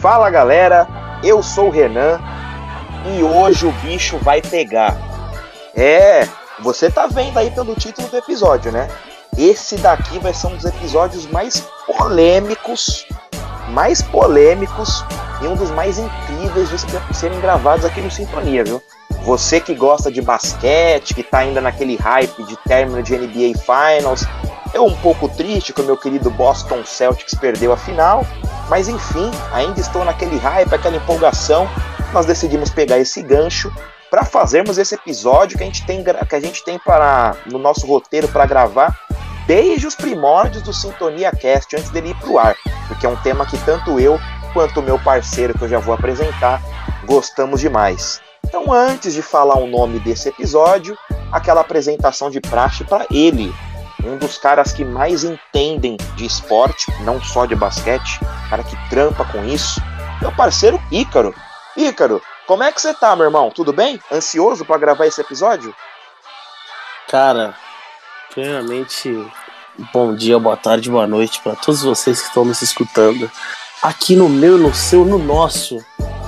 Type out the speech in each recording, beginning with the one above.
Fala galera, eu sou o Renan e hoje o bicho vai pegar. É, você tá vendo aí pelo título do episódio, né? Esse daqui vai ser um dos episódios mais polêmicos, mais polêmicos e um dos mais incríveis de serem gravados aqui no Sintonia, viu? Você que gosta de basquete, que tá ainda naquele hype de término de NBA Finals, eu um pouco triste que o meu querido Boston Celtics perdeu a final, mas enfim, ainda estou naquele hype, aquela empolgação. Nós decidimos pegar esse gancho para fazermos esse episódio que a gente tem que a gente tem para no nosso roteiro para gravar desde os primórdios do Sintonia Cast antes dele ir para o ar, porque é um tema que tanto eu quanto o meu parceiro que eu já vou apresentar gostamos demais. Então, antes de falar o nome desse episódio, aquela apresentação de praxe para ele, um dos caras que mais entendem de esporte, não só de basquete, cara que trampa com isso, meu parceiro Ícaro. Ícaro, como é que você tá, meu irmão? Tudo bem? Ansioso para gravar esse episódio? Cara, primeiramente, bom dia, boa tarde, boa noite para todos vocês que estão nos escutando aqui no meu, no seu, no nosso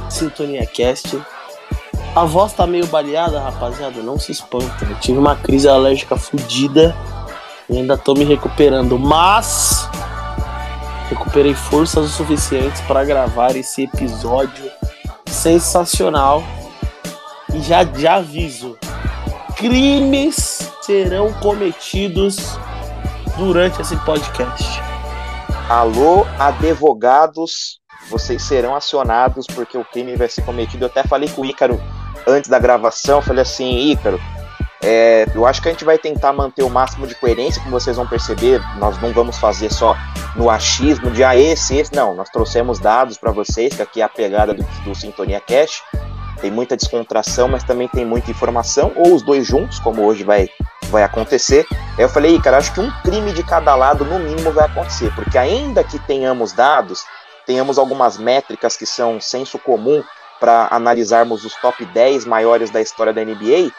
Sintonia Cast. A voz tá meio baleada, rapaziada, não se espanta. Eu tive uma crise alérgica fodida ainda tô me recuperando, mas recuperei forças o suficientes para gravar esse episódio sensacional. E já, já aviso: crimes serão cometidos durante esse podcast. Alô, advogados, vocês serão acionados porque o crime vai ser cometido. Eu até falei com o Ícaro antes da gravação, falei assim, Ícaro, é, eu acho que a gente vai tentar manter o máximo de coerência, como vocês vão perceber, nós não vamos fazer só no achismo de ah, esse, esse, não, nós trouxemos dados para vocês, que aqui é a pegada do, do Sintonia Cash, tem muita descontração, mas também tem muita informação, ou os dois juntos, como hoje vai, vai acontecer. Eu falei, cara, acho que um crime de cada lado, no mínimo, vai acontecer, porque ainda que tenhamos dados, tenhamos algumas métricas que são senso comum para analisarmos os top 10 maiores da história da NBA,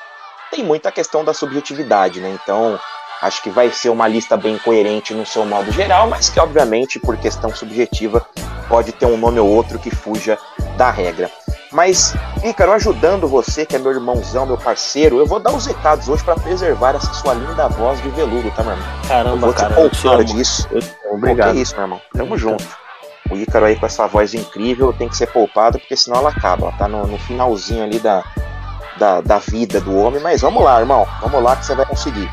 tem muita questão da subjetividade, né? Então, acho que vai ser uma lista bem coerente no seu modo geral, mas que, obviamente, por questão subjetiva, pode ter um nome ou outro que fuja da regra. Mas, Ícaro, ajudando você, que é meu irmãozão, meu parceiro, eu vou dar os recados hoje para preservar essa sua linda voz de veludo, tá, meu irmão? Caramba, eu vou cara, te poupar disso. Obrigado. Que é isso, meu irmão. Tamo junto. O Ícaro aí com essa voz incrível tem que ser poupado, porque senão ela acaba. Ela tá no, no finalzinho ali da, da, da vida do homem. Mas vamos lá, irmão. Vamos lá que você vai conseguir.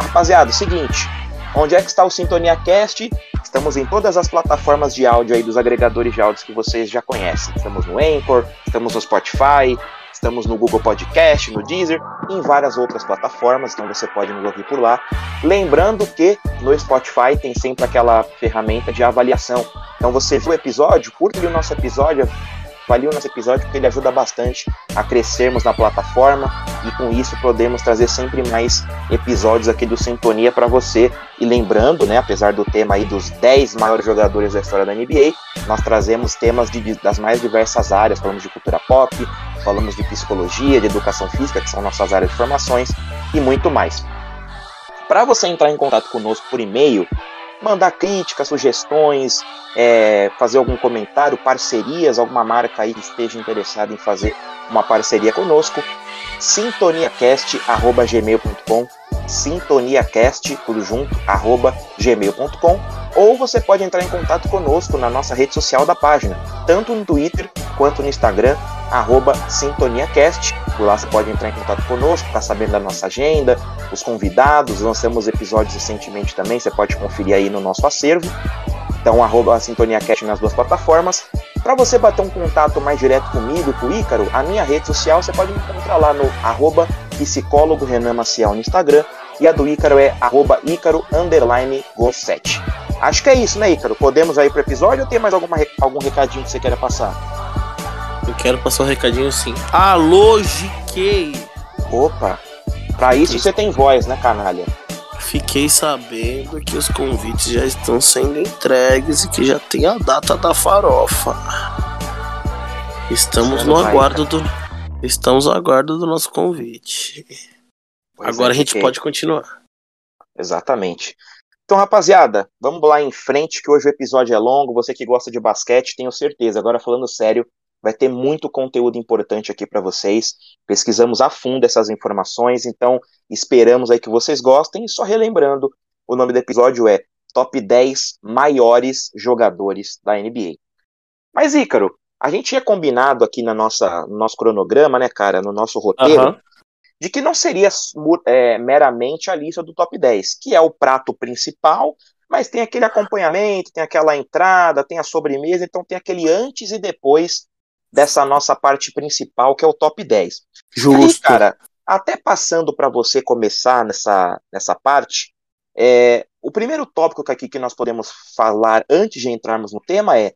Rapaziada, seguinte. Onde é que está o Sintonia Cast? Estamos em todas as plataformas de áudio aí dos agregadores de áudios que vocês já conhecem. Estamos no Anchor, estamos no Spotify, estamos no Google Podcast, no Deezer e em várias outras plataformas, então você pode nos ouvir por lá. Lembrando que no Spotify tem sempre aquela ferramenta de avaliação. Então você viu o episódio, curte o nosso episódio, avalie o nosso episódio porque ele ajuda bastante a crescermos na plataforma e com isso podemos trazer sempre mais episódios aqui do Sintonia para você. E lembrando, né, apesar do tema aí dos 10 maiores jogadores da história da NBA, nós trazemos temas de, das mais diversas áreas, falamos de cultura pop, falamos de psicologia, de educação física, que são nossas áreas de formações e muito mais. Para você entrar em contato conosco por e-mail, mandar críticas, sugestões, é, fazer algum comentário, parcerias, alguma marca aí que esteja interessada em fazer uma parceria conosco, sintoniacast.gmail.com sintoniacast, tudo junto, arroba gmail.com ou você pode entrar em contato conosco na nossa rede social da página, tanto no Twitter quanto no Instagram, arroba sintoniacast. Por lá você pode entrar em contato conosco, ficar sabendo da nossa agenda, os convidados, lançamos episódios recentemente também, você pode conferir aí no nosso acervo. Então, arroba SintoniaCast nas duas plataformas. Para você bater um contato mais direto comigo, com o Ícaro, a minha rede social você pode me encontrar lá no arroba psicólogo Renan Maciel no Instagram e a do Ícaro é arroba Ícaro underline go7. Acho que é isso, né, Ícaro? Podemos aí pro episódio ou tem mais alguma, algum recadinho que você queira passar? Eu quero passar um recadinho sim. Alô, GK! Opa! Pra isso você tem voz, né, canalha? Fiquei sabendo que os convites já estão sendo entregues e que já tem a data da farofa. Estamos no aguardo do. Estamos no aguardo do nosso convite. Pois Agora é, a gente GK. pode continuar. Exatamente. Então, rapaziada, vamos lá em frente, que hoje o episódio é longo. Você que gosta de basquete, tenho certeza. Agora, falando sério, vai ter muito conteúdo importante aqui para vocês. Pesquisamos a fundo essas informações, então esperamos aí que vocês gostem. E só relembrando, o nome do episódio é Top 10 Maiores Jogadores da NBA. Mas, Ícaro, a gente tinha combinado aqui na nossa, no nosso cronograma, né, cara, no nosso roteiro, uhum de que não seria é, meramente a lista do top 10, que é o prato principal, mas tem aquele acompanhamento, tem aquela entrada, tem a sobremesa, então tem aquele antes e depois dessa nossa parte principal, que é o top 10. Justo. E cara, até passando para você começar nessa, nessa parte, é, o primeiro tópico aqui que nós podemos falar antes de entrarmos no tema é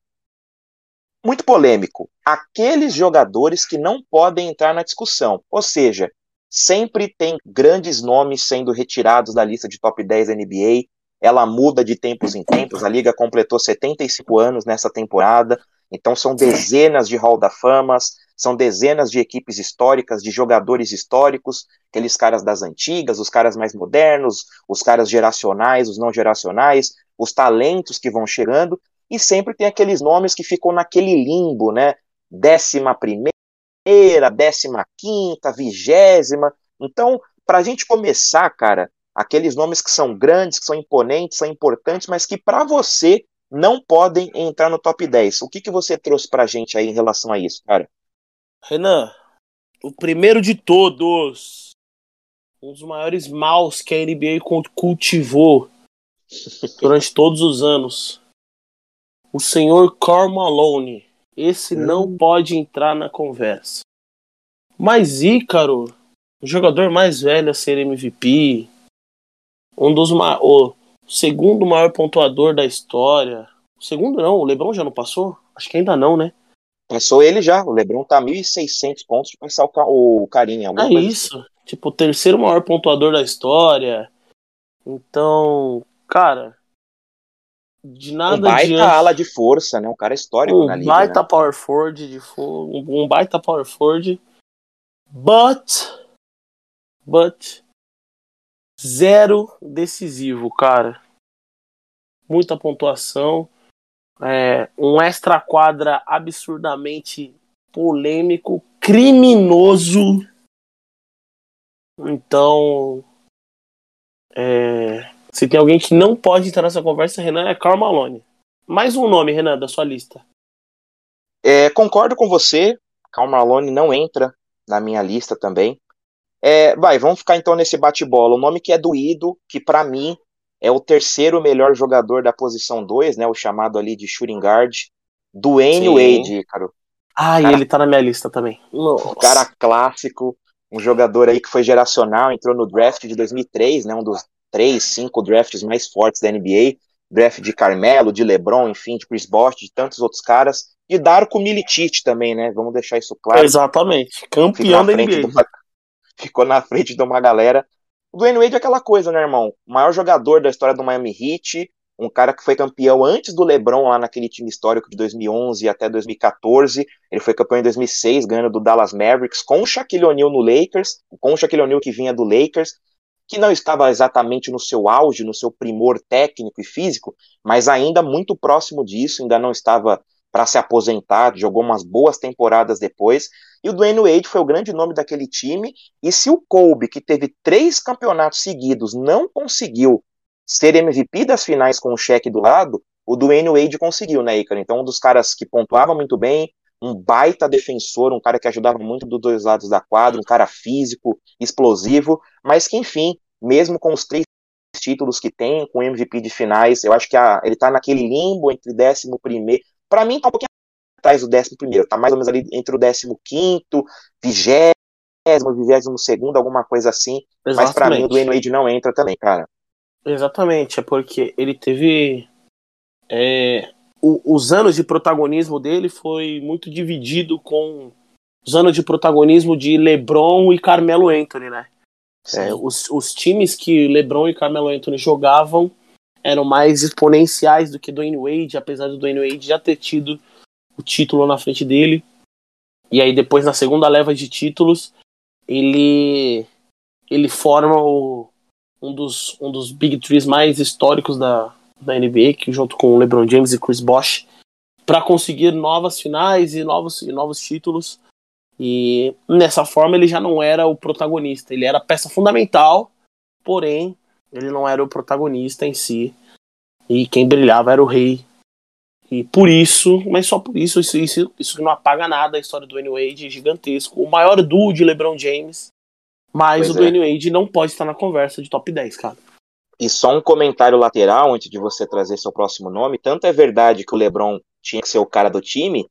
muito polêmico. Aqueles jogadores que não podem entrar na discussão. Ou seja, sempre tem grandes nomes sendo retirados da lista de top 10 NBA. Ela muda de tempos em tempos. A liga completou 75 anos nessa temporada. Então são dezenas de Hall da Famas, são dezenas de equipes históricas, de jogadores históricos, aqueles caras das antigas, os caras mais modernos, os caras geracionais, os não geracionais, os talentos que vão chegando, e sempre tem aqueles nomes que ficam naquele limbo, né? Décima primeira, décima quinta, vigésima. Então, para a gente começar, cara, aqueles nomes que são grandes, que são imponentes, são importantes, mas que para você não podem entrar no top 10. O que, que você trouxe para a gente aí em relação a isso, cara? Renan, o primeiro de todos, um dos maiores maus que a NBA cultivou durante todos os anos, o senhor Karl Malone esse não hum. pode entrar na conversa. Mas Ícaro, o jogador mais velho a ser MVP, um dos o segundo maior pontuador da história. O segundo não, o LeBron já não passou? Acho que ainda não, né? Passou ele já, o LeBron tá 1.600 pontos de passar o, o Carinha. É isso, assim. tipo, o terceiro maior pontuador da história. Então, cara, de nada um baita ala de força, né? Um cara histórico um na liga. Baita né? power forward de fogo, um baita power forward. But but zero decisivo, cara. Muita pontuação. É, um extra quadra absurdamente polêmico, criminoso. Então, é, se tem alguém que não pode entrar nessa conversa, Renan, é Karl Malone. Mais um nome, Renan, da sua lista. É, concordo com você. Karl Malone não entra na minha lista também. É, vai, vamos ficar então nesse bate-bola. O nome que é doído, que para mim é o terceiro melhor jogador da posição 2, né? O chamado ali de shooting guard. Dwayne Sim. Wade, cara. Ah, cara, e ele tá na minha lista também. Nossa. Cara clássico, um jogador aí que foi geracional, entrou no draft de 2003, né? Um dos três, cinco drafts mais fortes da NBA, draft de Carmelo, de LeBron, enfim, de Chris Bosh, de tantos outros caras, e Darko Milicic também, né? Vamos deixar isso claro. Exatamente, campeão da NBA. Uma, ficou na frente de uma galera. O Dwayne Wade é aquela coisa, né, irmão? O maior jogador da história do Miami Heat, um cara que foi campeão antes do LeBron lá naquele time histórico de 2011 até 2014. Ele foi campeão em 2006, ganhando do Dallas Mavericks com o Shaquille O'Neal no Lakers, com o Shaquille O'Neal que vinha do Lakers que não estava exatamente no seu auge, no seu primor técnico e físico, mas ainda muito próximo disso, ainda não estava para se aposentar, jogou umas boas temporadas depois, e o Dwayne Wade foi o grande nome daquele time, e se o Kobe, que teve três campeonatos seguidos, não conseguiu ser MVP das finais com o cheque do lado, o Dwayne Wade conseguiu, né, Icaro? Então, um dos caras que pontuava muito bem, um baita defensor, um cara que ajudava muito dos dois lados da quadra, um cara físico, explosivo, mas que, enfim, mesmo com os três títulos que tem, com MVP de finais, eu acho que a, ele tá naquele limbo entre décimo primeiro, para mim tá um pouquinho atrás do décimo primeiro, tá mais ou menos ali entre o décimo quinto, vigésimo, vigésimo segundo, alguma coisa assim, Exatamente. mas para mim o Dwayne Wade não entra também, cara. Exatamente, é porque ele teve é, o, os anos de protagonismo dele foi muito dividido com os anos de protagonismo de LeBron e Carmelo Anthony, né? É, os, os times que LeBron e Carmelo Anthony jogavam eram mais exponenciais do que Dwayne Wade, apesar do Dwayne Wade já ter tido o título na frente dele. E aí depois na segunda leva de títulos, ele ele forma o, um dos, um dos Big Threes mais históricos da, da NBA, que junto com LeBron James e Chris Bosh, para conseguir novas finais e novos, e novos títulos. E nessa forma ele já não era o protagonista, ele era peça fundamental, porém ele não era o protagonista em si. E quem brilhava era o rei. E por isso, mas só por isso, isso, isso, isso não apaga nada a história do Dwayne Wade, é gigantesco. O maior duo de LeBron James. Mas pois o é. Dwayne Wade não pode estar na conversa de top 10, cara. E só um comentário lateral antes de você trazer seu próximo nome. Tanto é verdade que o LeBron tinha que ser o cara do time,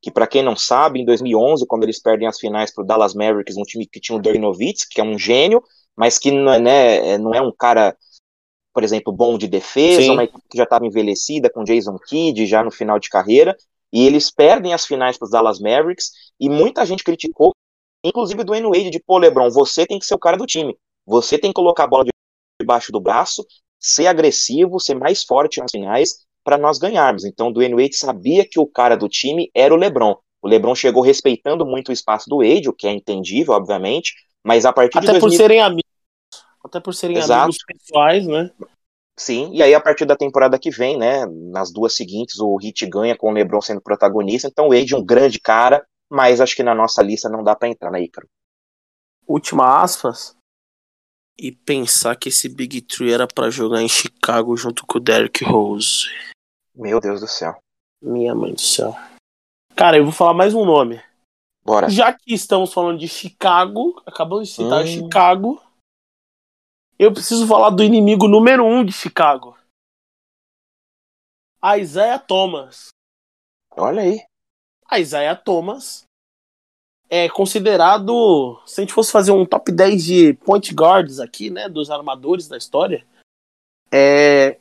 que para quem não sabe, em 2011, quando eles perdem as finais pro Dallas Mavericks, um time que tinha o Dirk Nowitzki, que é um gênio, mas que não é, né, não é um cara por exemplo, bom de defesa, Sim. uma equipe que já estava envelhecida, com Jason Kidd já no final de carreira, e eles perdem as finais para os Dallas Mavericks, e muita gente criticou, inclusive do Wade, de, pô, LeBron, você tem que ser o cara do time, você tem que colocar a bola debaixo do braço, ser agressivo, ser mais forte nas finais, para nós ganharmos. Então, o Dwayne Wade sabia que o cara do time era o LeBron. O LeBron chegou respeitando muito o espaço do Wade, o que é entendível, obviamente, mas a partir Até de 2000... por serem amigos até por serem Exato. amigos pessoais, né? Sim, e aí a partir da temporada que vem, né, nas duas seguintes, o Hit ganha com o LeBron sendo protagonista, então o Wade é um grande cara, mas acho que na nossa lista não dá para entrar, né, Ícaro? Última aspas. E pensar que esse Big Tree era para jogar em Chicago junto com o Derrick Rose. Meu Deus do céu. Minha mãe do céu. Cara, eu vou falar mais um nome. Bora. Já que estamos falando de Chicago, acabamos de citar hum. Chicago, eu preciso falar do inimigo número um de Chicago. Isaiah Thomas. Olha aí. Isaiah Thomas é considerado, se a gente fosse fazer um top 10 de point guards aqui, né, dos armadores da história, é,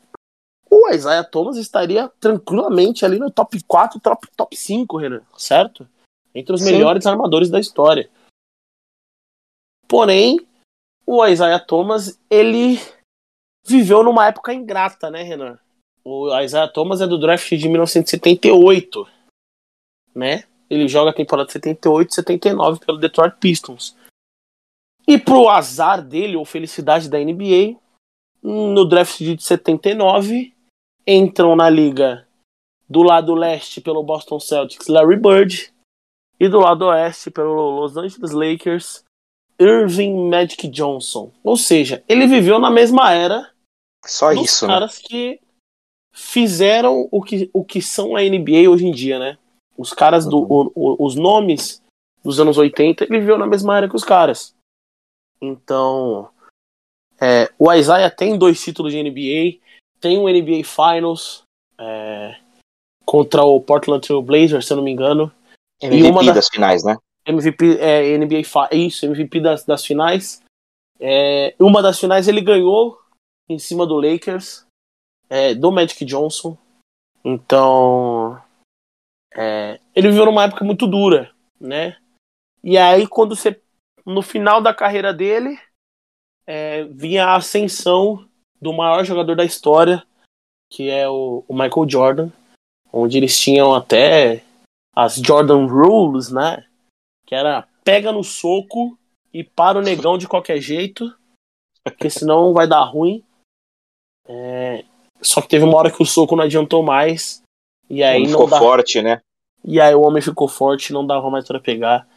o Isaiah Thomas estaria tranquilamente ali no top 4, top, top 5, Renan, certo? Entre os Sim. melhores armadores da história. Porém, o Isaiah Thomas, ele viveu numa época ingrata, né, Renan? O Isaiah Thomas é do draft de 1978, né? Ele joga a temporada 78 e 79 pelo Detroit Pistons. E pro azar dele, ou felicidade da NBA, no draft de 79, entram na liga do lado leste pelo Boston Celtics Larry Bird e do lado oeste pelo Los Angeles Lakers Irving Magic Johnson. Ou seja, ele viveu na mesma era Só dos isso, né? caras né? que fizeram o que, o que são a NBA hoje em dia, né? Os caras do. Uhum. O, o, os nomes dos anos 80, ele viveu na mesma era que os caras. Então. É, o Isaiah tem dois títulos de NBA, tem um NBA Finals é, contra o Portland Trail Blazers, se eu não me engano. MVP e uma das finais, né? MVP, é, NBA, isso, MVP das, das finais. É, uma das finais ele ganhou em cima do Lakers, é, do Magic Johnson. Então, é, ele viveu numa época muito dura, né? E aí, quando você, no final da carreira dele, é, vinha a ascensão do maior jogador da história, que é o, o Michael Jordan, onde eles tinham até as Jordan Rules, né? que era pega no soco e para o negão de qualquer jeito, porque senão vai dar ruim. É... Só que teve uma hora que o soco não adiantou mais. E aí ficou dá... forte, né? E aí o homem ficou forte, não dava mais para pegar.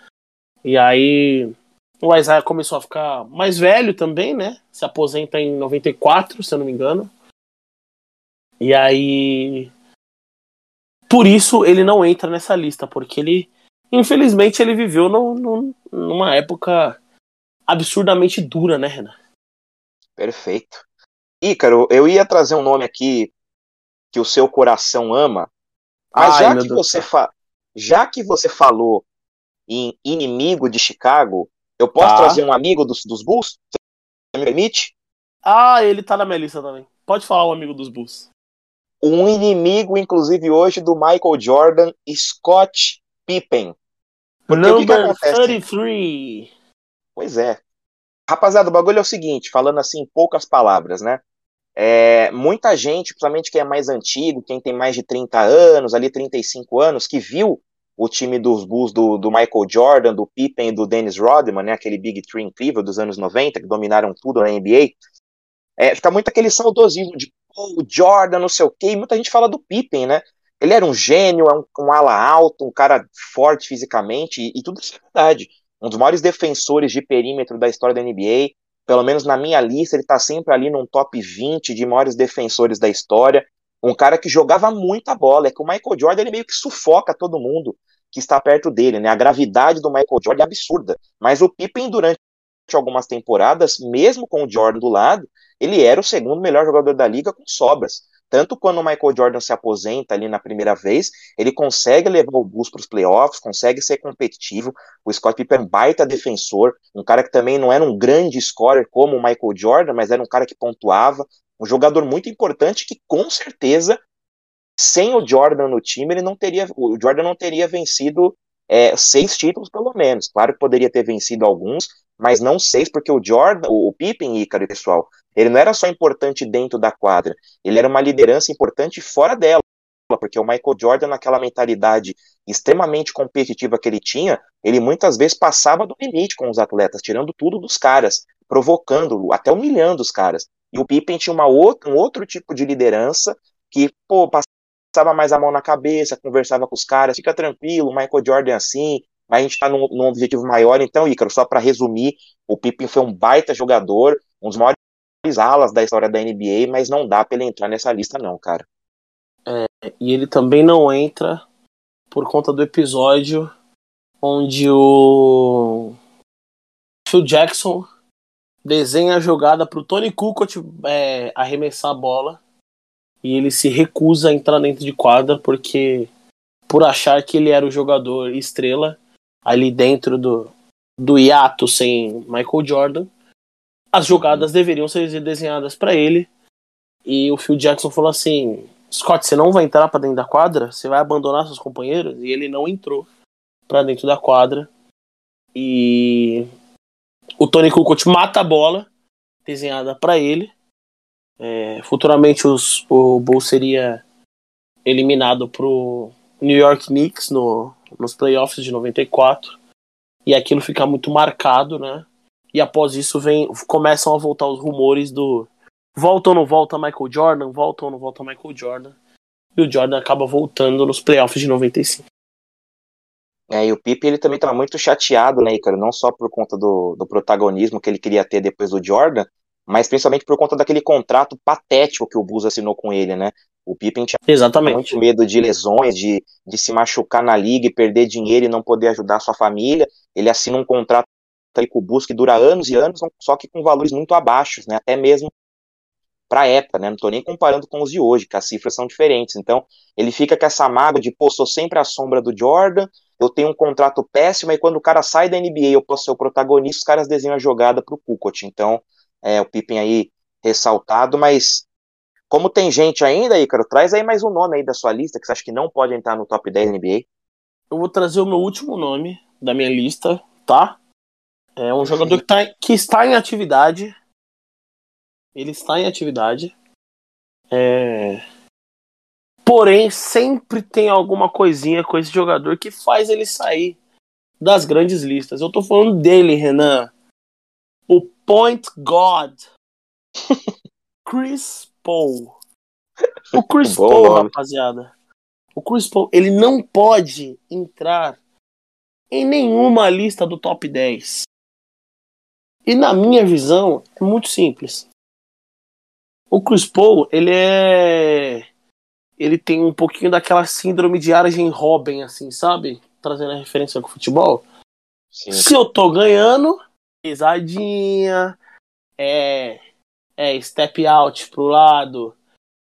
E aí o Isaiah começou a ficar mais velho também, né? Se aposenta em 94, se eu não me engano. E aí. Por isso ele não entra nessa lista, porque ele Infelizmente, ele viveu no, no, numa época absurdamente dura, né, Renan? Perfeito. Ícaro, eu ia trazer um nome aqui que o seu coração ama, mas Ai, já, que você fa... já que você falou em inimigo de Chicago, eu posso tá. trazer um amigo dos, dos Bulls? Você me permite? Ah, ele tá na minha lista também. Pode falar o um amigo dos Bulls. Um inimigo, inclusive, hoje do Michael Jordan, Scott Pippen. Porque Number o que, que 33. Pois é. Rapaziada, o bagulho é o seguinte, falando assim em poucas palavras, né? É, muita gente, principalmente quem é mais antigo, quem tem mais de 30 anos, ali 35 anos, que viu o time dos Bulls do, do Michael Jordan, do Pippen e do Dennis Rodman, né, aquele Big Three incrível dos anos 90, que dominaram tudo na NBA, é, fica muito aquele saudosismo de o Jordan, não sei o quê, e muita gente fala do Pippen, né? Ele era um gênio, é um, um ala alto, um cara forte fisicamente, e, e tudo isso é verdade. Um dos maiores defensores de perímetro da história da NBA, pelo menos na minha lista, ele tá sempre ali num top 20 de maiores defensores da história. Um cara que jogava muita bola. É que o Michael Jordan ele meio que sufoca todo mundo que está perto dele, né? A gravidade do Michael Jordan é absurda. Mas o Pippen, durante algumas temporadas, mesmo com o Jordan do lado, ele era o segundo melhor jogador da liga com sobras. Tanto quando o Michael Jordan se aposenta ali na primeira vez, ele consegue levar o Bulls para os playoffs, consegue ser competitivo. O Scott Pippen é um baita defensor, um cara que também não era um grande scorer como o Michael Jordan, mas era um cara que pontuava, um jogador muito importante que com certeza sem o Jordan no time ele não teria, o Jordan não teria vencido é, seis títulos pelo menos. Claro que poderia ter vencido alguns, mas não seis, porque o Jordan, o, Pippen, Ícaro, pessoal, ele não era só importante dentro da quadra, ele era uma liderança importante fora dela, porque o Michael Jordan, naquela mentalidade extremamente competitiva que ele tinha, ele muitas vezes passava do limite com os atletas, tirando tudo dos caras, provocando, até humilhando os caras. E o Pippen tinha uma outra, um outro tipo de liderança que, pô, passava mais a mão na cabeça, conversava com os caras, fica tranquilo, Michael Jordan é assim, mas a gente está num, num, objetivo maior. Então, Ícaro, só para resumir, o Pippen foi um baita jogador, um dos maiores alas da história da NBA, mas não dá para ele entrar nessa lista, não, cara. É, e ele também não entra por conta do episódio onde o Phil Jackson desenha a jogada para o Tony Kukoc é, arremessar a bola e ele se recusa a entrar dentro de quadra porque por achar que ele era o jogador estrela ali dentro do, do hiato sem Michael Jordan, as jogadas deveriam ser desenhadas para ele. E o Phil Jackson falou assim: Scott, você não vai entrar para dentro da quadra? Você vai abandonar seus companheiros? E ele não entrou para dentro da quadra. E o Tony Kukoc mata a bola desenhada para ele. É, futuramente os, o Bulls seria eliminado pro New York Knicks no, nos playoffs de 94 e aquilo fica muito marcado, né? E após isso vem começam a voltar os rumores do volta ou não volta Michael Jordan, volta ou não volta Michael Jordan. E o Jordan acaba voltando nos playoffs de 95. É, e o Pipe ele também estava muito chateado, né, cara, não só por conta do, do protagonismo que ele queria ter depois do Jordan, mas principalmente por conta daquele contrato patético que o Bulls assinou com ele, né? O Pippen tinha Exatamente. muito medo de lesões, de, de se machucar na liga e perder dinheiro e não poder ajudar a sua família. Ele assina um contrato aí com o Bulls que dura anos e anos, só que com valores muito abaixo, né? Até mesmo para a época, né? Não estou nem comparando com os de hoje, que as cifras são diferentes. Então, ele fica com essa mágoa de, pô, sou sempre a sombra do Jordan, eu tenho um contrato péssimo, e quando o cara sai da NBA, eu posso ser o protagonista, os caras desenham a jogada pro Kukoc. Então, é, o Pippen aí ressaltado, mas como tem gente ainda, Ícaro, traz aí mais um nome aí da sua lista que você acha que não pode entrar no top 10 NBA. Eu vou trazer o meu último nome da minha lista, tá? É um jogador que, tá, que está em atividade. Ele está em atividade. É... Porém, sempre tem alguma coisinha com esse jogador que faz ele sair das grandes listas. Eu tô falando dele, Renan. Point God. Chris Paul. O Chris Bom, Paul, nome. rapaziada. O Chris Paul, ele não pode entrar em nenhuma lista do top 10. E na minha visão, é muito simples. O Chris Paul, ele é. Ele tem um pouquinho daquela síndrome de Arjen Robben, assim, sabe? Trazendo a referência com o futebol. Sim. Se eu tô ganhando, risadinha, é é, step out pro lado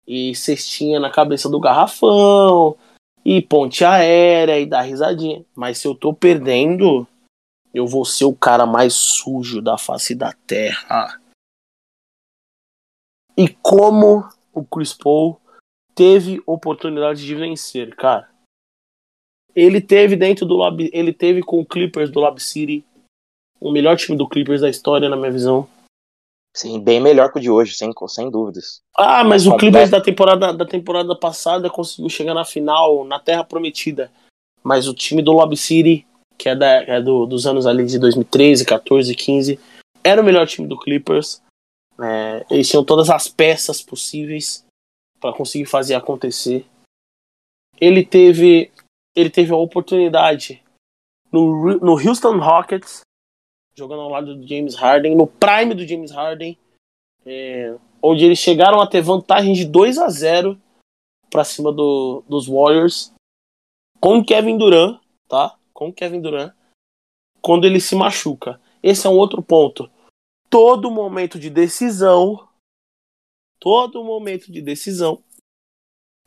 e cestinha na cabeça do garrafão e ponte aérea e dar risadinha. Mas se eu tô perdendo, eu vou ser o cara mais sujo da face da terra. E como o Chris Paul teve oportunidade de vencer, cara. Ele teve dentro do ele teve com o Clippers do Lab City, o melhor time do Clippers da história na minha visão. Sim, bem melhor que o de hoje, sem, sem dúvidas. Ah, mas o Clippers da temporada, da temporada passada conseguiu chegar na final, na Terra Prometida. Mas o time do Lob City, que é, da, é do, dos anos ali de 2013, 14, 15, era o melhor time do Clippers. É, eles tinham todas as peças possíveis para conseguir fazer acontecer. Ele teve, ele teve a oportunidade no, no Houston Rockets, jogando ao lado do James Harden, no prime do James Harden, é, onde eles chegaram a ter vantagem de 2 a 0 para cima do, dos Warriors com Kevin Durant, tá? Com Kevin Durant, quando ele se machuca. Esse é um outro ponto. Todo momento de decisão, todo momento de decisão,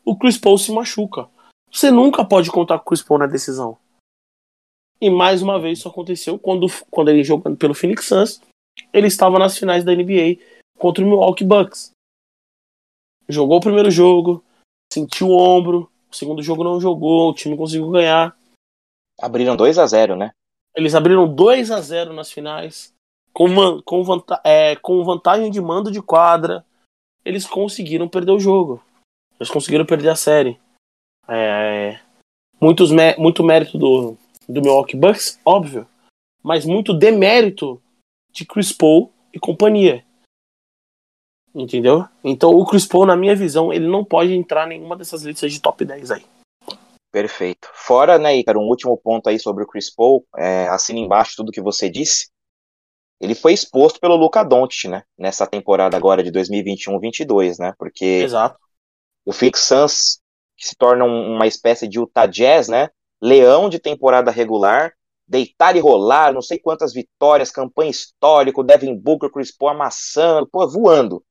o Chris Paul se machuca. Você nunca pode contar com o Chris Paul na decisão. E mais uma vez isso aconteceu quando, quando ele jogando pelo Phoenix Suns, ele estava nas finais da NBA contra o Milwaukee Bucks. Jogou o primeiro jogo, sentiu o ombro, o segundo jogo não jogou, o time conseguiu ganhar. Abriram 2 a 0 né? Eles abriram 2 a 0 nas finais, com, com, vanta é, com vantagem de mando de quadra. Eles conseguiram perder o jogo. Eles conseguiram perder a série. É, muitos muito mérito do, do Milwaukee Bucks, óbvio. Mas muito demérito de Chris Paul e companhia. Entendeu? Então o Chris Paul, na minha visão, ele não pode entrar em nenhuma dessas listas de top 10 aí. Perfeito. Fora, né, Icaro, um último ponto aí sobre o Chris Paul, é, assina embaixo tudo que você disse. Ele foi exposto pelo Luca Doncic, né, nessa temporada agora de 2021-22, né, porque Exato. o Phoenix Suns que se torna uma espécie de Utah Jazz, né, leão de temporada regular, deitar e rolar, não sei quantas vitórias, campanha histórica, Devin Booker, Chris Paul amassando, pô, voando.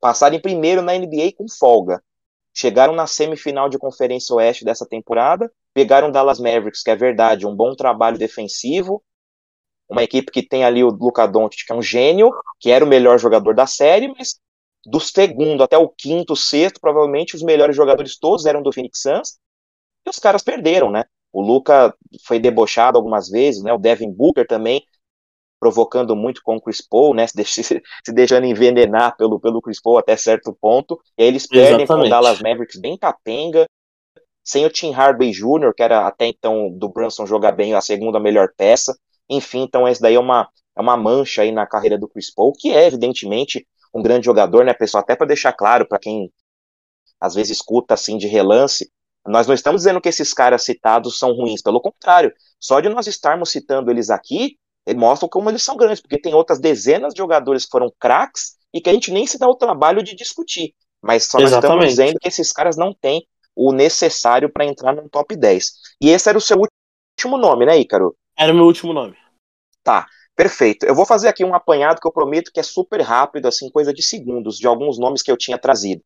Passaram em primeiro na NBA com folga. Chegaram na semifinal de Conferência Oeste dessa temporada, pegaram o Dallas Mavericks, que é verdade, um bom trabalho defensivo, uma equipe que tem ali o Luca Doncic, que é um gênio, que era o melhor jogador da série, mas do segundo até o quinto, sexto, provavelmente os melhores jogadores todos eram do Phoenix Suns, e os caras perderam, né? O Luca foi debochado algumas vezes, né? O Devin Booker também provocando muito com o Chris Paul, né, se, deixando envenenar pelo, pelo Chris Paul até certo ponto, e aí eles perdem Exatamente. com o Dallas Mavericks bem capenga, sem o Tim Hardaway Jr., que era até então do Brunson jogar bem a segunda melhor peça, enfim, então esse daí é uma, é uma mancha aí na carreira do Chris Paul, que é evidentemente um grande jogador, né, pessoal, até para deixar claro para quem às vezes escuta assim de relance, nós não estamos dizendo que esses caras citados são ruins, pelo contrário, só de nós estarmos citando eles aqui, mostram como eles são grandes, porque tem outras dezenas de jogadores que foram craques e que a gente nem se dá o trabalho de discutir. Mas só nós estamos dizendo que esses caras não têm o necessário para entrar no top 10. E esse era o seu último nome, né, Ícaro? Era o meu último nome. Tá, perfeito. Eu vou fazer aqui um apanhado que eu prometo que é super rápido, assim, coisa de segundos, de alguns nomes que eu tinha trazido.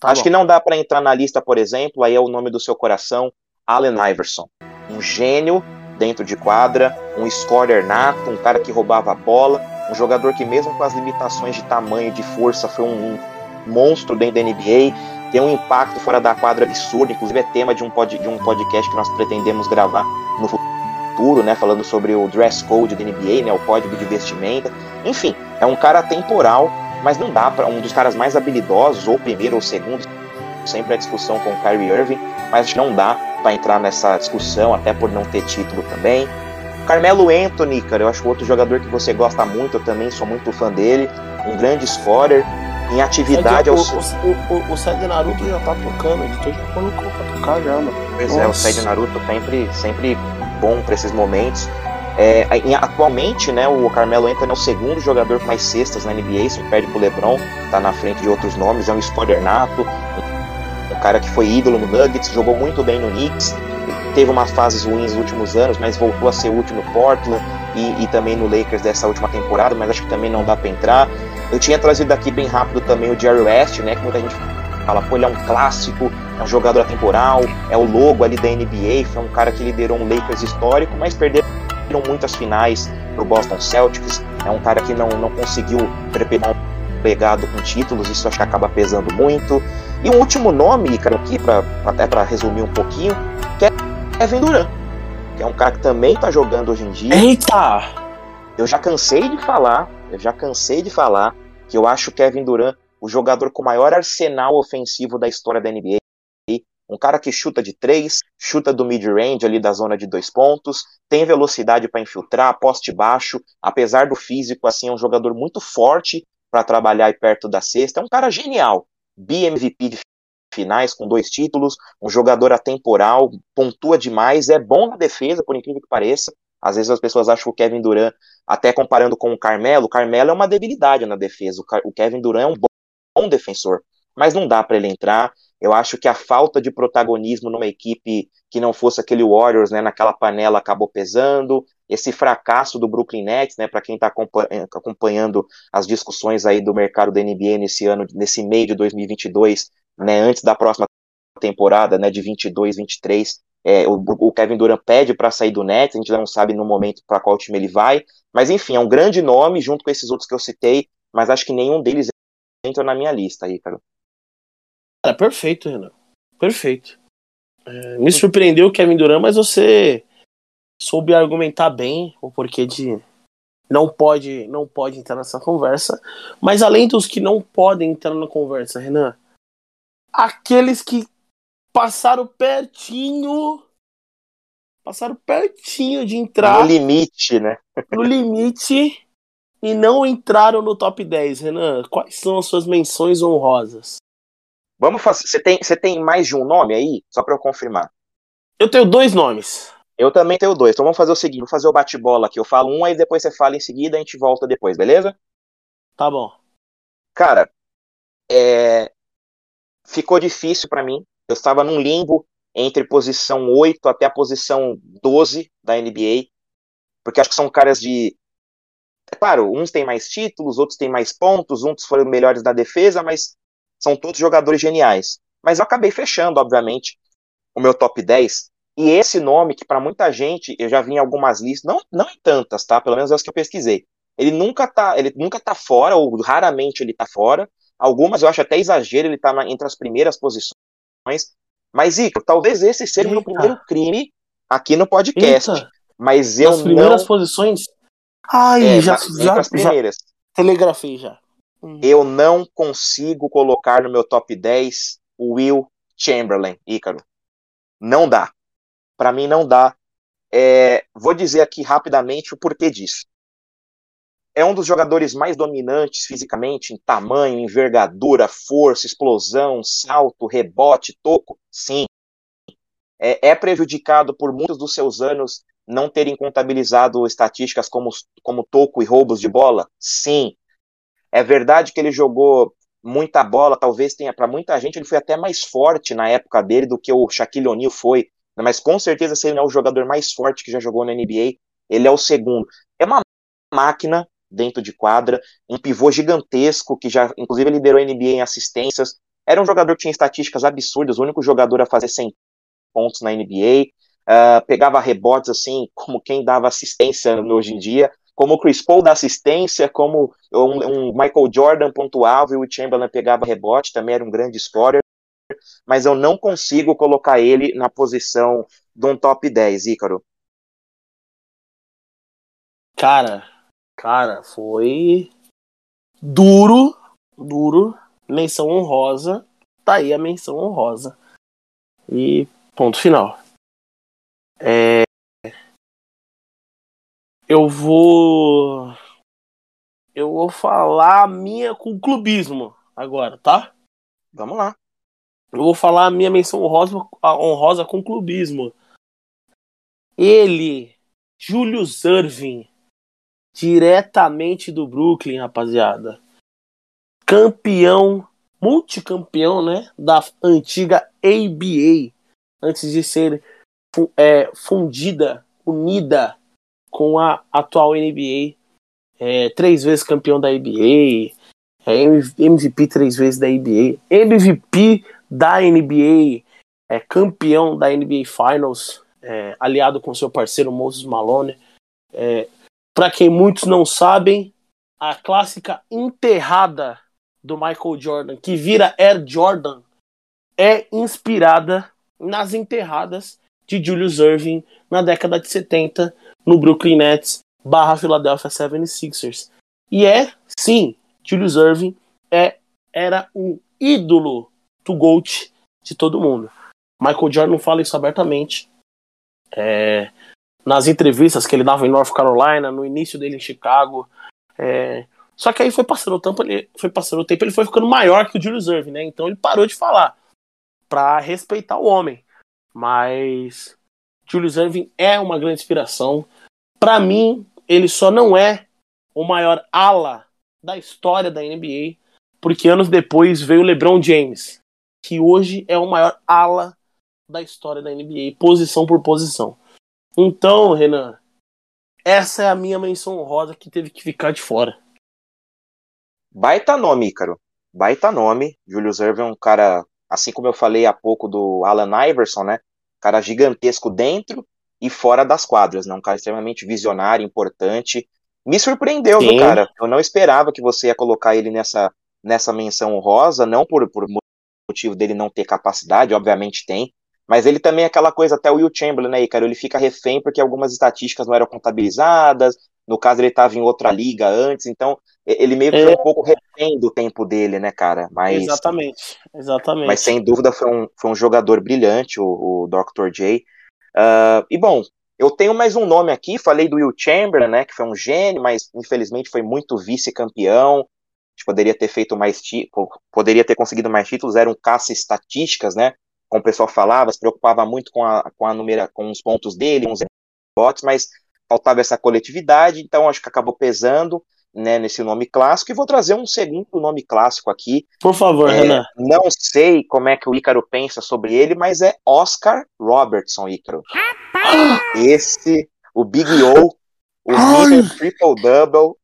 Tá Acho bom. que não dá para entrar na lista, por exemplo, aí é o nome do seu coração, Allen Iverson. Um gênio dentro de quadra, um scorer nato, um cara que roubava a bola, um jogador que mesmo com as limitações de tamanho e de força foi um, um, monstro dentro da NBA, tem um impacto fora da quadra absurdo, inclusive é tema de um, pod, de um podcast que nós pretendemos gravar no futuro, né, falando sobre o dress code da NBA, né, o código de vestimenta. Enfim, é um cara temporal, mas não dá para um dos caras mais habilidosos, ou primeiro ou segundo, sempre a discussão com o Kyrie Irving, mas não dá para entrar nessa discussão, até por não ter título também. Carmelo Anthony, cara, eu acho outro jogador que você gosta muito, eu também sou muito fã dele, um grande scorer, em atividade... É o, o, o, o Sede Naruto já tá tocando, ele já colocou pra tocar já, mano. Pois Nossa. é, o Sede Naruto sempre, sempre bom para esses momentos. É, atualmente, né, o Carmelo Anthony é o segundo jogador com mais cestas na NBA, se perde pro LeBron, tá na frente de outros nomes, é um scorer nato, um cara que foi ídolo no Nuggets, jogou muito bem no Knicks, teve umas fases ruins nos últimos anos, mas voltou a ser útil no Portland e, e também no Lakers dessa última temporada, mas acho que também não dá para entrar. Eu tinha trazido aqui bem rápido também o Jerry West, né, que muita gente fala, pô, ele é um clássico, é um jogador atemporal, é o logo ali da NBA, foi um cara que liderou um Lakers histórico, mas perderam muitas finais pro Boston Celtics, é um cara que não, não conseguiu preparar um legado com títulos, isso acho que acaba pesando muito. E um último nome, cara, aqui, pra, até para resumir um pouquinho, que é Kevin Durant, que é um cara que também tá jogando hoje em dia. Eita! Eu já cansei de falar, eu já cansei de falar que eu acho Kevin Durant o jogador com maior arsenal ofensivo da história da NBA. Um cara que chuta de três, chuta do mid-range ali da zona de dois pontos, tem velocidade para infiltrar, poste baixo, apesar do físico, assim, é um jogador muito forte, para trabalhar aí perto da cesta. É um cara genial. BMVP de finais com dois títulos, um jogador atemporal, pontua demais, é bom na defesa, por incrível que pareça. Às vezes as pessoas acham que o Kevin Durant, até comparando com o Carmelo, o Carmelo é uma debilidade na defesa. O Kevin Durant é um bom, defensor, mas não dá para ele entrar. Eu acho que a falta de protagonismo numa equipe que não fosse aquele Warriors, né, naquela panela acabou pesando. Esse fracasso do Brooklyn Nets, né, para quem está acompanhando as discussões aí do mercado da NBA nesse ano, nesse meio de 2022, né, antes da próxima temporada, né, de 22, 23, é, o, o, Kevin Durant pede para sair do Nets, a gente não sabe no momento para qual time ele vai, mas enfim, é um grande nome junto com esses outros que eu citei, mas acho que nenhum deles entra na minha lista aí, cara. Perfeito, Renan. Perfeito. É, me surpreendeu o Kevin Durant, mas você soube argumentar bem o porquê de não pode não pode entrar nessa conversa. Mas além dos que não podem entrar na conversa, Renan, aqueles que passaram pertinho passaram pertinho de entrar no limite, né? no limite e não entraram no top 10, Renan. Quais são as suas menções honrosas? Vamos fazer. Você tem, você tem mais de um nome aí? Só para eu confirmar. Eu tenho dois nomes. Eu também tenho dois. Então vamos fazer o seguinte: vou fazer o bate-bola aqui. Eu falo um, aí depois você fala em seguida, a gente volta depois, beleza? Tá bom. Cara, é... ficou difícil para mim. Eu estava num limbo entre posição 8 até a posição 12 da NBA. Porque acho que são caras de. É claro, uns têm mais títulos, outros têm mais pontos, uns foram melhores na defesa, mas são todos jogadores geniais. Mas eu acabei fechando, obviamente, o meu top 10. E esse nome, que para muita gente, eu já vi em algumas listas, não, não em tantas, tá? Pelo menos as que eu pesquisei. Ele nunca tá, ele nunca tá fora, ou raramente ele tá fora. Algumas eu acho até exagero, ele tá na, entre as primeiras posições. Mas, Ico, talvez esse seja o meu primeiro crime aqui no podcast. Eita. Mas eu Nas primeiras posições? Ai, é, já, já, já telegrafei já. Hum. Eu não consigo colocar no meu top 10 o Will Chamberlain, Ícaro. Não dá. Para mim não dá. É, vou dizer aqui rapidamente o porquê disso. É um dos jogadores mais dominantes fisicamente, em tamanho, envergadura, força, explosão, salto, rebote, toco? Sim. É, é prejudicado por muitos dos seus anos não terem contabilizado estatísticas como, como toco e roubos de bola? Sim. É verdade que ele jogou muita bola, talvez tenha para muita gente ele foi até mais forte na época dele do que o Shaquille O'Neal foi, mas com certeza se ele não é o jogador mais forte que já jogou na NBA, ele é o segundo. É uma máquina dentro de quadra, um pivô gigantesco que já inclusive liderou a NBA em assistências. Era um jogador que tinha estatísticas absurdas, o único jogador a fazer 100 pontos na NBA. Uh, ah, pegava rebotes assim, como quem dava assistência hoje em dia como o Chris Paul da assistência, como um, um, Michael Jordan pontuava e o Chamberlain pegava rebote, também era um grande scorer, mas eu não consigo colocar ele na posição de um top 10, Ícaro. Cara, cara, foi duro, duro, menção honrosa, tá aí a menção honrosa. E ponto final. É, eu vou. Eu vou falar a minha com clubismo agora, tá? Vamos lá. Eu vou falar a minha menção honrosa, honrosa com clubismo. Ele, Julius Irving, diretamente do Brooklyn, rapaziada. Campeão, multicampeão, né? Da antiga ABA, antes de ser é, fundida, unida com a atual NBA. É, três vezes campeão da NBA, é, MVP três vezes da NBA, MVP da NBA, é, campeão da NBA Finals, é, aliado com seu parceiro Moses Malone. É, Para quem muitos não sabem, a clássica enterrada do Michael Jordan, que vira Air Jordan, é inspirada nas enterradas de Julius Irving na década de 70 no Brooklyn Nets barra Philadelphia 76ers. E é, sim, Julius Irving é, era um ídolo do GOAT de todo mundo. Michael Jordan fala isso abertamente. É, nas entrevistas que ele dava em North Carolina, no início dele em Chicago, é, Só que aí foi passando o tempo, ele foi passando o tempo, ele foi ficando maior que o Julius Irving, né? Então ele parou de falar para respeitar o homem. Mas Julius Irving é uma grande inspiração. Para mim, ele só não é o maior ala da história da NBA, porque anos depois veio o LeBron James, que hoje é o maior ala da história da NBA, posição por posição. Então, Renan, essa é a minha menção honrosa que teve que ficar de fora. Baita nome, Ícaro. Baita nome. Julius Irving é um cara, assim como eu falei há pouco do Alan Iverson, né? Cara gigantesco dentro e fora das quadras, né? Um cara extremamente visionário, importante. Me surpreendeu, viu, cara? Eu não esperava que você ia colocar ele nessa, nessa menção honrosa, não por, por motivo dele não ter capacidade, obviamente tem, mas ele também é aquela coisa, até o Will Chamberlain, né, cara? Ele fica refém porque algumas estatísticas não eram contabilizadas, no caso ele estava em outra liga antes, então ele meio que é. foi um pouco refém do tempo dele, né, cara? Mas, exatamente, exatamente. Mas sem dúvida foi um, foi um jogador brilhante, o, o Dr. J. Uh, e bom, eu tenho mais um nome aqui, falei do Will Chamberlain, né, que foi um gênio, mas infelizmente foi muito vice-campeão, poderia ter feito mais poderia ter conseguido mais títulos, eram caça estatísticas, né? Como o pessoal falava, se preocupava muito com a, com a numera, com os pontos dele, com os bots, mas faltava essa coletividade, então acho que acabou pesando né, nesse nome clássico, e vou trazer um segundo nome clássico aqui. Por favor, é, Renan. Não sei como é que o Ícaro pensa sobre ele, mas é Oscar Robertson, Ícaro. Esse, o Big O, o Mr. Triple Double,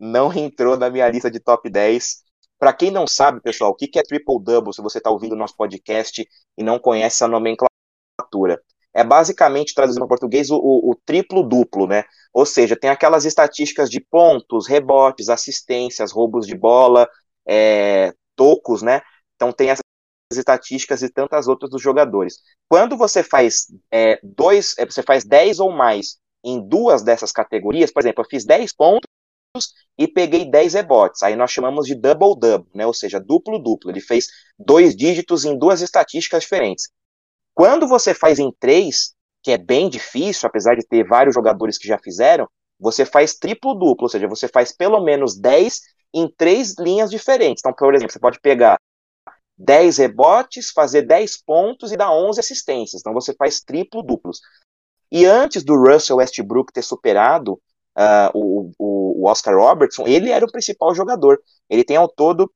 não entrou na minha lista de top 10. Para quem não sabe, pessoal, o que é triple double, se você está ouvindo o nosso podcast e não conhece essa nomenclatura, é basicamente, traduzindo para português, o, o, triplo duplo, né? Ou seja, tem aquelas estatísticas de pontos, rebotes, assistências, roubos de bola, é, tocos, né? Então tem essas estatísticas e tantas outras dos jogadores. Quando você faz é, dois, é, você faz 10 ou mais em duas dessas categorias, por exemplo, eu fiz 10 pontos e peguei 10 rebotes. Aí nós chamamos de double-double, né? ou seja, duplo-duplo. Ele fez dois dígitos em duas estatísticas diferentes. Quando você faz em três, que é bem difícil, apesar de ter vários jogadores que já fizeram, você faz triplo-duplo, ou seja, você faz pelo menos 10 em três linhas diferentes. Então, por exemplo, você pode pegar 10 rebotes, fazer 10 pontos e dar 11 assistências. Então você faz triplo-duplos. E antes do Russell Westbrook ter superado uh, o, o, Oscar Robertson, ele era o principal jogador. Ele tem ao todo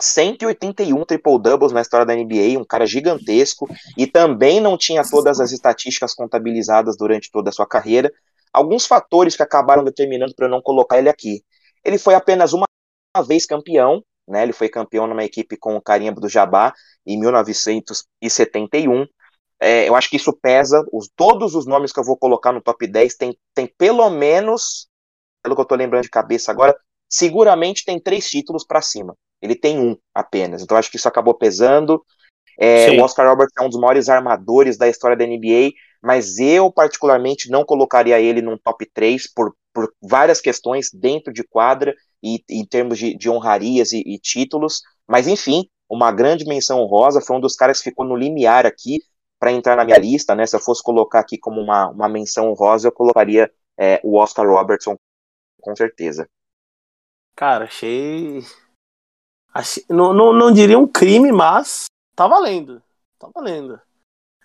181 triple doubles na história da NBA, um cara gigantesco, e também não tinha todas as estatísticas contabilizadas durante toda a sua carreira. Alguns fatores que acabaram determinando para eu não colocar ele aqui. Ele foi apenas uma vez campeão, né? Ele foi campeão numa equipe com o carimbo do Jabá em 1971. É, eu acho que isso pesa. Os, todos os nomes que eu vou colocar no top 10 tem, tem pelo menos, pelo que eu tô lembrando de cabeça agora, seguramente tem três títulos para cima. Ele tem um apenas. Então acho que isso acabou pesando. É, o Oscar Roberts é um dos maiores armadores da história da NBA, mas eu particularmente não colocaria ele num top 3 por, por várias questões dentro de quadra e em termos de, de honrarias e, e títulos. Mas enfim, uma grande menção honrosa, foi um dos caras que ficou no limiar aqui para entrar na minha lista, né? Se eu fosse colocar aqui como uma, uma menção rosa, eu colocaria é, o Oscar Robertson, com certeza. Cara, achei. Achei... Não, não, não diria um crime, mas tá valendo. Tá valendo.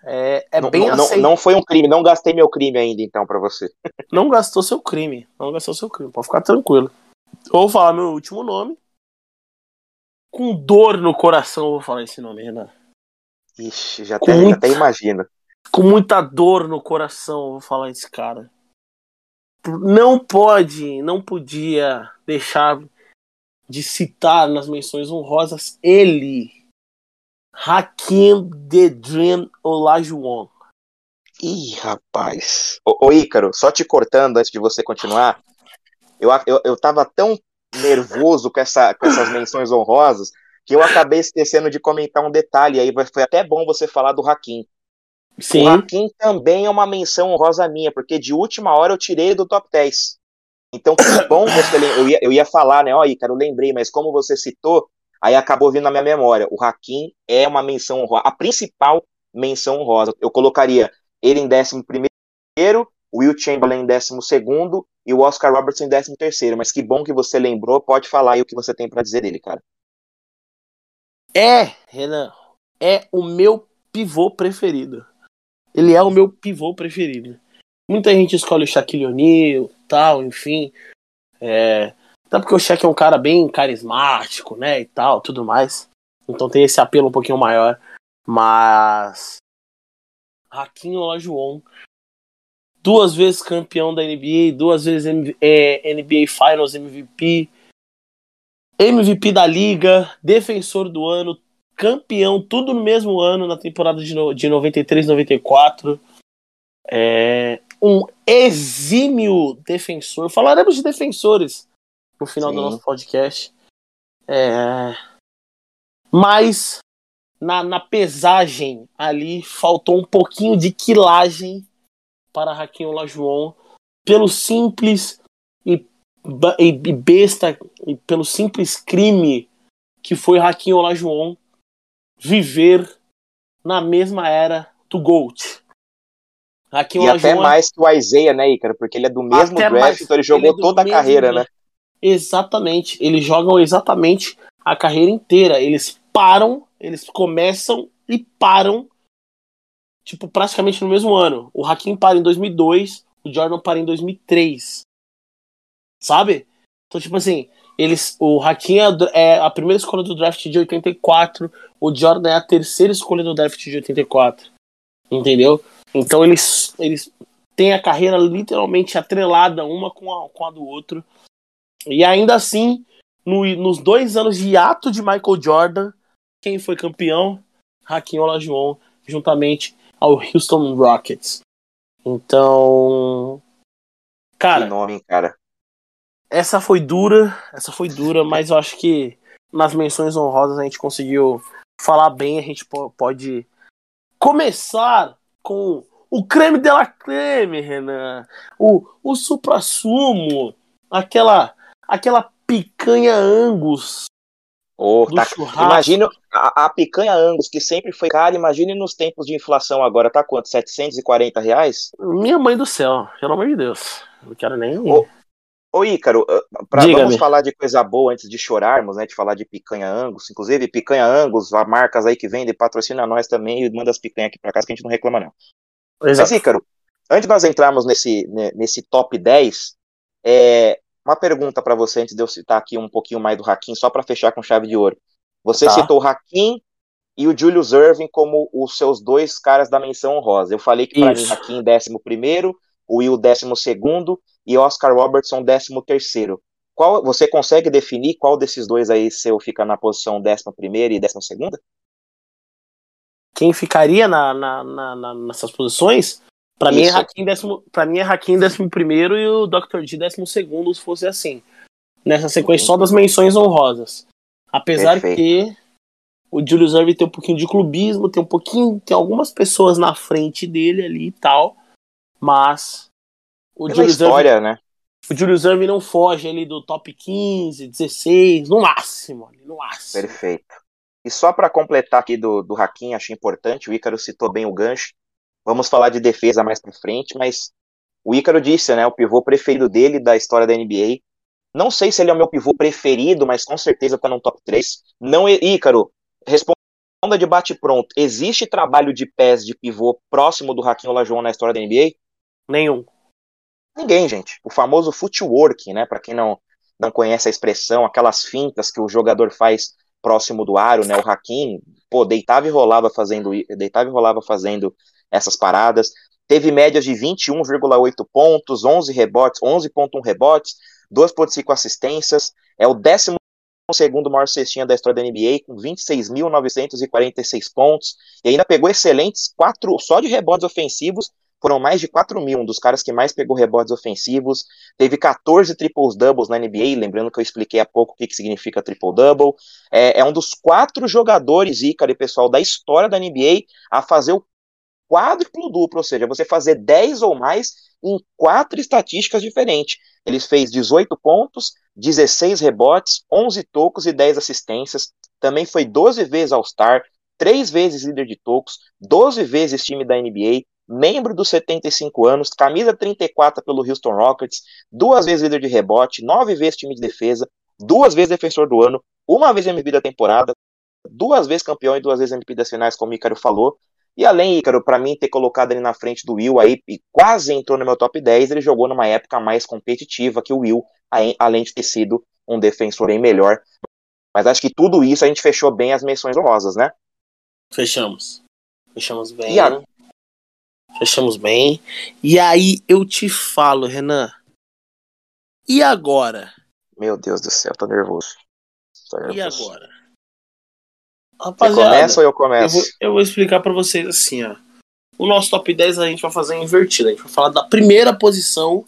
É, é não, bem não, não foi um crime, não gastei meu crime ainda, então, para você. não gastou seu crime. Não gastou seu crime, pode ficar tranquilo. Vou falar meu último nome. Com dor no coração, eu vou falar esse nome, Renan. Ixi, já até, muita, até imagino. Com muita dor no coração, vou falar esse cara. Não pode, não podia deixar de citar nas menções honrosas ele, Hakim The Dream Olajuwon. Ih, rapaz. Ô, ô Ícaro, só te cortando antes de você continuar, eu, eu, eu tava tão nervoso com, essa, com essas menções honrosas que eu acabei esquecendo de comentar um detalhe aí, foi até bom você falar do Hakim. Sim. O Hakim também é uma menção honrosa minha, porque de última hora eu tirei do top 10. Então, que bom você. Eu ia, eu ia falar, né? Ó, Ícaro, eu lembrei, mas como você citou, aí acabou vindo na minha memória. O Hakim é uma menção honrosa, a principal menção honrosa. Eu colocaria ele em 11 primeiro, Will Chamberlain em 12 e o Oscar Robertson em 13 terceiro. Mas que bom que você lembrou, pode falar aí o que você tem para dizer dele, cara. É, Renan, é o meu pivô preferido. Ele é o meu pivô preferido. Muita gente escolhe o Shaquille O'Neal, tal, enfim. É, até porque o Shaq é um cara bem carismático, né, e tal, tudo mais. Então tem esse apelo um pouquinho maior. Mas. Raquinho Olajuwon. Duas vezes campeão da NBA, duas vezes é, NBA Finals MVP, MVP da liga, defensor do ano, campeão, tudo no mesmo ano, na temporada de, no, de 93, 94. É, um exímio defensor. Falaremos de defensores no final Sim. do nosso podcast. É, mas na, na pesagem ali faltou um pouquinho de quilagem para Raquel Olajuwon pelo simples e, e, besta e pelo simples crime que foi Raquel Olajuwon viver na mesma era do Gold. Hakim e até mais que o Isaiah, né, Ícaro? Porque ele é do mesmo draft, mais, então ele jogou ele é toda a carreira, né? Exatamente. Eles jogam exatamente a carreira inteira. Eles param, eles começam e param, tipo, praticamente no mesmo ano. O Hakim para em 2002, o Jordan para em 2003. Sabe? Então, tipo assim, eles, o Hakim é, é a primeira escolha do draft de 84, o Jordan é a terceira escolha do draft de 84. Entendeu? Então eles, eles têm a carreira literalmente atrelada uma com a, com a do outro. E ainda assim, no, nos dois anos de ato de Michael Jordan, quem foi campeão? Hakim Olajuwon, juntamente ao Houston Rockets. Então, cara, que nome, cara. Essa foi dura, essa foi dura, mas eu acho que nas menções honrosas a gente conseguiu falar bem, a gente pode começar com o creme de la creme, Renan. O, o supra-sumo, aquela, aquela picanha Angus Oh, tá. Imagina a, a, picanha Angus, que sempre foi cara, imagine nos tempos de inflação agora, tá quanto? 740 reais? Minha mãe do céu, pelo amor de Deus. Não quero nem. Ô, ô Ícaro, ah, pra, vamos falar de coisa boa antes de chorarmos, né? De falar de picanha Angus. Inclusive, picanha Angus, há marcas aí que vendem, patrocina nós também e manda as picanhas aqui pra casa que a gente não reclama, não. Exato. Mas, Ícaro, antes de nós entrarmos nesse, nesse top 10, é, uma pergunta para você, antes de eu citar aqui um pouquinho mais do Hakim, só para fechar com chave de ouro. Você tá. citou o Hakim e o Julius Irving como os seus dois caras da menção honrosa. Eu falei que para mim Hakim 11 o Will 12 e Oscar Robertson 13 qual, você consegue definir qual desses dois aí seu fica na posição 11 e 12? Quem ficaria na, na, na, nessas posições? Pra mim, é Hakim décimo, pra mim é Hakim décimo primeiro e o Dr. D décimo segundo, se fosse assim. Nessa sequência só das menções honrosas. Apesar Perfeito. que o Julius Irving tem um pouquinho de clubismo, tem um pouquinho. Tem algumas pessoas na frente dele ali e tal. Mas. O Pela Julius história, Irving, né? O Julius Irving não foge ali do top 15, 16, no máximo. No máximo. Perfeito. E só para completar aqui do, do Hakim, acho importante, o Ícaro citou bem o gancho. Vamos falar de defesa mais para frente, mas o Ícaro disse, né, o pivô preferido dele da história da NBA. Não sei se ele é o meu pivô preferido, mas com certeza tá no top 3. Não, Ícaro, responda de bate pronto. Existe trabalho de pés de pivô próximo do Hakim Olajuwon na história da NBA? Nenhum. Ninguém, gente. O famoso footwork, né, para quem não não conhece a expressão, aquelas fintas que o jogador faz próximo do aro, né? O Hakim, pô, deitava e rolava fazendo, deitava e rolava fazendo essas paradas. Teve médias de 21,8 pontos, 11 rebotes, 11,1 rebotes, 2,5 assistências. É o décimo segundo maior cestinha da história da NBA, com 26.946 pontos. E ainda pegou excelentes quatro só de rebotes ofensivos. Foram mais de 4 mil, um dos caras que mais pegou rebotes ofensivos. Teve 14 triples doubles na NBA, lembrando que eu expliquei há pouco o que, que significa triple double. É, é um dos quatro jogadores, Ícaro pessoal, da história da NBA a fazer o quádruplo duplo, ou seja, você fazer 10 ou mais em quatro estatísticas diferentes. Ele fez 18 pontos, 16 rebotes, 11 tocos e 10 assistências. Também foi 12 vezes All-Star, 3 vezes líder de tocos, 12 vezes time da NBA, membro dos 75 anos, camisa 34 pelo Houston Rockets, duas vezes líder de rebote, nove vezes time de defesa, duas vezes defensor do ano, uma vez MVP da temporada, duas vezes campeão e duas vezes MVP das finais, como o Ícaro falou. E além, Ícaro, para mim ter colocado ele na frente do Will aí e quase entrou no meu top 10, ele jogou numa época mais competitiva que o Will, além de ter sido um defensor bem melhor. Mas acho que tudo isso a gente fechou bem as menções honrosas, né? Fechamos. Fechamos bem. A... Fechamos bem. E aí eu te falo, Renan. E agora? Meu Deus do céu, tô nervoso. Tô nervoso. E agora? Rapaziada, Você começa ou eu começo? Eu vou, eu vou explicar para vocês assim, ó. O nosso top 10 a gente vai fazer invertido. A gente vai falar da primeira posição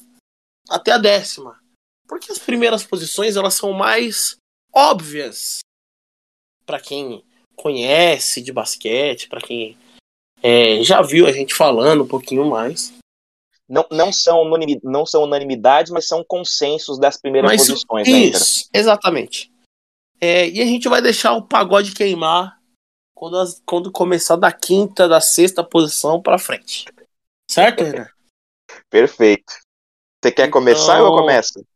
até a décima. Porque as primeiras posições elas são mais óbvias para quem conhece de basquete, para quem é, já viu a gente falando um pouquinho mais. Não, não, são, não são unanimidades, mas são consensos das primeiras mas, posições. Né, isso, né, exatamente. É, e a gente vai deixar o pagode queimar quando, as, quando começar da quinta, da sexta posição para frente. Certo, Renan? Perfeito. Você quer então, começar ou eu começo?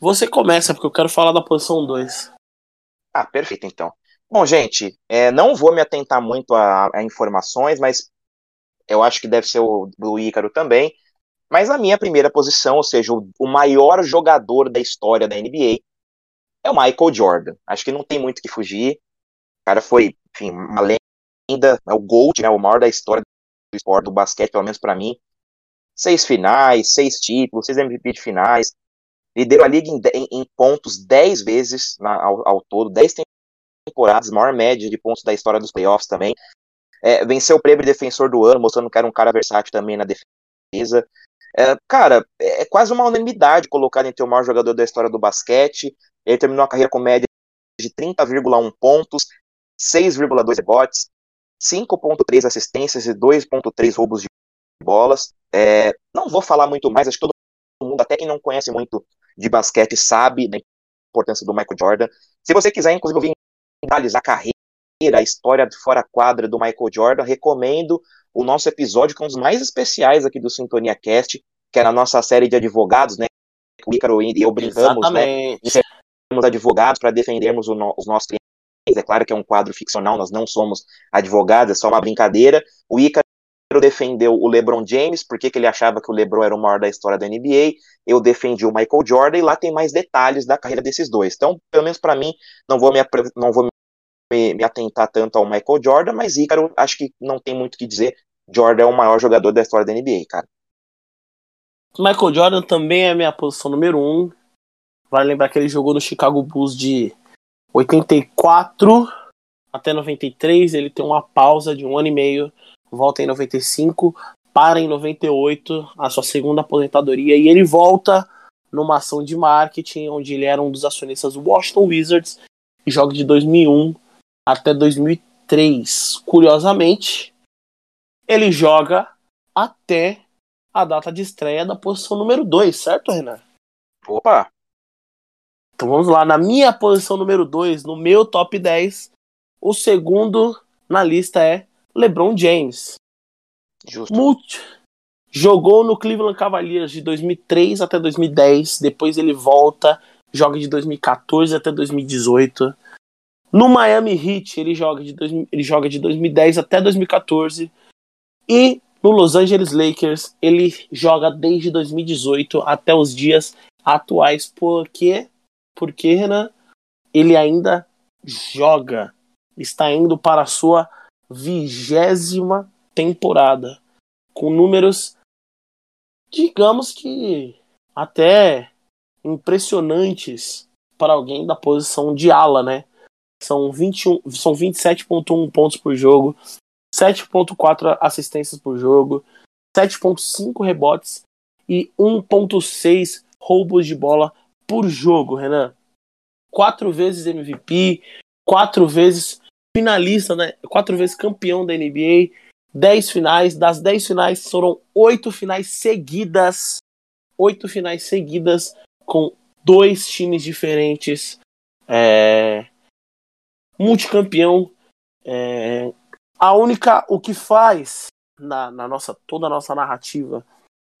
Você começa, porque eu quero falar da posição 2. Ah, perfeito então. Bom, gente, é, não vou me atentar muito a, a, informações, mas eu acho que deve ser o do Ícaro também. Mas a minha primeira posição, ou seja, o, o maior jogador da história da NBA, é o Michael Jordan. Acho que não tem muito que fugir. O cara foi, enfim, uma lenda, é o GOAT, né, o maior da história do esporte, do basquete, pelo menos para mim. Seis finais, seis títulos, seis MVP de finais. Liderou a liga em, em, em pontos dez vezes na, ao, ao todo, dez temporadas, maior média de pontos da história dos playoffs também. É, venceu o prêmio de defensor do ano, mostrando que era um cara versátil também na defesa. É, cara, é quase uma unanimidade colocar entre o maior jogador da história do basquete. Ele terminou a carreira com média de 30,1 pontos, 6,2 rebotes, 5,3 assistências e 2,3 roubos de bolas. É, não vou falar muito mais, acho que todo mundo, até quem não conhece muito de basquete, sabe da importância do Michael Jordan. Se você quiser, inclusive, ouvir analisar a carreira, a história de fora quadra do Michael Jordan, recomendo o nosso episódio, que é um dos mais especiais aqui do Sintonia Cast, que é na nossa série de advogados, né? O Ícaro e eu brincamos, né? Exatamente. né? Sermos advogados para defendermos no, os nossos clientes. É claro que é um quadro ficcional, nós não somos advogados, é só uma brincadeira. O Ícaro defendeu o LeBron James, porque ele achava que o LeBron era o maior da história da NBA. Eu defendi o Michael Jordan, e lá tem mais detalhes da carreira desses dois. Então, pelo menos para mim, não vou me, não vou me, me atentar tanto ao Michael Jordan, mas Ícaro, acho que não tem muito o que dizer. Jordan é o maior jogador da história da NBA, cara. Michael Jordan também é minha posição número 1. Um. Vale lembrar que ele jogou no Chicago Bulls de 84 até 93. Ele tem uma pausa de um ano e meio. Volta em 95, para em 98, a sua segunda aposentadoria. E ele volta numa ação de marketing, onde ele era um dos acionistas do Washington Wizards. E joga de 2001 até 2003. Curiosamente, ele joga até a data de estreia da posição número 2, certo, Renan? Opa! Então vamos lá, na minha posição número 2, no meu top 10, o segundo na lista é LeBron James. Justo. Multi... Jogou no Cleveland Cavaliers de 2003 até 2010, depois ele volta, joga de 2014 até 2018. No Miami Heat, ele joga, de dois, ele joga de 2010 até 2014. E no Los Angeles Lakers, ele joga desde 2018 até os dias atuais. Por quê? Porque, Renan, ele ainda joga. Está indo para a sua vigésima temporada. Com números, digamos que até impressionantes para alguém da posição de ala, né? São, 21, são 27,1 pontos por jogo, 7,4 assistências por jogo, 7,5 rebotes e 1,6 roubos de bola por jogo, Renan. Quatro vezes MVP, quatro vezes finalista, né? quatro vezes campeão da NBA, 10 finais. Das 10 finais foram oito finais seguidas. Oito finais seguidas com dois times diferentes. É, multicampeão. É, a única, o que faz na, na nossa toda a nossa narrativa,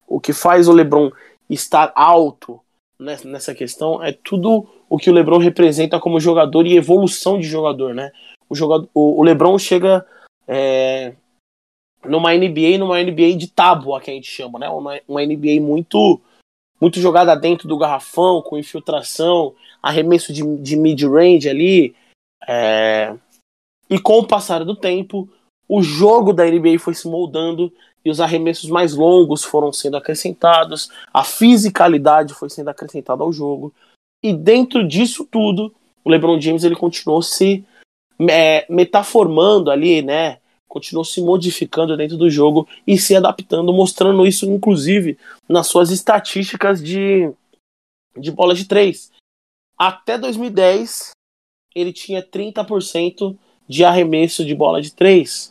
o que faz o LeBron estar alto nessa questão é tudo o que o LeBron representa como jogador e evolução de jogador, né? O, jogador, o, o LeBron chega é, numa NBA, numa NBA de tábua que a gente chama, né? Uma, uma NBA muito muito jogada dentro do garrafão, com infiltração, arremesso de, de mid-range ali. É... E com o passar do tempo, o jogo da NBA foi se moldando e os arremessos mais longos foram sendo acrescentados, a fisicalidade foi sendo acrescentada ao jogo. E dentro disso tudo, o LeBron James ele continuou se é, metaformando ali, né? Continuou se modificando dentro do jogo e se adaptando, mostrando isso, inclusive, nas suas estatísticas de, de bola de três. Até 2010, ele tinha 30% de arremesso de bola de três.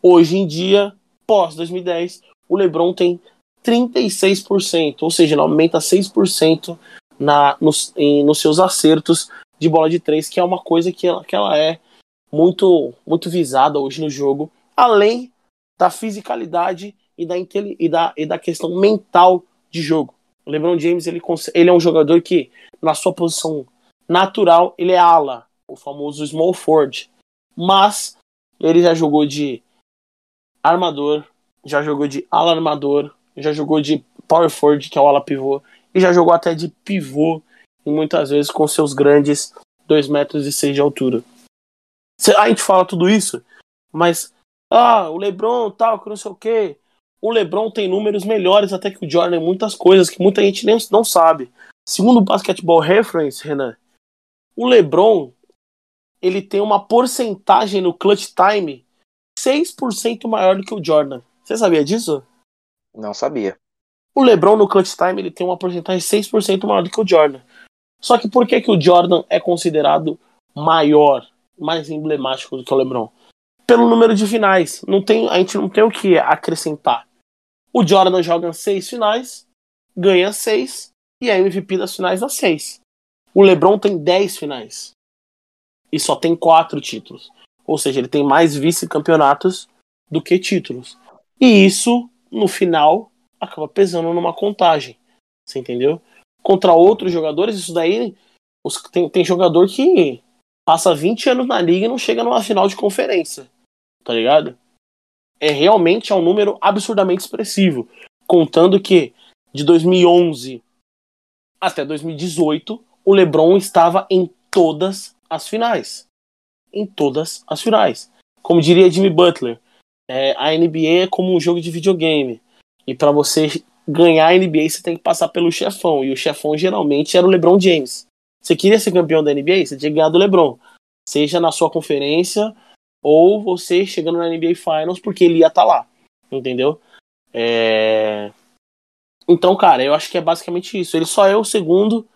Hoje em dia, pós 2010, o LeBron tem 36%, ou seja, ele aumenta 6% na, nos, em, nos seus acertos de bola de três, que é uma coisa que ela, que ela é muito, muito visada hoje no jogo, além da fisicalidade e da, e da, e da questão mental de jogo. O LeBron James ele, ele é um jogador que, na sua posição natural, ele é ala, o famoso small forward. Mas ele já jogou de armador, já jogou de ala armador, já jogou de power forward, que é o ala pivô, e já jogou até de pivô, e muitas vezes com seus grandes 2 metros e 6 de altura. A gente fala tudo isso, mas ah, o LeBron tal, que não sei o que. O LeBron tem números melhores até que o Jordan muitas coisas que muita gente nem não sabe. Segundo o Basketball Reference, Renan, o LeBron ele tem uma porcentagem no clutch time 6% maior do que o Jordan. Você sabia disso? Não sabia. O LeBron no clutch time ele tem uma porcentagem 6% maior do que o Jordan. Só que por que, que o Jordan é considerado maior, mais emblemático do que o LeBron? Pelo número de finais. Não tem, a gente não tem o que acrescentar. O Jordan joga seis finais, ganha seis e é MVP das finais das seis. O LeBron tem 10 finais e só tem quatro títulos. Ou seja, ele tem mais vice-campeonatos do que títulos. E isso, no final, acaba pesando numa contagem. Você entendeu? Contra outros jogadores, isso daí. Tem, tem jogador que passa 20 anos na liga e não chega numa final de conferência. Tá ligado? É realmente é um número absurdamente expressivo. Contando que de 2011 até 2018, o LeBron estava em todas as finais em todas as finais. Como diria Jimmy Butler, é, a NBA é como um jogo de videogame. E para você ganhar a NBA, você tem que passar pelo chefão. E o chefão geralmente era o LeBron James. Você queria ser campeão da NBA? Você tinha que ganhar do LeBron. Seja na sua conferência ou você chegando na NBA Finals, porque ele ia estar tá lá. Entendeu? É... Então, cara, eu acho que é basicamente isso. Ele só é o segundo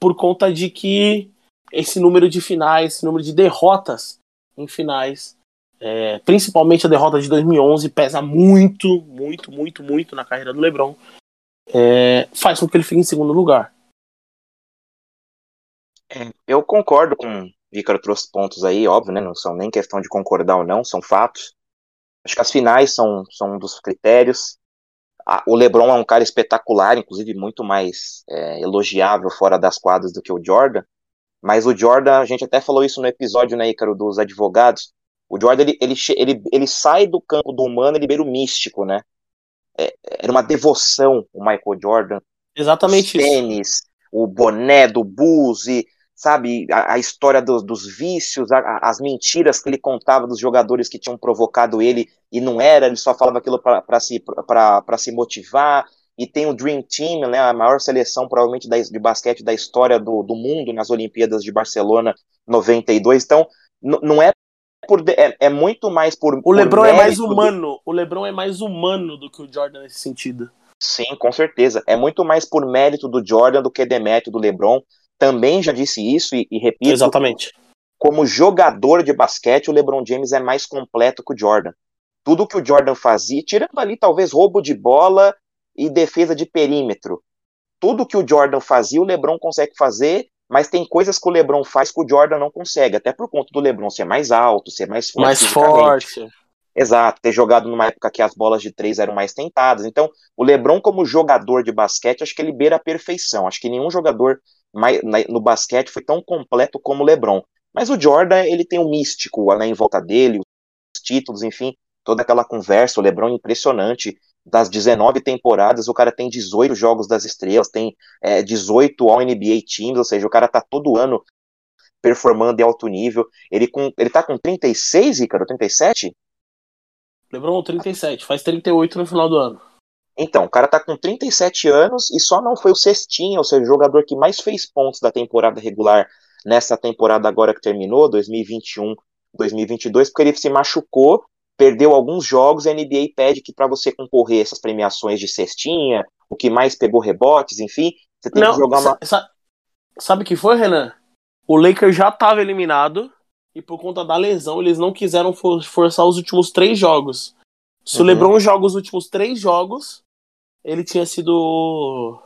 por conta de que esse número de finais, esse número de derrotas em finais, é, principalmente a derrota de 2011, pesa muito, muito, muito, muito na carreira do LeBron. É, faz com que ele fique em segundo lugar. É, eu concordo com o Ícaro trouxe pontos aí, óbvio, né? Não são nem questão de concordar ou não, são fatos. Acho que as finais são, são um dos critérios. o LeBron é um cara espetacular, inclusive muito mais é, elogiável fora das quadras do que o Jordan. Mas o Jordan, a gente até falou isso no episódio, né, Ícaro, dos advogados. O Jordan, ele, ele, ele, ele sai do campo do humano e libera o místico, né? É, era uma devoção o Michael Jordan. Exatamente Os tênis, isso. o boné do Bulls e, sabe, a, a história do, dos vícios, a, a, as mentiras que ele contava dos jogadores que tinham provocado ele e não era, ele só falava aquilo para se, se motivar e tem o Dream Team, né, a maior seleção provavelmente da, de basquete da história do, do mundo nas Olimpíadas de Barcelona 92. Então, não é por é, é, muito mais por o LeBron é mais humano. O LeBron é mais humano do que o Jordan nesse sentido. Sim, com certeza. É muito mais por mérito do Jordan do que demérito do LeBron. Também já disse isso e, e repito. Exatamente. Como jogador de basquete, o LeBron James é mais completo que o Jordan. Tudo que o Jordan fazia, tirando ali talvez roubo de bola e defesa de perímetro. Tudo que o Jordan fazia, o LeBron consegue fazer, mas tem coisas que o LeBron faz que o Jordan não consegue, até por conta do LeBron ser mais alto, ser mais forte. Mais forte. Exato, ter jogado numa época que as bolas de três eram mais tentadas. Então, o LeBron, como jogador de basquete, acho que ele beira a perfeição. Acho que nenhum jogador no basquete foi tão completo como o LeBron. Mas o Jordan, ele tem um místico né, em volta dele, os títulos, enfim, toda aquela conversa. O LeBron é impressionante. Das 19 temporadas, o cara tem 18 jogos das estrelas, tem é, 18 All-NBA Teams, ou seja, o cara tá todo ano performando em alto nível. Ele, com, ele tá com 36, Ícaro? 37? LeBron 37, faz 38 no final do ano. Então, o cara tá com 37 anos e só não foi o cestinha, ou seja, o jogador que mais fez pontos da temporada regular nessa temporada agora que terminou, 2021, 2022, porque ele se machucou, perdeu alguns jogos, a NBA pede que para você concorrer essas premiações de cestinha, o que mais pegou rebotes, enfim, você tem não, que jogar uma... Sabe o que foi, Renan? O Lakers já estava eliminado e por conta da lesão eles não quiseram for forçar os últimos três jogos. Se uhum. o LeBron joga os últimos três jogos, ele tinha sido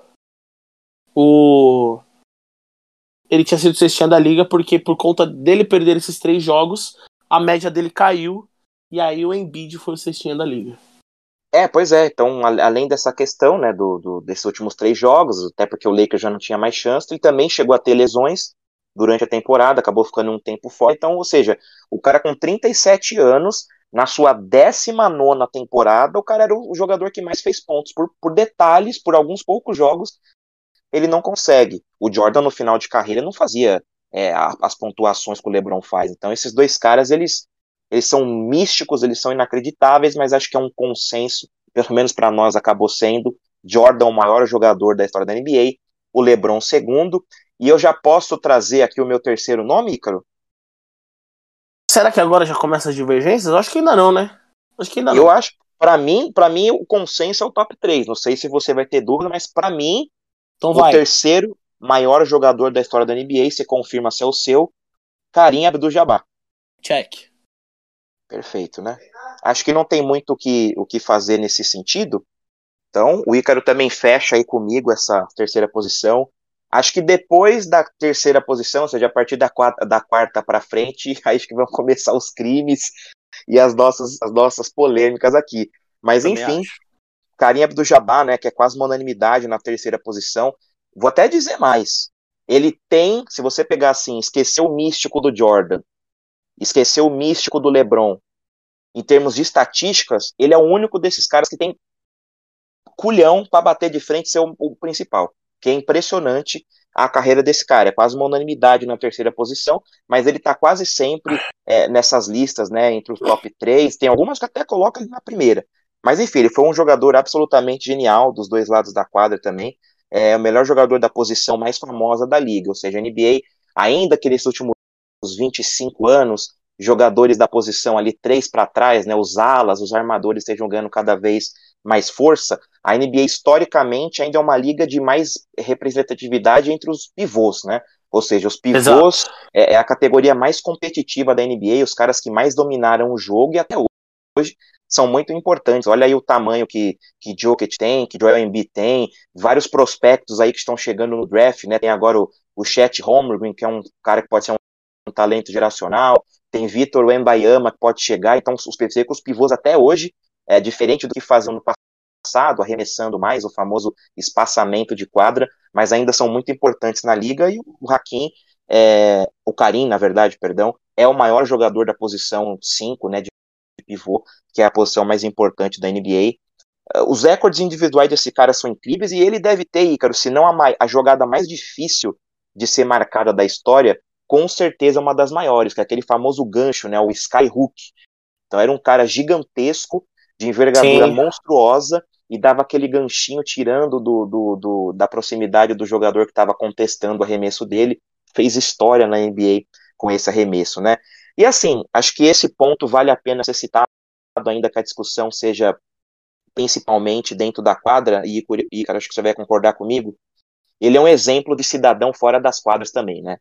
o ele tinha sido cestinha da liga porque por conta dele perder esses três jogos, a média dele caiu e aí o Embiid foi o cestinha da liga. É, pois é. Então, além dessa questão, né, do, do, desses últimos três jogos, até porque o Lakers já não tinha mais chance, ele também chegou a ter lesões durante a temporada, acabou ficando um tempo fora. Então, ou seja, o cara com 37 anos, na sua 19 temporada, o cara era o jogador que mais fez pontos. Por, por detalhes, por alguns poucos jogos, ele não consegue. O Jordan, no final de carreira, não fazia é, as pontuações que o LeBron faz. Então, esses dois caras, eles, eles são místicos, eles são inacreditáveis, mas acho que é um consenso, pelo menos para nós acabou sendo, Jordan o maior jogador da história da NBA, o LeBron segundo, e eu já posso trazer aqui o meu terceiro nome, Ícaro? Será que agora já começa as divergências? Eu acho que ainda não, né? Acho que ainda eu não. acho, para mim, para mim o consenso é o top 3. Não sei se você vai ter dúvida, mas para mim então o terceiro maior jogador da história da NBA, você confirma se é o seu, Karim Abdul-Jabbar. Check. Perfeito, né? Acho que não tem muito o que, o que fazer nesse sentido. Então, o Ícaro também fecha aí comigo essa terceira posição. Acho que depois da terceira posição, ou seja, a partir da quarta, da quarta para frente, acho que vão começar os crimes e as nossas, as nossas polêmicas aqui. Mas enfim, acho. Karim Abdul-Jabbar, né, que é quase uma unanimidade na terceira posição. Vou até dizer mais. Ele tem, se você pegar assim, esquecer o místico do Jordan, esquecer o místico do LeBron, em termos de estatísticas, ele é o único desses caras que tem culhão para bater de frente e ser o, o principal que é impressionante a carreira desse cara. É quase uma unanimidade na terceira posição, mas ele está quase sempre é, nessas listas, né, entre os top 3. Tem algumas que até colocam ele na primeira. Mas enfim, ele foi um jogador absolutamente genial dos dois lados da quadra também. É o melhor jogador da posição mais famosa da liga, ou seja, a NBA, ainda que nesses últimos 25 anos, jogadores da posição ali três para trás, né, os alas, os armadores estejam ganhando cada vez mais força, a NBA historicamente ainda é uma liga de mais representatividade entre os pivôs, né? Ou seja, os pivôs é, é, a categoria mais competitiva da NBA, os caras que mais dominaram o jogo e até hoje são muito importantes. Olha aí o tamanho que, que Jokic tem, que Joel Embiid tem, vários prospectos aí que estão chegando no draft, né? Tem agora o, o Chet Holmgren, que é um cara que pode ser um, um talento geracional, tem Vitor Wembayama que pode chegar, então os, os pivôs até hoje é diferente do que faziam no passado, arremessando mais, o famoso espaçamento de quadra, mas ainda são muito importantes na liga, e o Hakim, é, o Karim, na verdade, perdão, é o maior jogador da posição 5, né, de pivô, que é a posição mais importante da NBA. Os recordes individuais desse cara são incríveis, e ele deve ter, Ícaro, se não a, a jogada mais difícil de ser marcada da história, com certeza uma das maiores, que é aquele famoso gancho, né, o skyhook. Então era um cara gigantesco, de envergadura Sim. monstruosa e dava aquele ganchinho tirando do, do, do da proximidade do jogador que estava contestando o arremesso dele. Fez história na NBA com esse arremesso, né? E assim, acho que esse ponto vale a pena ser citado, ainda que a discussão seja principalmente dentro da quadra, e Ícaro, acho que você vai concordar comigo. Ele é um exemplo de cidadão fora das quadras também, né?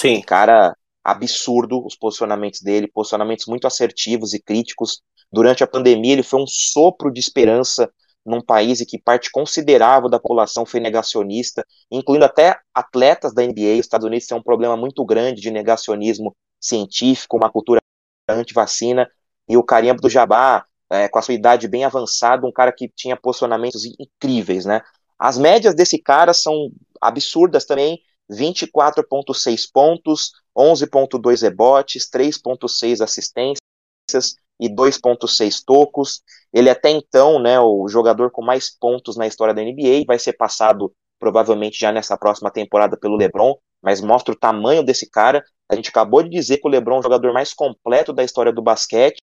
Sim. Cara absurdo os posicionamentos dele, posicionamentos muito assertivos e críticos, Durante a pandemia, ele foi um sopro de esperança num país em que parte considerável da população foi negacionista, incluindo até atletas da NBA. Os Estados Unidos têm um problema muito grande de negacionismo científico, uma cultura anti-vacina. e o Karim Abdul-Jabbar, é, com a sua idade bem avançada, um cara que tinha posicionamentos incríveis, né? As médias desse cara são absurdas também, 24.6 pontos, 11.2 rebotes, 3.6 assistências e 2.6 tocos. Ele até então, né, o jogador com mais pontos na história da NBA, vai ser passado provavelmente já nessa próxima temporada pelo LeBron, mas mostra o tamanho desse cara. A gente acabou de dizer que o LeBron é o jogador mais completo da história do basquete.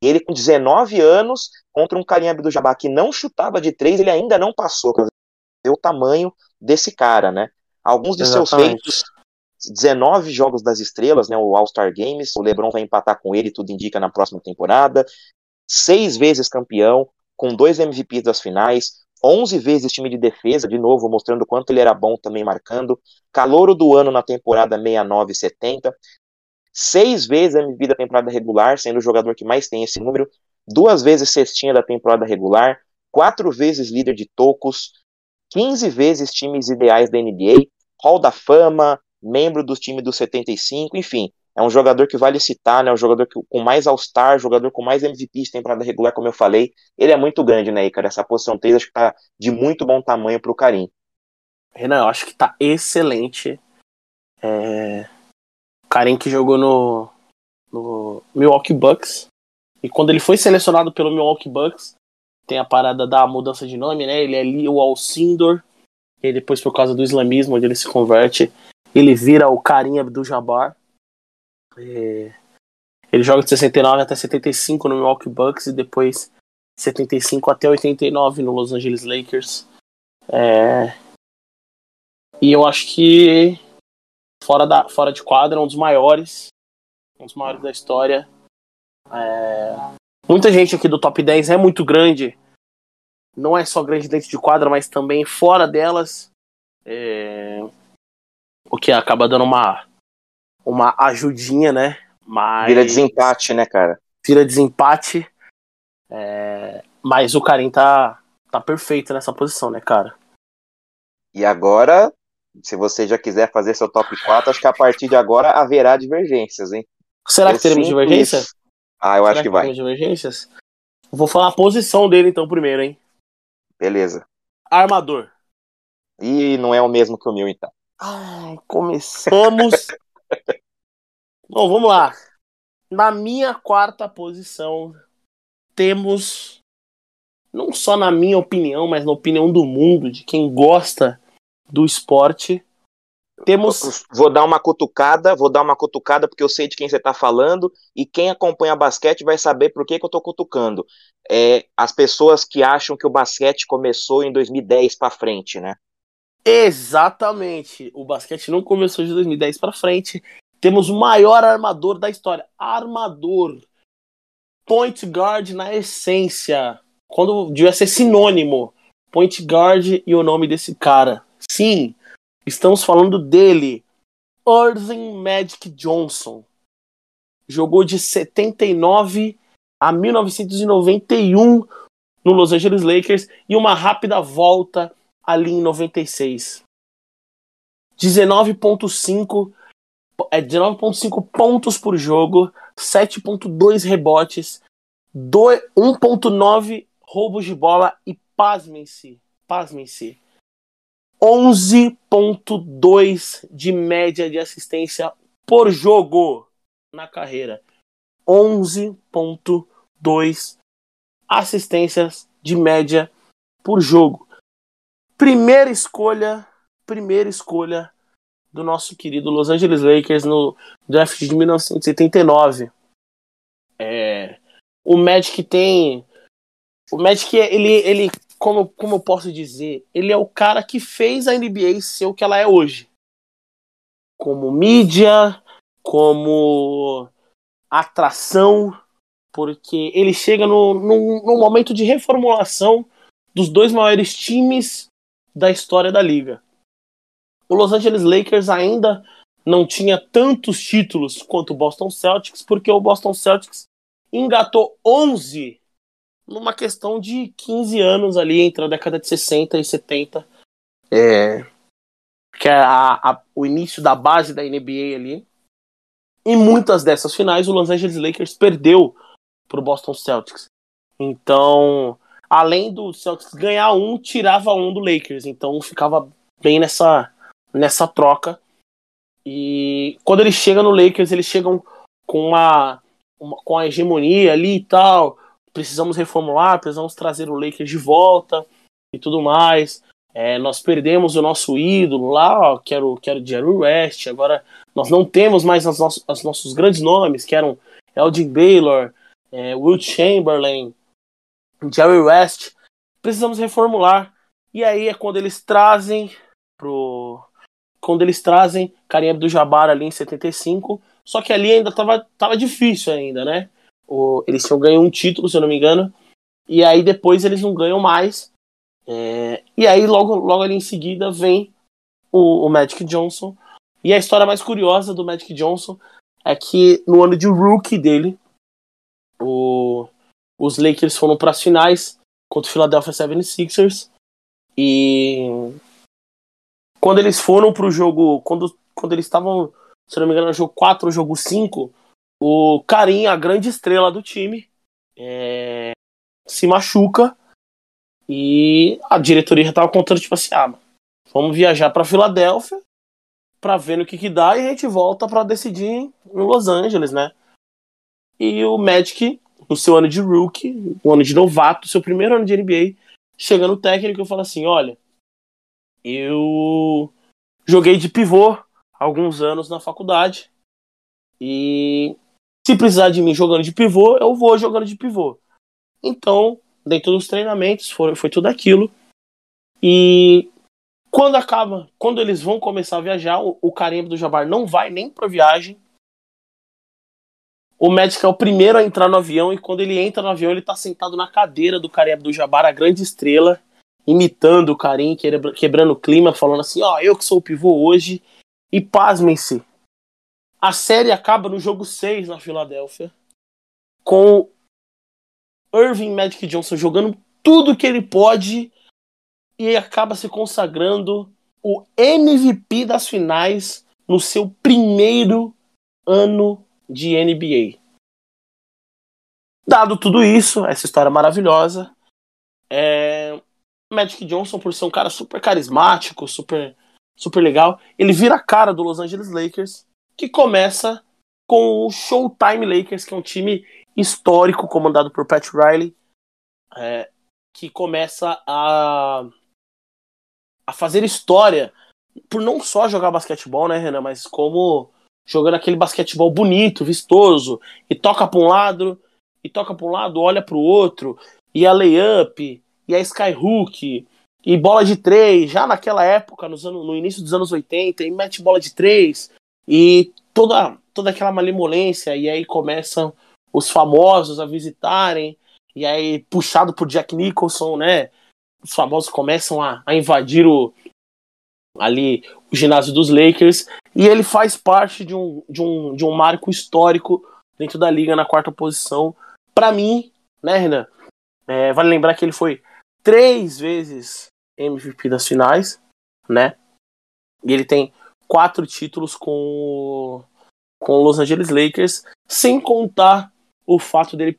Ele com 19 anos contra um carinha do Jabá que não chutava de três, ele ainda não passou. o tamanho desse cara, né? Alguns de Exatamente. seus feitos 19 jogos das estrelas, né, o All-Star Games, o LeBron vai empatar com ele, tudo indica na próxima temporada. Seis vezes campeão, com dois MVPs das finais, 11 vezes time de defesa, de novo mostrando quanto ele era bom também marcando. Calouro do ano na temporada 69 e 70. Seis vezes MVP da temporada regular, sendo o jogador que mais tem esse número. Duas vezes cestinha da temporada regular. Quatro vezes líder de tocos. 15 vezes times ideais da NBA. Hall da Fama, membro do time dos 75, enfim, é um jogador que vale citar, né? Um jogador que, com mais All-Star, jogador com mais MVP de temporada regular, como eu falei. Ele é muito grande, né, cara? Essa posição 3 acho que tá de muito bom tamanho pro Karim. Renan, eu acho que tá excelente. É... Karim que jogou no, no Milwaukee Bucks. E quando ele foi selecionado pelo Milwaukee Bucks, tem a parada da mudança de nome, né? Ele é ali o Alcindor. E depois, por causa do islamismo, onde ele se converte, ele vira o Karim Abdul-Jabbar. É... Ele joga de 69 até 75 no Milwaukee Bucks e depois 75 até 89 no Los Angeles Lakers. É... E eu acho que fora, da, fora de quadra, um dos maiores, um dos maiores da história. É... Muita gente aqui do top 10 é muito grande. Não é só grande dentro de quadra, mas também fora delas. É o que acaba dando uma, uma ajudinha, né? Mas... Vira desempate, né, cara? Vira desempate. É... Mas o Karim tá, tá perfeito nessa posição, né, cara? E agora, se você já quiser fazer seu top 4, acho que a partir de agora haverá divergências, hein? Será eu que teremos divergências? Ah, eu Será acho que, que vai. divergências? Vou falar a posição dele então primeiro, hein? Beleza. Armador. E não é o mesmo que o meu, então. Ai, começamos. Bom, vamos lá. Na minha quarta posição, temos, não só na minha opinião, mas na opinião do mundo, de quem gosta do esporte, temos. Vou dar uma cutucada, vou dar uma cutucada porque eu sei de quem você está falando e quem acompanha basquete vai saber por que, que eu estou cutucando. É, as pessoas que acham que o basquete começou em 2010 para frente, né? Exatamente. O basquete não começou de 2010 para frente. Temos o maior armador da história. Armador. Point guard na essência. Quando devia ser sinônimo. Point guard e o nome desse cara. Sim, estamos falando dele. Irving Magic Johnson. Jogou de 79 a 1991 no Los Angeles Lakers e uma rápida volta ali em 96. 19.5 é 19.5 pontos por jogo, 7.2 rebotes, 1.9 roubos de bola e pasmem-se, pasmem-se. 11.2 de média de assistência por jogo na carreira. 11.2 assistências de média por jogo primeira escolha, primeira escolha do nosso querido Los Angeles Lakers no draft de 1979. É, o Magic tem o Magic ele ele como como eu posso dizer, ele é o cara que fez a NBA ser o que ela é hoje. Como mídia, como atração, porque ele chega no, no, no momento de reformulação dos dois maiores times da história da liga. O Los Angeles Lakers ainda não tinha tantos títulos quanto o Boston Celtics, porque o Boston Celtics engatou 11 numa questão de 15 anos ali entre a década de 60 e 70. É, que é a, a, o início da base da NBA ali. E muitas dessas finais o Los Angeles Lakers perdeu pro Boston Celtics. Então, além do Celtics ganhar um, tirava um do Lakers. Então ficava bem nessa, nessa troca. E quando eles chegam no Lakers, eles chegam com uma, uma com a hegemonia ali e tal. Precisamos reformular, precisamos trazer o Lakers de volta e tudo mais. É, nós perdemos o nosso ídolo lá, ó, que, era o, que era o Jerry West. Agora nós não temos mais os nossos, os nossos grandes nomes, que eram Elgin Baylor, é, Will Chamberlain, Jerry West. Precisamos reformular. E aí é quando eles trazem pro. Quando eles trazem Karim Abdul-Jabbar ali em 75. Só que ali ainda tava, tava difícil ainda, né? O, eles tinham ganho um título, se eu não me engano. E aí depois eles não ganham mais. É, e aí logo, logo ali em seguida vem o, o Magic Johnson. E a história mais curiosa do Magic Johnson é que no ano de rookie dele, o, os Lakers foram para as finais contra o Philadelphia 76ers. E quando eles foram pro jogo, quando, quando eles estavam, se não me engano, no jogo 4 ou jogo 5, o Karim, a grande estrela do time, é, se machuca e a diretoria já tava contando, tipo assim, ah, vamos viajar para Filadélfia para ver no que que dá e a gente volta para decidir em Los Angeles, né? E o Magic no seu ano de rookie, o ano de novato, seu primeiro ano de NBA, chega no técnico e fala assim: olha, eu joguei de pivô alguns anos na faculdade e se precisar de mim jogando de pivô, eu vou jogando de pivô. Então, dentro dos treinamentos, foi, foi tudo aquilo. E quando acaba, quando eles vão começar a viajar, o, o carimbo do Jabar não vai nem pra viagem, o Magic é o primeiro a entrar no avião e quando ele entra no avião, ele tá sentado na cadeira do Kareem Abdul-Jabbar, a grande estrela, imitando o Kareem, quebrando o clima, falando assim, ó, oh, eu que sou o pivô hoje. E pasmem-se, a série acaba no jogo 6 na Filadélfia, com Irving Magic Johnson jogando tudo que ele pode e acaba se consagrando o MVP das finais no seu primeiro ano de NBA. Dado tudo isso, essa história maravilhosa, é... Magic Johnson, por ser um cara super carismático, super, super legal, ele vira a cara do Los Angeles Lakers, que começa com o Showtime Lakers, que é um time histórico comandado por Pat Riley, é... que começa a, a fazer história por não só jogar basquetebol, né, Renan, mas como jogando aquele basquetebol bonito, vistoso, e toca para um lado, e toca para um lado, olha para o outro, e a layup, e a skyhook, e bola de três, já naquela época, nos anos, no início dos anos 80, e mete bola de três, e toda, toda aquela malemolência, e aí começam os famosos a visitarem, e aí puxado por Jack Nicholson, né? Os famosos começam a, a invadir o, ali o ginásio dos Lakers e ele faz parte de um, de um, de um marco histórico dentro da liga na quarta posição. Para mim, né, Renan? É, vale lembrar que ele foi três vezes MVP das finais, né? E ele tem quatro títulos com com o Los Angeles Lakers, sem contar o fato dele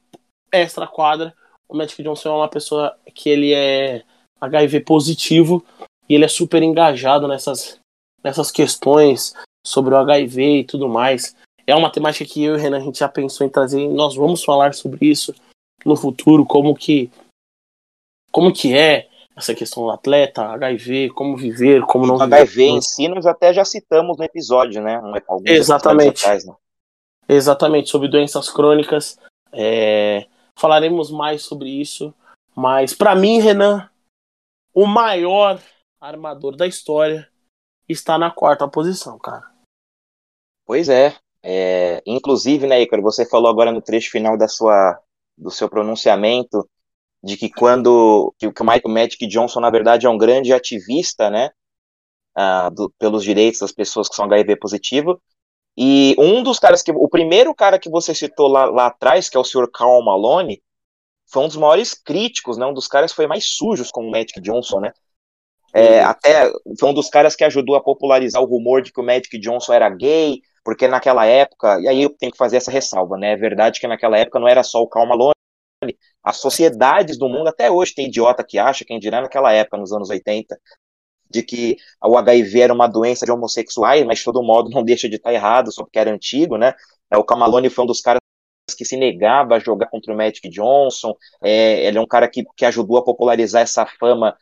extra quadra. O Magic Johnson é uma pessoa que ele é HIV positivo e ele é super engajado nessas, nessas questões sobre o HIV e tudo mais. É uma temática que eu e o Renan a gente já pensou em trazer. Nós vamos falar sobre isso no futuro, como que como que é essa questão do atleta, HIV, como viver, como não o viver. HIV em si nós até já citamos no episódio, né? Exatamente. Atrás, né? Exatamente, sobre doenças crônicas. É... Falaremos mais sobre isso. Mas para mim, Renan, o maior armador da história, está na quarta posição, cara. Pois é. é inclusive, né, Icaro, você falou agora no trecho final da sua, do seu pronunciamento de que quando que, que o Michael Magic Johnson, na verdade, é um grande ativista, né, uh, do, pelos direitos das pessoas que são HIV positivo, e um dos caras que. O primeiro cara que você citou lá, lá atrás, que é o Sr. Carl Malone, foi um dos maiores críticos, né? Um dos caras que foi mais sujos com o Magic Johnson, né? É, até foi um dos caras que ajudou a popularizar o rumor de que o Magic Johnson era gay, porque naquela época, e aí eu tenho que fazer essa ressalva, né? É verdade que naquela época não era só o Karl Malone, as sociedades do mundo, até hoje tem idiota que acha, quem dirá naquela época, nos anos 80, de que o HIV era uma doença de homossexuais, mas de todo modo não deixa de estar errado, só porque era antigo, né? É, o Camalone foi um dos caras que se negava a jogar contra o Magic Johnson, é, ele é um cara que, que ajudou a popularizar essa fama,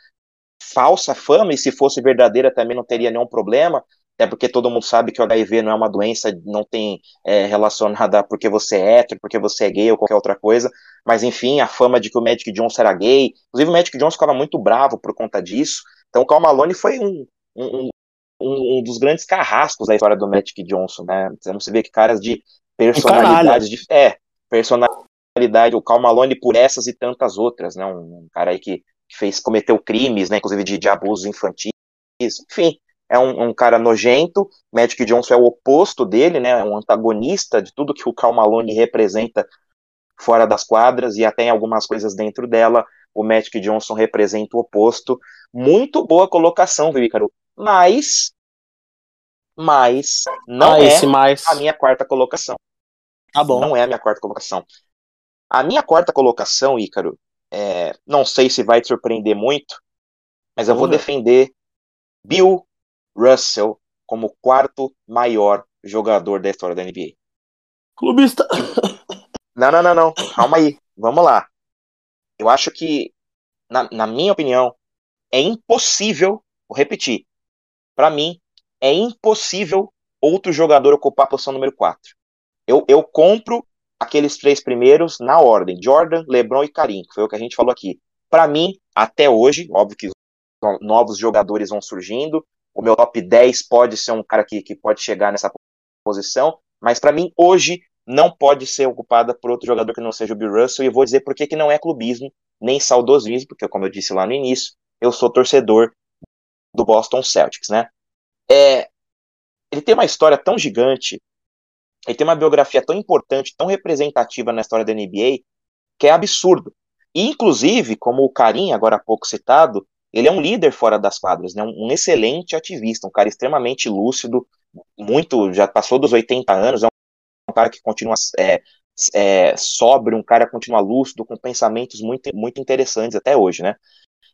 falsa fama, e se fosse verdadeira também não teria nenhum problema, até porque todo mundo sabe que o HIV não é uma doença, não tem é, relacionada porque você é hétero, porque você é gay ou qualquer outra coisa, mas enfim, a fama de que o Magic Johnson era gay, inclusive o Magic Johnson ficava muito bravo por conta disso, então o Cal Malone foi um, um, um, um dos grandes carrascos da história do Magic Johnson, né, você vê que caras de personalidades, de, é, personalidade, o Cal Malone por essas e tantas outras, né, um, cara aí que, que fez, cometeu crimes, né, inclusive de, de abusos infantis, enfim, é um, um, cara nojento, Magic Johnson é o oposto dele, né, é um antagonista de tudo que o Cal Malone representa fora das quadras e até em algumas coisas dentro dela, o Magic Johnson representa o oposto. Muito boa colocação, Vícaro, mas mas não ah, é mais... a minha quarta colocação. Tá bom. Não é a minha quarta colocação. A minha quarta colocação, Ícaro, é, não sei se vai te surpreender muito, mas eu vou defender Bill Russell como quarto maior jogador da história da NBA. Clubista. Não, não, não, não. Calma aí. Vamos lá. Eu acho que, na, na minha opinião, é impossível, vou repetir, para mim, é impossível outro jogador ocupar a posição número 4. Eu, eu compro aqueles três primeiros na ordem: Jordan, LeBron e Karim, que foi o que a gente falou aqui. Para mim, até hoje, óbvio que novos jogadores vão surgindo, o meu top 10 pode ser um cara que, que pode chegar nessa posição, mas para mim, hoje, não pode ser ocupada por outro jogador que não seja o Bill Russell, e vou dizer por que não é clubismo, nem saudosismo, porque, como eu disse lá no início, eu sou torcedor do Boston Celtics, né? É, ele tem uma história tão gigante, ele tem uma biografia tão importante, tão representativa na história da NBA, que é absurdo. E, inclusive, como o Karim, agora há pouco citado, ele é um líder fora das quadras, né? um, excelente ativista, um cara extremamente lúcido, muito, já passou dos 80 anos, é um, cara que continua é, é, sóbrio, um cara que continua lúcido, com pensamentos muito, muito interessantes até hoje, né?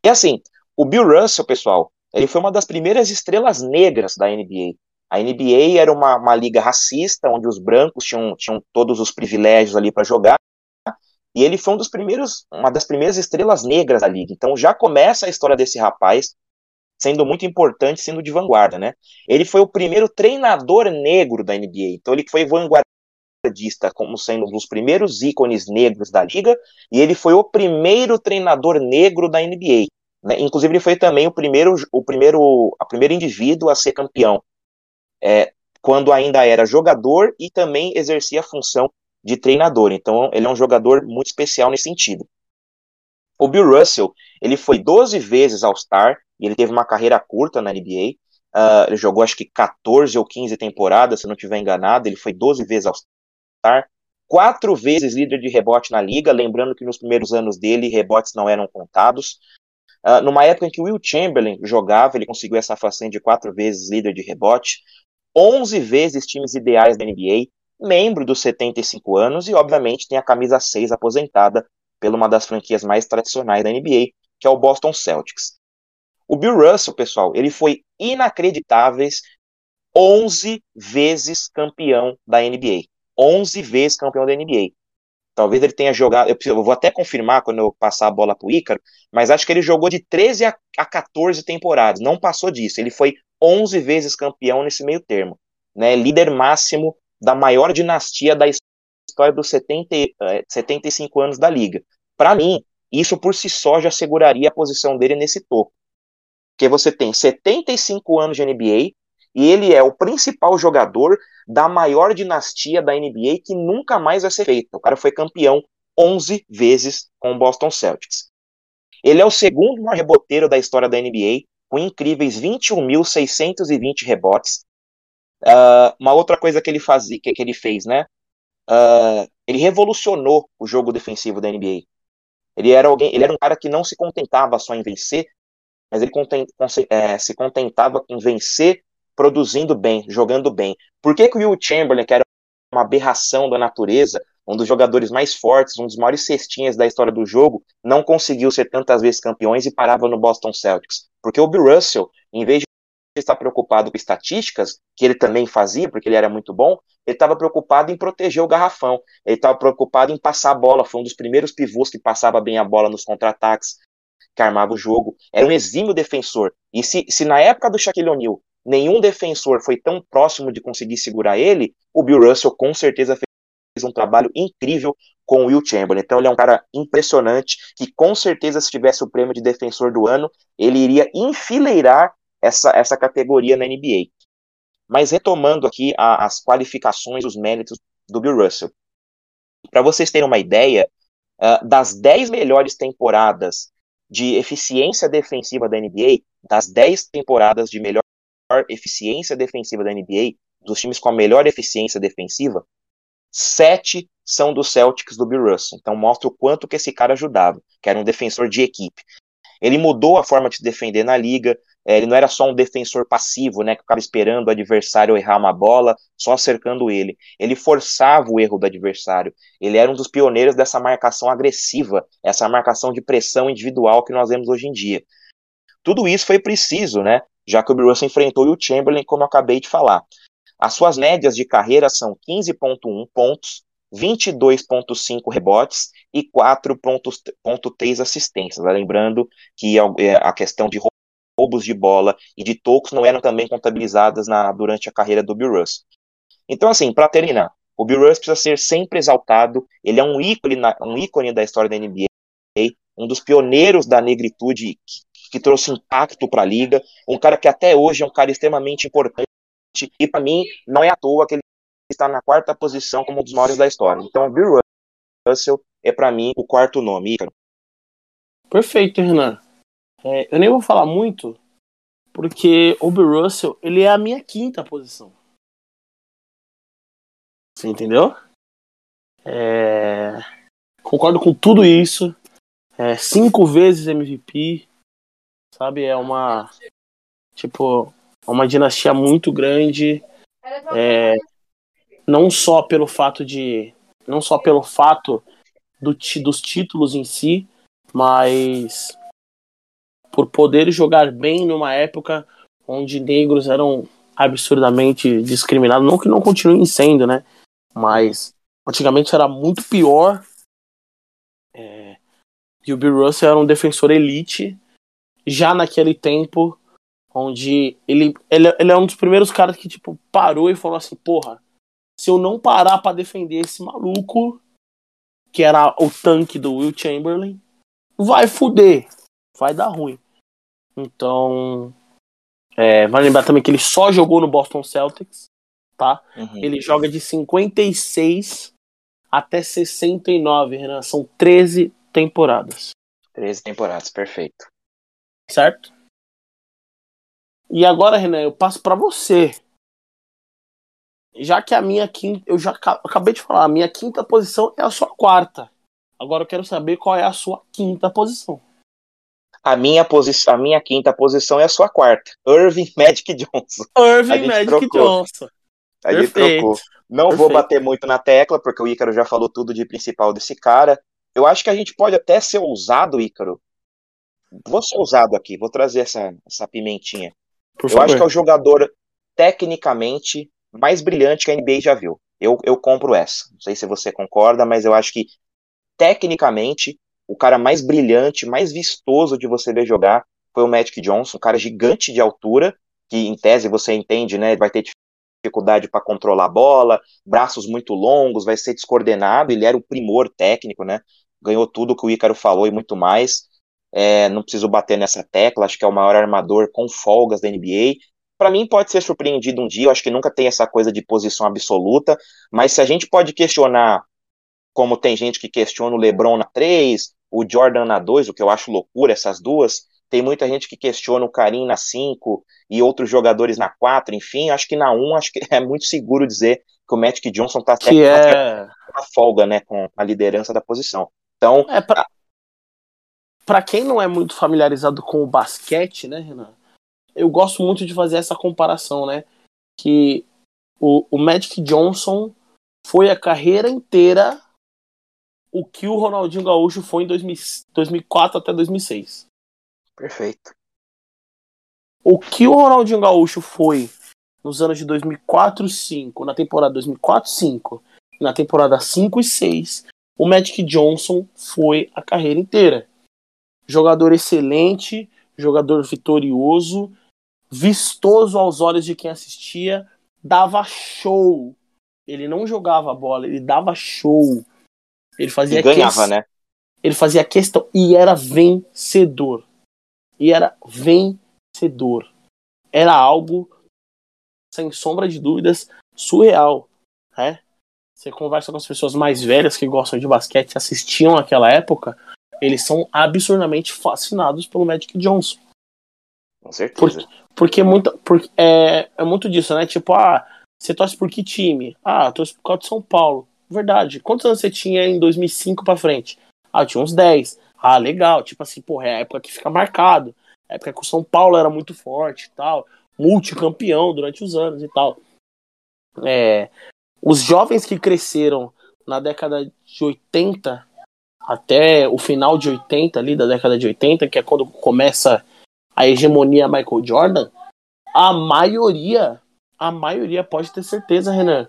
E assim, o Bill Russell, pessoal, ele foi uma das primeiras estrelas negras da NBA. A NBA era uma, uma liga racista, onde os brancos tinham, tinham todos os privilégios ali para jogar, e ele foi um dos primeiros, uma das primeiras estrelas negras da liga. Então já começa a história desse rapaz sendo muito importante, sendo de vanguarda, né? Ele foi o primeiro treinador negro da NBA. Então ele foi vanguardista como sendo um dos primeiros ícones negros da liga, e ele foi o primeiro treinador negro da NBA. Né? Inclusive ele foi também o primeiro, o primeiro, o primeiro indivíduo a ser campeão, é, quando ainda era jogador e também exercia a função de treinador. Então, ele é um jogador muito especial nesse sentido. O Bill Russell, ele foi 12 vezes All-Star, e ele teve uma carreira curta na NBA. Uh, ah, ele jogou acho que 14 ou 15 temporadas, se não estiver enganado. Ele foi 12 vezes All-Star, quatro vezes líder de rebote na liga. Lembrando que nos primeiros anos dele, rebotes não eram contados. Uh, numa época em que o Will Chamberlain jogava, ele conseguiu essa façanha de quatro vezes líder de rebote. 11 vezes times ideais da NBA membro dos 75 anos e, obviamente, tem a camisa 6 aposentada pela uma das franquias mais tradicionais da NBA, que é o Boston Celtics. O Bill Russell, pessoal, ele foi inacreditáveis 11 vezes campeão da NBA. 11 vezes campeão da NBA. Talvez ele tenha jogado, eu, eu, vou até confirmar quando eu passar a bola pro Ícaro, mas acho que ele jogou de 13 a, a 14 temporadas, não passou disso. Ele foi 11 vezes campeão nesse meio termo, né? Líder máximo da maior dinastia da história dos 70, 75 anos da liga. Para mim, isso por si só já seguraria a posição dele nesse topo. Porque você tem 75 anos de NBA e ele é o principal jogador da maior dinastia da NBA que nunca mais vai ser feita. O cara foi campeão 11 vezes com o Boston Celtics. Ele é o segundo maior reboteiro da história da NBA, com incríveis 21.620 rebotes, Uh, uma outra coisa que ele fazia, que, que ele fez, né? Uh, ele revolucionou o jogo defensivo da NBA. Ele era alguém, ele era um cara que não se contentava só em vencer, mas ele content, é, se contentava em vencer produzindo bem, jogando bem. Por que, que o Will Chamberlain, que era uma aberração da natureza, um dos jogadores mais fortes, um dos maiores cestinhas da história do jogo, não conseguiu ser tantas vezes campeões e parava no Boston Celtics? Porque o Bill Russell, em vez de estar preocupado com estatísticas, que ele também fazia, porque ele era muito bom, ele estava preocupado em proteger o garrafão, ele estava preocupado em passar a bola, foi um dos primeiros pivôs que passava bem a bola nos contra-ataques, que armava o jogo, era um exímio defensor, e se, se na época do Shaquille O'Neal nenhum defensor foi tão próximo de conseguir segurar ele, o Bill Russell com certeza fez um trabalho incrível com o Will Chamberlain. Então ele é um cara impressionante que com certeza se tivesse o prêmio de defensor do ano, ele iria enfileirar essa, essa categoria na NBA. Mas retomando aqui a, as qualificações, os méritos do Bill Russell. Para vocês terem uma ideia, uh, das 10 melhores temporadas de eficiência defensiva da NBA, das 10 temporadas de melhor eficiência defensiva da NBA, dos times com a melhor eficiência defensiva, sete são dos Celtics do Bill Russell. Então mostra o quanto que esse cara ajudava, que era um defensor de equipe. Ele mudou a forma de se defender na liga, ele não era só um defensor passivo, né, que ficava esperando o adversário errar uma bola, só cercando ele. Ele forçava o erro do adversário. Ele era um dos pioneiros dessa marcação agressiva, essa marcação de pressão individual que nós vemos hoje em dia. Tudo isso foi preciso, né, já que o Russell enfrentou o Chamberlain, como eu acabei de falar. As suas médias de carreira são 15,1 pontos, 22,5 rebotes e 4,3 assistências. Lembrando que é, a questão de roubos de bola e de tocos não eram também contabilizadas na, durante a carreira do Bill Russell. Então, assim, para terminar, o Bill Russell precisa ser sempre exaltado, ele é um ícone, na, um ícone da história da NBA, um dos pioneiros da negritude que, que trouxe impacto para a liga, um cara que até hoje é um cara extremamente importante, e para mim não é à toa que ele está na quarta posição como um dos maiores da história. Então, Bill Russell é para mim o quarto nome. Perfeito, Renan. É, eu nem vou falar muito, porque o Bill Russell, ele é a minha quinta posição. Você entendeu? É... Concordo com tudo isso. É, cinco vezes MVP, sabe? É uma. Tipo, uma dinastia muito grande. É, não só pelo fato de. Não só pelo fato do, dos títulos em si, mas por poder jogar bem numa época onde negros eram absurdamente discriminados. Não que não continuem sendo, né? Mas antigamente era muito pior. É... E o Bill Russell era um defensor elite já naquele tempo onde ele, ele, ele é um dos primeiros caras que tipo parou e falou assim, porra, se eu não parar para defender esse maluco que era o tanque do Will Chamberlain, vai fuder, vai dar ruim. Então, é, vale lembrar também que ele só jogou no Boston Celtics, tá? Uhum. Ele joga de 56 até 69, Renan. São 13 temporadas. 13 temporadas, perfeito. Certo? E agora, Renan, eu passo para você. Já que a minha quinta, eu já acabei de falar, a minha quinta posição é a sua quarta. Agora eu quero saber qual é a sua quinta posição. A minha, posição, a minha quinta posição é a sua quarta. Irving Magic Johnson. Irving Magic trocou. Johnson. A gente trocou. Não Perfeito. vou bater muito na tecla, porque o Ícaro já falou tudo de principal desse cara. Eu acho que a gente pode até ser ousado, Ícaro. Vou ser ousado aqui, vou trazer essa, essa pimentinha. Por eu favor. acho que é o jogador tecnicamente mais brilhante que a NBA já viu. Eu, eu compro essa. Não sei se você concorda, mas eu acho que tecnicamente o cara mais brilhante, mais vistoso de você ver jogar foi o Magic Johnson, um cara gigante de altura, que em tese você entende, né, vai ter dificuldade para controlar a bola, braços muito longos, vai ser descoordenado, ele era o primor técnico, né, ganhou tudo que o Ícaro falou e muito mais, é, não preciso bater nessa tecla, acho que é o maior armador com folgas da NBA, para mim pode ser surpreendido um dia, eu acho que nunca tem essa coisa de posição absoluta, mas se a gente pode questionar como tem gente que questiona o LeBron na 3, o Jordan na 2, o que eu acho loucura essas duas. Tem muita gente que questiona o Karim na 5 e outros jogadores na 4, enfim, acho que na 1 acho que é muito seguro dizer que o Magic Johnson está até é... uma folga, né, com a liderança da posição. Então, é pra... para quem não é muito familiarizado com o basquete, né, Renan? eu gosto muito de fazer essa comparação, né? Que o, o Magic Johnson foi a carreira inteira o que o Ronaldinho Gaúcho foi em 2000, 2004 até 2006. Perfeito. O que o Ronaldinho Gaúcho foi nos anos de 2004 e 2005, na temporada 2004 e 2005, na temporada 5 e 6, o Magic Johnson foi a carreira inteira. Jogador excelente, jogador vitorioso, vistoso aos olhos de quem assistia, dava show. Ele não jogava bola, ele dava show. Ele fazia e ganhava, que... né? Ele fazia questão e era vencedor. E era vencedor. Era algo sem sombra de dúvidas surreal, né? Você conversa com as pessoas mais velhas que gostam de basquete, assistiam naquela época, eles são absurdamente fascinados pelo Magic Johnson. Com certeza. Porque, porque, é muito, porque é, é muito disso, né? Tipo, ah, você torce por que time? Ah, torce por causa de São Paulo. Verdade. Quantos anos você tinha em 2005 pra frente? Ah, tinha uns 10. Ah, legal. Tipo assim, porra, é a época que fica marcado. A época que o São Paulo era muito forte e tal. Multicampeão durante os anos e tal. É, os jovens que cresceram na década de 80 até o final de 80 ali, da década de 80, que é quando começa a hegemonia Michael Jordan, a maioria, a maioria pode ter certeza, Renan,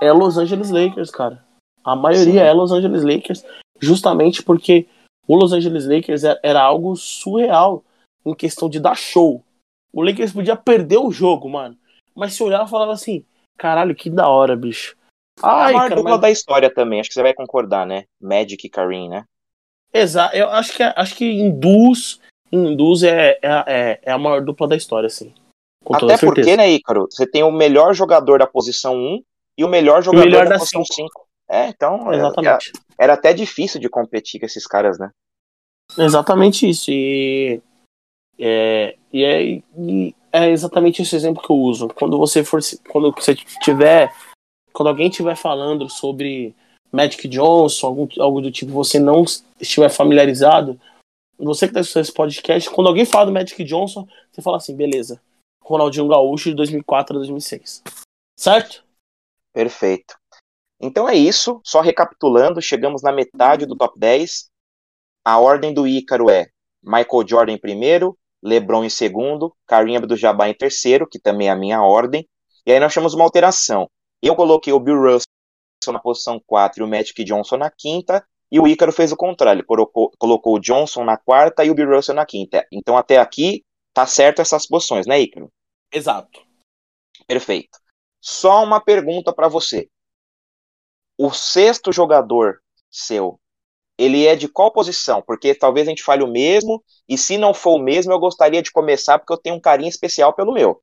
é Los Angeles Lakers, cara. A maioria Sim. é Los Angeles Lakers, justamente porque o Los Angeles Lakers era algo surreal em questão de dar show. O Lakers podia perder o jogo, mano. Mas se olhar e falava assim, caralho, que da hora, bicho. Ai, a maior cara, dupla mas... da história também, acho que você vai concordar, né? Magic e Kareem, né? Exato, eu acho que, acho que induz, induz é, é, é, é a maior dupla da história, assim. Até porque, né, Ícaro, você tem o melhor jogador da posição 1 e o melhor jogador o melhor da, da posição 5. É, então é, Exatamente. Era, era, até difícil de competir com esses caras, né? Exatamente isso. E é, e é, e é exatamente esse exemplo que eu uso. Quando você for. Quando você tiver. Quando alguém estiver falando sobre Magic Johnson, algum, algo do tipo, você não estiver familiarizado, você que está assistindo esse podcast, quando alguém fala do Magic Johnson, você fala assim, beleza. Ronaldinho Gaúcho de 2004 a 2006. Certo? Perfeito. Então é isso, só recapitulando, chegamos na metade do top 10. A ordem do Ícaro é Michael Jordan em primeiro, LeBron em segundo, Kareem Abdul-Jabbar em terceiro, que também é a minha ordem. E aí nós temos uma alteração. Eu coloquei o Bill Russell na posição 4 e o Magic Johnson na quinta, e o Ícaro fez o contrário, ele colocou, colocou o Johnson na quarta e o Bill Russell na quinta. Então até aqui tá certo essas posições, né, Ícaro? Exato. Perfeito. Só uma pergunta para você. O sexto jogador seu ele é de qual posição? Porque talvez a gente fale o mesmo, e se não for o mesmo, eu gostaria de começar porque eu tenho um carinho especial pelo meu.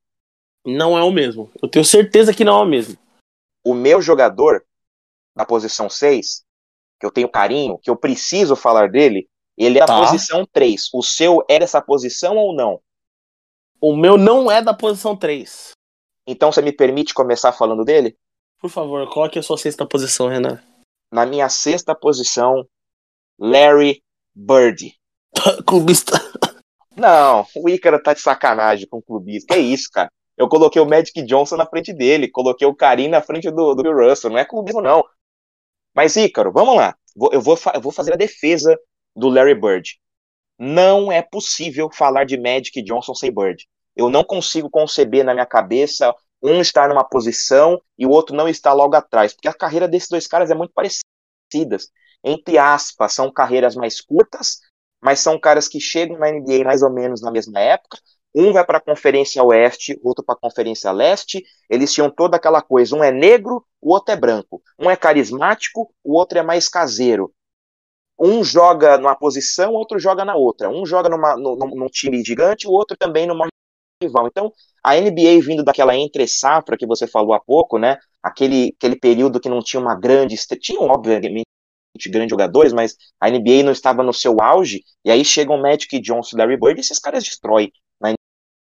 Não é o mesmo. Eu tenho certeza que não é o mesmo. O meu jogador, na posição 6, que eu tenho carinho, que eu preciso falar dele, ele é a tá. posição 3. O seu é dessa posição ou não? O meu não é da posição 3. Então você me permite começar falando dele? Por favor, coloque a sua sexta posição, Renan. Na minha sexta posição, Larry Bird. clubista. Não, o Ícaro tá de sacanagem com o clubista. Que é isso, cara? Eu coloquei o Magic Johnson na frente dele, coloquei o Karim na frente do, do Bill Russell. Não é clubismo, não. Mas, Ícaro, vamos lá. Eu vou, eu vou fazer a defesa do Larry Bird. Não é possível falar de Magic Johnson sem Bird. Eu não consigo conceber na minha cabeça um estar numa posição e o outro não estar logo atrás, porque a carreira desses dois caras é muito parecida entre aspas, são carreiras mais curtas, mas são caras que chegam na NBA mais ou menos na mesma época. Um vai para a Conferência Oeste, outro para a Conferência Leste. Eles tinham toda aquela coisa: um é negro, o outro é branco. Um é carismático, o outro é mais caseiro. Um joga numa posição, outro joga na outra. Um joga numa, num, num time gigante, o outro também numa rival. Então, a NBA vindo daquela entre safra que você falou há pouco, né? Aquele, aquele período que não tinha uma grande. Tinham, obviamente, grandes jogadores, mas a NBA não estava no seu auge, e aí chegam Magic Johnson e Larry Bird, e esses caras destroem na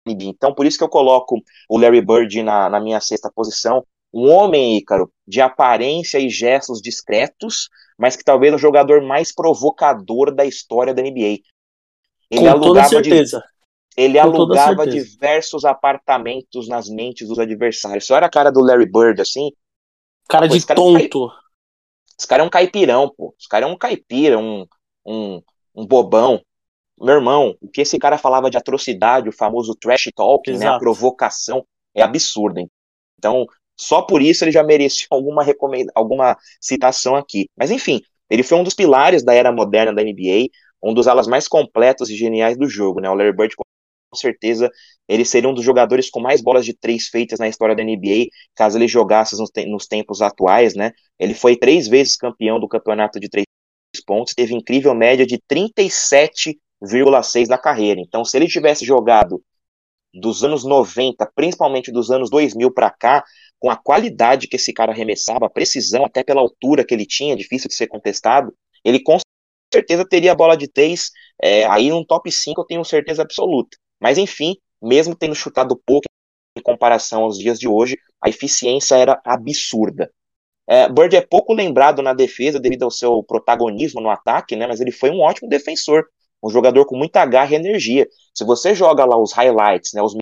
NBA. Então, por isso que eu coloco o Larry Bird na, na minha sexta posição. Um homem, Ícaro, de aparência e gestos discretos, mas que talvez é o jogador mais provocador da história da NBA. Ele Com toda certeza. De, Ele Com alugava diversos apartamentos nas mentes dos adversários. Só era a cara do Larry Bird, assim. Cara pô, de tonto. É um esse cara é um caipirão, pô. Esse cara é um caipira, um, um, um bobão. Meu irmão, o que esse cara falava de atrocidade, o famoso trash talking, né, a provocação, é absurdo. Hein? Então, só por isso ele já merecia alguma, recomenda alguma citação aqui. Mas enfim, ele foi um dos pilares da era moderna da NBA, um dos alas mais completos e geniais do jogo. Né? O Larry Bird, certeza, ele seria um dos jogadores com mais bolas de três feitas na história da NBA, caso ele jogasse nos, te nos tempos atuais. Né? Ele foi três vezes campeão do campeonato de três pontos, teve incrível média de 37,6 na carreira. Então, se ele tivesse jogado dos anos 90, principalmente dos anos 2000 para cá, com a qualidade que esse cara arremessava, a precisão, até pela altura que ele tinha, difícil de ser contestado, ele com certeza teria a bola de três, é, aí um top 5 eu tenho certeza absoluta. Mas enfim, mesmo tendo chutado pouco em comparação aos dias de hoje, a eficiência era absurda. É, Bird é pouco lembrado na defesa devido ao seu protagonismo no ataque, né, mas ele foi um ótimo defensor, um jogador com muita garra e energia. Se você joga lá os highlights, né, os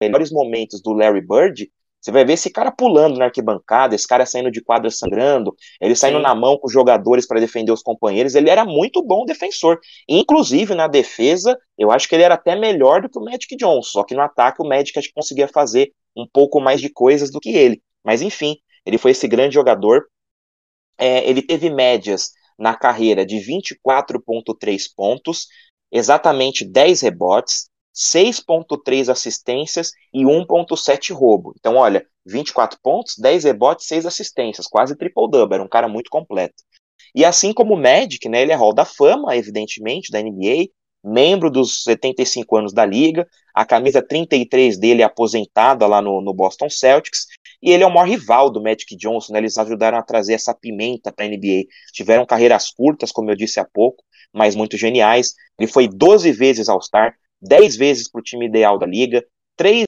melhores momentos do Larry Bird, você vai ver esse cara pulando na arquibancada, esse cara saindo de quadra sangrando, ele saindo Sim. na mão com os jogadores para defender os companheiros. Ele era muito bom defensor. Inclusive, na defesa, eu acho que ele era até melhor do que o Magic Johnson. Só que no ataque, o Magic acho que conseguia fazer um pouco mais de coisas do que ele. Mas enfim, ele foi esse grande jogador. É, ele teve médias na carreira de 24,3 pontos, exatamente 10 rebotes, 6.3 assistências e 1.7 roubo. Então, olha, 24 pontos, 10 rebotes, 6 assistências, quase triple-double, era um cara muito completo. E assim como o Magic, né, ele é Hall da Fama, evidentemente, da NBA, membro dos 75 anos da liga, a camisa 33 dele é aposentada lá no, no Boston Celtics, e ele é o maior rival do Magic Johnson, né, eles ajudaram a trazer essa pimenta para a NBA. Tiveram carreiras curtas, como eu disse há pouco, mas muito geniais. Ele foi 12 vezes All-Star, 10 vezes para o time ideal da liga, 3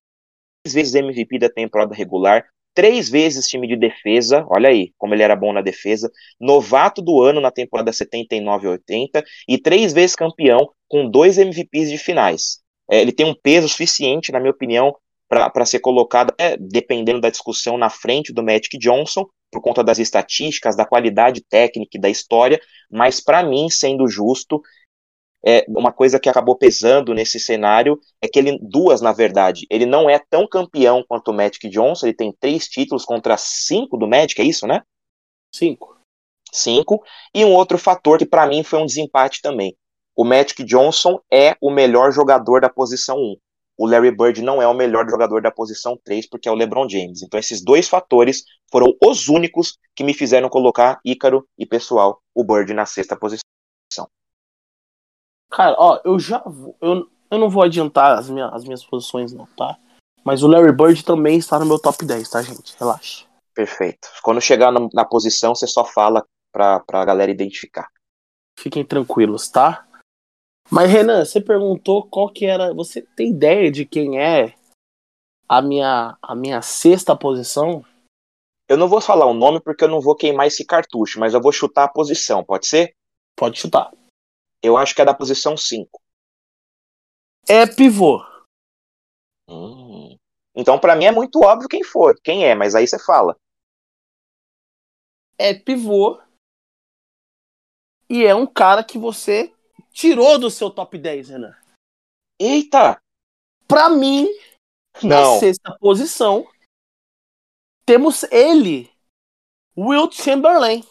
vezes MVP da temporada regular, três vezes time de defesa, olha aí como ele era bom na defesa, novato do ano na temporada 79-80 e três vezes campeão com dois MVPs de finais. É, ele tem um peso suficiente, na minha opinião, para ser colocado, é, dependendo da discussão, na frente do Magic Johnson, por conta das estatísticas, da qualidade técnica e da história, mas para mim, sendo justo, é, uma coisa que acabou pesando nesse cenário é que ele, duas na verdade, ele não é tão campeão quanto o Magic Johnson, ele tem três títulos contra cinco do Magic, é isso, né? Cinco. Cinco. E um outro fator que para mim foi um desempate também. O Magic Johnson é o melhor jogador da posição 1. O Larry Bird não é o melhor jogador da posição 3, porque é o LeBron James. Então, esses dois fatores foram os únicos que me fizeram colocar Ícaro e pessoal, o Bird na sexta posição. Cara, ó, eu já. Eu, eu não vou adiantar as minhas, as minhas posições, não, tá? Mas o Larry Bird também está no meu top 10, tá, gente? Relaxa. Perfeito. Quando chegar na, na posição, você só fala pra, pra galera identificar. Fiquem tranquilos, tá? Mas, Renan, você perguntou qual que era. Você tem ideia de quem é a minha, a minha sexta posição? Eu não vou falar o nome porque eu não vou queimar esse cartucho, mas eu vou chutar a posição, pode ser? Pode chutar. Eu acho que é da posição 5. É pivô. Hum. Então, para mim, é muito óbvio quem for. Quem é, mas aí você fala. É pivô. E é um cara que você tirou do seu top 10, Renan. Eita! Pra mim, Não. na sexta posição, temos ele, Will Chamberlain.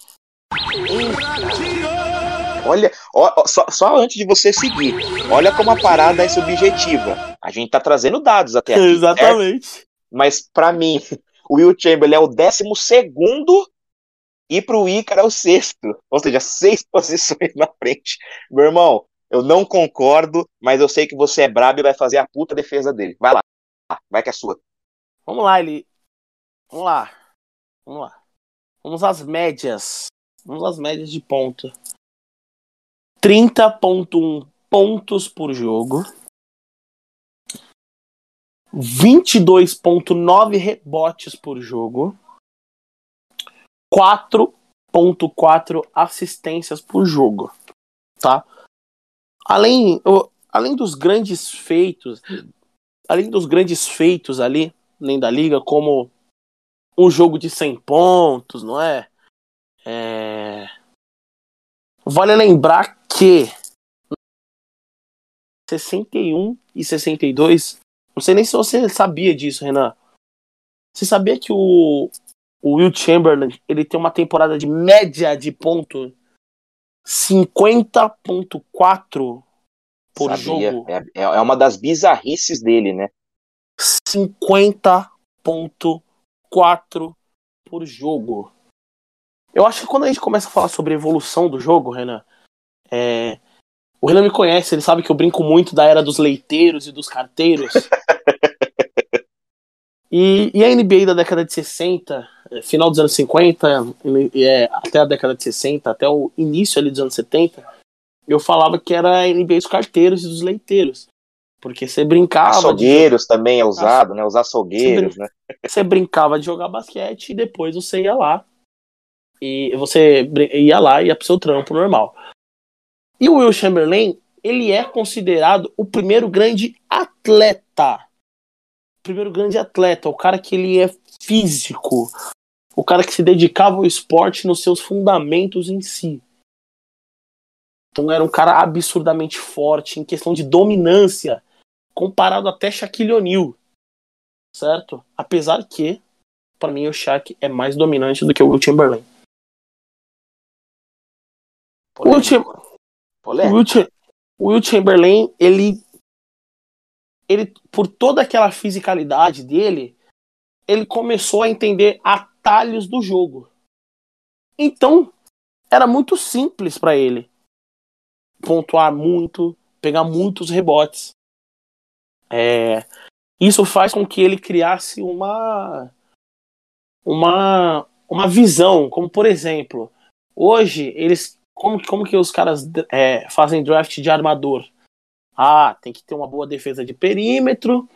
Olha, ó, só, só, antes de você seguir, olha como a parada é subjetiva. A gente tá trazendo dados até aqui. Exatamente. Certo? Mas para mim, o Will Chamberlain é o décimo segundo e pro Ícaro é o sexto. Ou seja, seis posições na frente. Meu irmão, eu não concordo, mas eu sei que você é brabo e vai fazer a puta defesa dele. Vai lá. Vai que é sua. Vamos lá, ele. Vamos lá. Vamos lá. Vamos às médias. Vamos às médias de ponta. 30.1 pontos por jogo, 22.9 rebotes por jogo, 4.4 assistências por jogo, tá? Além, além dos grandes feitos, além dos grandes feitos ali, nem da liga, como um jogo de 100 pontos, não é? é... Vale lembrar que 61 e 62, não sei nem se você sabia disso, Renan. Você sabia que o, o Will Chamberlain ele tem uma temporada de média de ponto 50.4 por Sabia. jogo. É, é, é uma das bizarrices dele, né? 50.4 por jogo. Eu acho que quando a gente começa a falar sobre a evolução do jogo, Renan, é... o Renan me conhece, ele sabe que eu brinco muito da era dos leiteiros e dos carteiros. e, e, a NBA da década de 60, final dos anos 50, é, até a década de 60, até o início ali dos anos 70, eu falava que era a NBA dos carteiros e dos leiteiros. Porque você brincava. Açougueiros de... também é usado, né? Os açougueiros, você né? Você brincava de jogar basquete e depois você ia lá. E você ia lá e ia pro seu trampo normal. E o Will Chamberlain, ele é considerado o primeiro grande atleta. O primeiro grande atleta, o cara que ele é físico, o cara que se dedicava ao esporte nos seus fundamentos em si. Então era um cara absurdamente forte em questão de dominância, comparado até Shaquille O'Neal, certo? Apesar que, para mim, o Shaq é mais dominante do que o Will Chamberlain. O Will, Cham... Will, Cham... Will Chamberlain, ele, ele, por toda aquela fisicalidade dele, ele começou a entender atalhos do jogo. Então, era muito simples para ele pontuar muito, pegar muitos rebotes. É, isso faz com que ele criasse uma uma uma visão, como por exemplo, hoje eles como, como que os caras é, fazem draft de armador? Ah, tem que ter uma boa defesa de perímetro,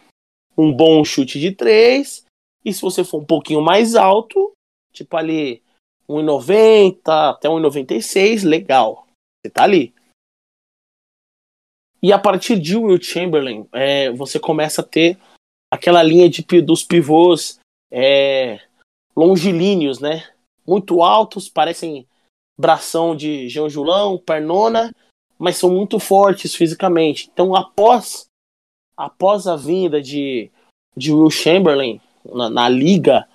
um bom chute de três, e se você for um pouquinho mais alto, tipo ali 1,90 até 1,96, legal. Você tá ali. E a partir de Will Chamberlain, é, você começa a ter aquela linha de, dos pivôs é, longilíneos, né? Muito altos, parecem bração de Jean Julão, pernona, mas são muito fortes fisicamente. Então, após, após a vinda de, de Will Chamberlain na, na liga,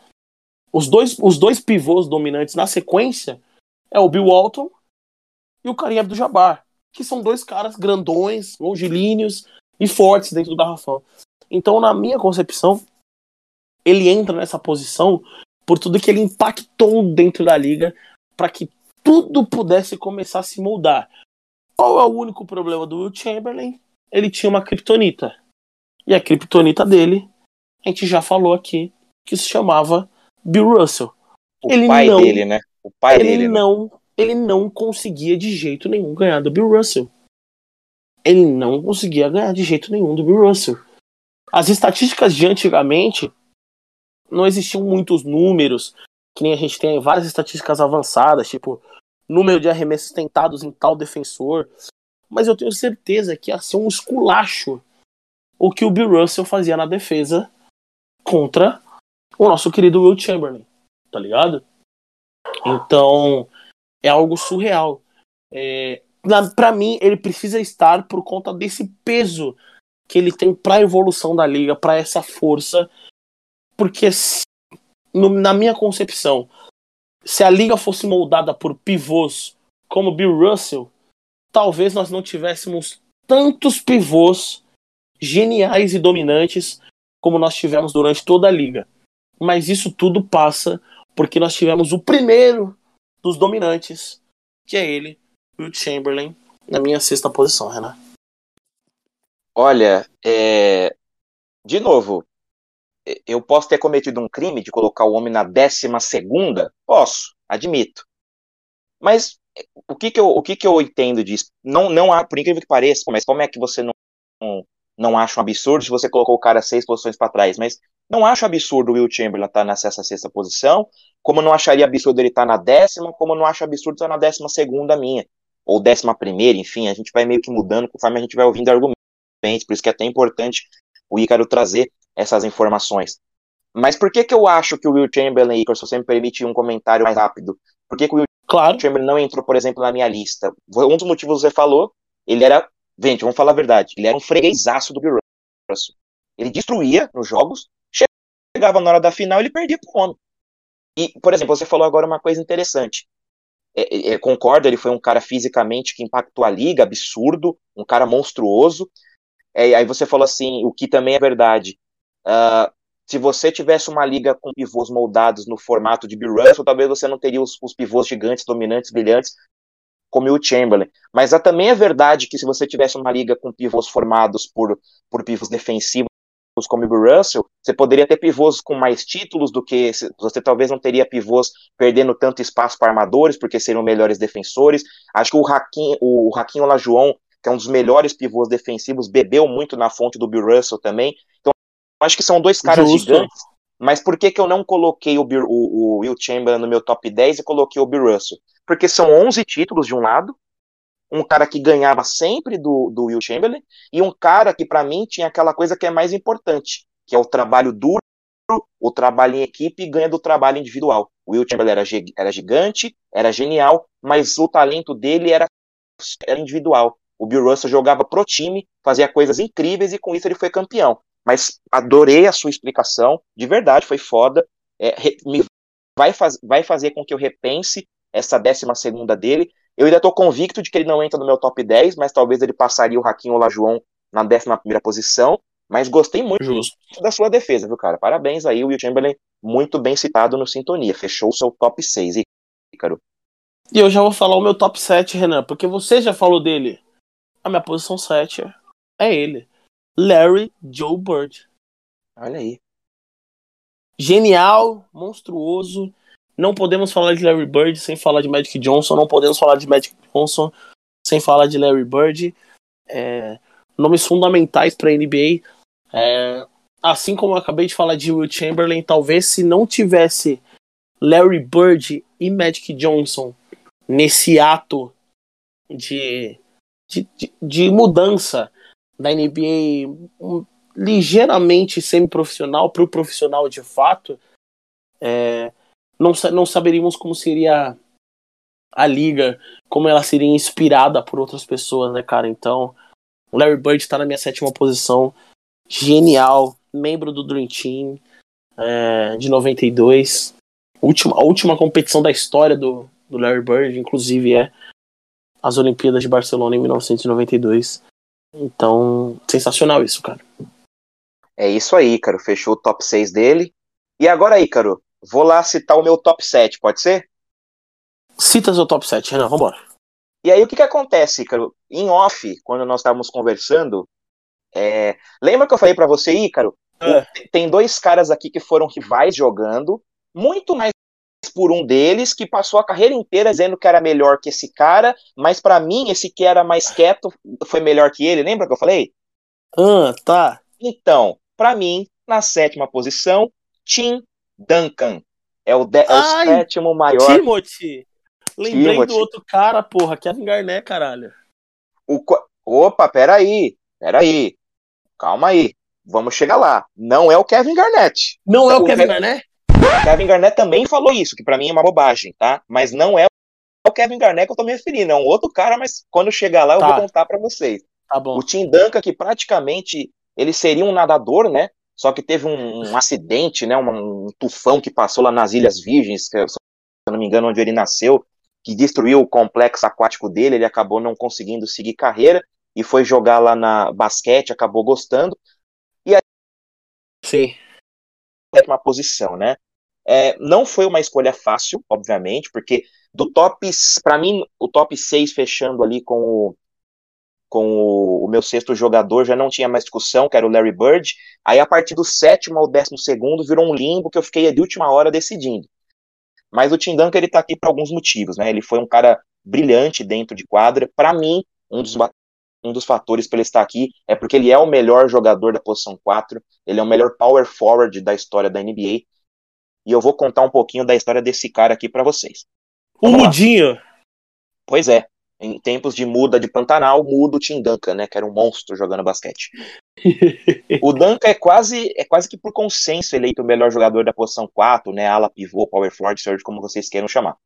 os dois, os dois pivôs dominantes na sequência é o Bill Walton e o Karim Abdul-Jabbar que são dois caras grandões, longilíneos e fortes dentro do garrafão. Então, na minha concepção, ele entra nessa posição por tudo que ele impactou dentro da liga para que tudo pudesse começar a se moldar. Qual é o único problema do Will Chamberlain? Ele tinha uma kriptonita. E a kriptonita dele, a gente já falou aqui, que se chamava Bill Russell. O ele pai não, dele, né? O pai ele dele. Ele né? não ele não conseguia de jeito nenhum ganhar do Bill Russell. Ele não conseguia ganhar de jeito nenhum do Bill Russell. As estatísticas de antigamente não existiam muitos números, que nem a gente tem várias estatísticas avançadas, tipo número de arremessos tentados em tal defensor. Mas eu tenho certeza que ia ser um esculacho o que o Bill Russell fazia na defesa contra o nosso querido Will Chamberlain, tá ligado? Então, é algo surreal. É, para mim, ele precisa estar por conta desse peso que ele tem para a evolução da liga, para essa força, porque no, na minha concepção, se a liga fosse moldada por pivôs como Bill Russell, talvez nós não tivéssemos tantos pivôs geniais e dominantes como nós tivemos durante toda a liga. Mas isso tudo passa porque nós tivemos o primeiro dos dominantes, que é ele, Will Chamberlain, na minha sexta posição, Renan. Olha, é... de novo, eu posso ter cometido um crime de colocar o homem na décima segunda? Posso, admito. Mas o que que eu, o que que eu entendo disso? Não, não há, por incrível que pareça, mas como é que você não, não, não acha um absurdo se você colocou o cara seis posições para trás? Mas não acho absurdo o Will Chamberlain estar tá nessa sexta posição, como não acharia absurdo ele estar tá na décima, como não acho absurdo estar na décima segunda minha, ou décima primeira, enfim, a gente vai meio que mudando conforme a gente vai ouvindo argumentos. por isso que é até importante o Ícaro trazer essas informações. Mas por que que eu acho que o Will Chamberlain, Ícaro, se você me permite um comentário mais rápido, por que, que o Will claro. Chamberlain não entrou, por exemplo, na minha lista? Um dos motivos você falou, ele era, gente, vamos falar a verdade, ele era um freguesaço do Bill Russell. Ele destruía nos jogos, chegava na hora da final ele perdia pro homem. E, por exemplo, você falou agora uma coisa interessante. É, é, concordo, ele foi um cara fisicamente que impactou a liga, absurdo, um cara monstruoso. É, aí você falou assim, o que também é verdade. Uh, se você tivesse uma liga com pivôs moldados no formato de Bill Russell, talvez você não teria os, os pivôs gigantes, dominantes, brilhantes, como o Chamberlain. Mas também é verdade que se você tivesse uma liga com pivôs formados por, por pivôs defensivos como o Bill Russell, você poderia ter pivôs com mais títulos do que você talvez não teria pivôs perdendo tanto espaço para armadores, porque seriam melhores defensores. Acho que o Hakim, o Olajuwon, que é um dos melhores pivôs defensivos, bebeu muito na fonte do Bill Russell também. Então, acho que são dois caras Justo. gigantes. Mas por que, que eu não coloquei o, o, o Will Chamberlain no meu top 10 e coloquei o Bill Russell? Porque são 11 títulos de um lado, um cara que ganhava sempre do, do Will Chamberlain e um cara que para mim tinha aquela coisa que é mais importante, que é o trabalho duro, o trabalho em equipe e ganha do trabalho individual. O Will Chamberlain era, era gigante, era genial, mas o talento dele era, era individual. O Bill Russell jogava pro time, fazia coisas incríveis e com isso ele foi campeão. Mas adorei a sua explicação, de verdade, foi foda. É, me vai, faz, vai fazer com que eu repense essa décima segunda dele. Eu ainda estou convicto de que ele não entra no meu top 10, mas talvez ele passaria o Raquinho Olajuwon na 11 posição. Mas gostei muito Justo. da sua defesa, viu, cara? Parabéns aí, o Will Chamberlain, muito bem citado no Sintonia. Fechou o seu top 6, Ícaro. E eu já vou falar o meu top 7, Renan, porque você já falou dele. A minha posição 7 é ele. Larry Joe Bird. Olha aí. Genial, monstruoso, não podemos falar de Larry Bird sem falar de Magic Johnson. Não podemos falar de Magic Johnson sem falar de Larry Bird. É, nomes fundamentais para a NBA. É, assim como eu acabei de falar de Will Chamberlain, talvez se não tivesse Larry Bird e Magic Johnson nesse ato de, de, de, de mudança da NBA um, ligeiramente semi-profissional para o profissional de fato, é, não, não saberíamos como seria a liga, como ela seria inspirada por outras pessoas, né, cara? Então, Larry Bird está na minha sétima posição, genial, membro do Dream Team é, de 92, última, a última competição da história do, do Larry Bird, inclusive é as Olimpíadas de Barcelona em 1992. Então, sensacional isso, cara. É isso aí, cara. Fechou o top 6 dele. E agora, Ícaro, Vou lá citar o meu top 7, pode ser? Cita seu top 7, Renan, vambora. E aí o que, que acontece, Ícaro? Em off, quando nós estávamos conversando, é... lembra que eu falei para você, Ícaro? É. Tem dois caras aqui que foram rivais jogando, muito mais por um deles que passou a carreira inteira dizendo que era melhor que esse cara, mas para mim esse que era mais quieto foi melhor que ele. Lembra que eu falei? Ah, tá. Então, para mim, na sétima posição, Tim Duncan. É o, de, é o sétimo maior. Timothy! Lembrei Timothy. do outro cara, porra, Kevin Garnett, caralho. O, opa, peraí, peraí. Calma aí. Vamos chegar lá. Não é o Kevin Garnett. Não é o, o Kevin Garnett? Kevin Garnett também falou isso, que para mim é uma bobagem, tá? Mas não é o Kevin Garnett que eu tô me referindo, é um outro cara, mas quando chegar lá eu tá. vou contar para vocês. Tá bom. O Tim Duncan, que praticamente ele seria um nadador, né? Só que teve um, um acidente, né, um, um, tufão que passou lá nas Ilhas Virgens, que, se eu não me engano, onde ele nasceu, que destruiu o complexo aquático dele, ele acabou não conseguindo seguir carreira e foi jogar lá na basquete, acabou gostando. E aí, Sim. uma posição, né? É, não foi uma escolha fácil, obviamente, porque do top, para mim, o top 6 fechando ali com o com o, o, meu sexto jogador, já não tinha mais discussão, que era o Larry Bird. Aí, a partir do sétimo ao décimo segundo, virou um limbo que eu fiquei de última hora decidindo. Mas o Tim Duncan, ele tá aqui por alguns motivos, né? Ele foi um cara brilhante dentro de quadra. Para mim, um dos, um dos fatores para ele estar aqui é porque ele é o melhor jogador da posição 4, ele é o melhor power forward da história da NBA. E eu vou contar um pouquinho da história desse cara aqui para vocês. O Mudinho! Pois é. em tempos de muda de Pantanal, muda o Tim Duncan, né? Que era um monstro jogando basquete. o Duncan é quase, é quase que por consenso eleito o melhor jogador da posição 4, né? Ala pivô, power forward, seja como vocês queiram chamar.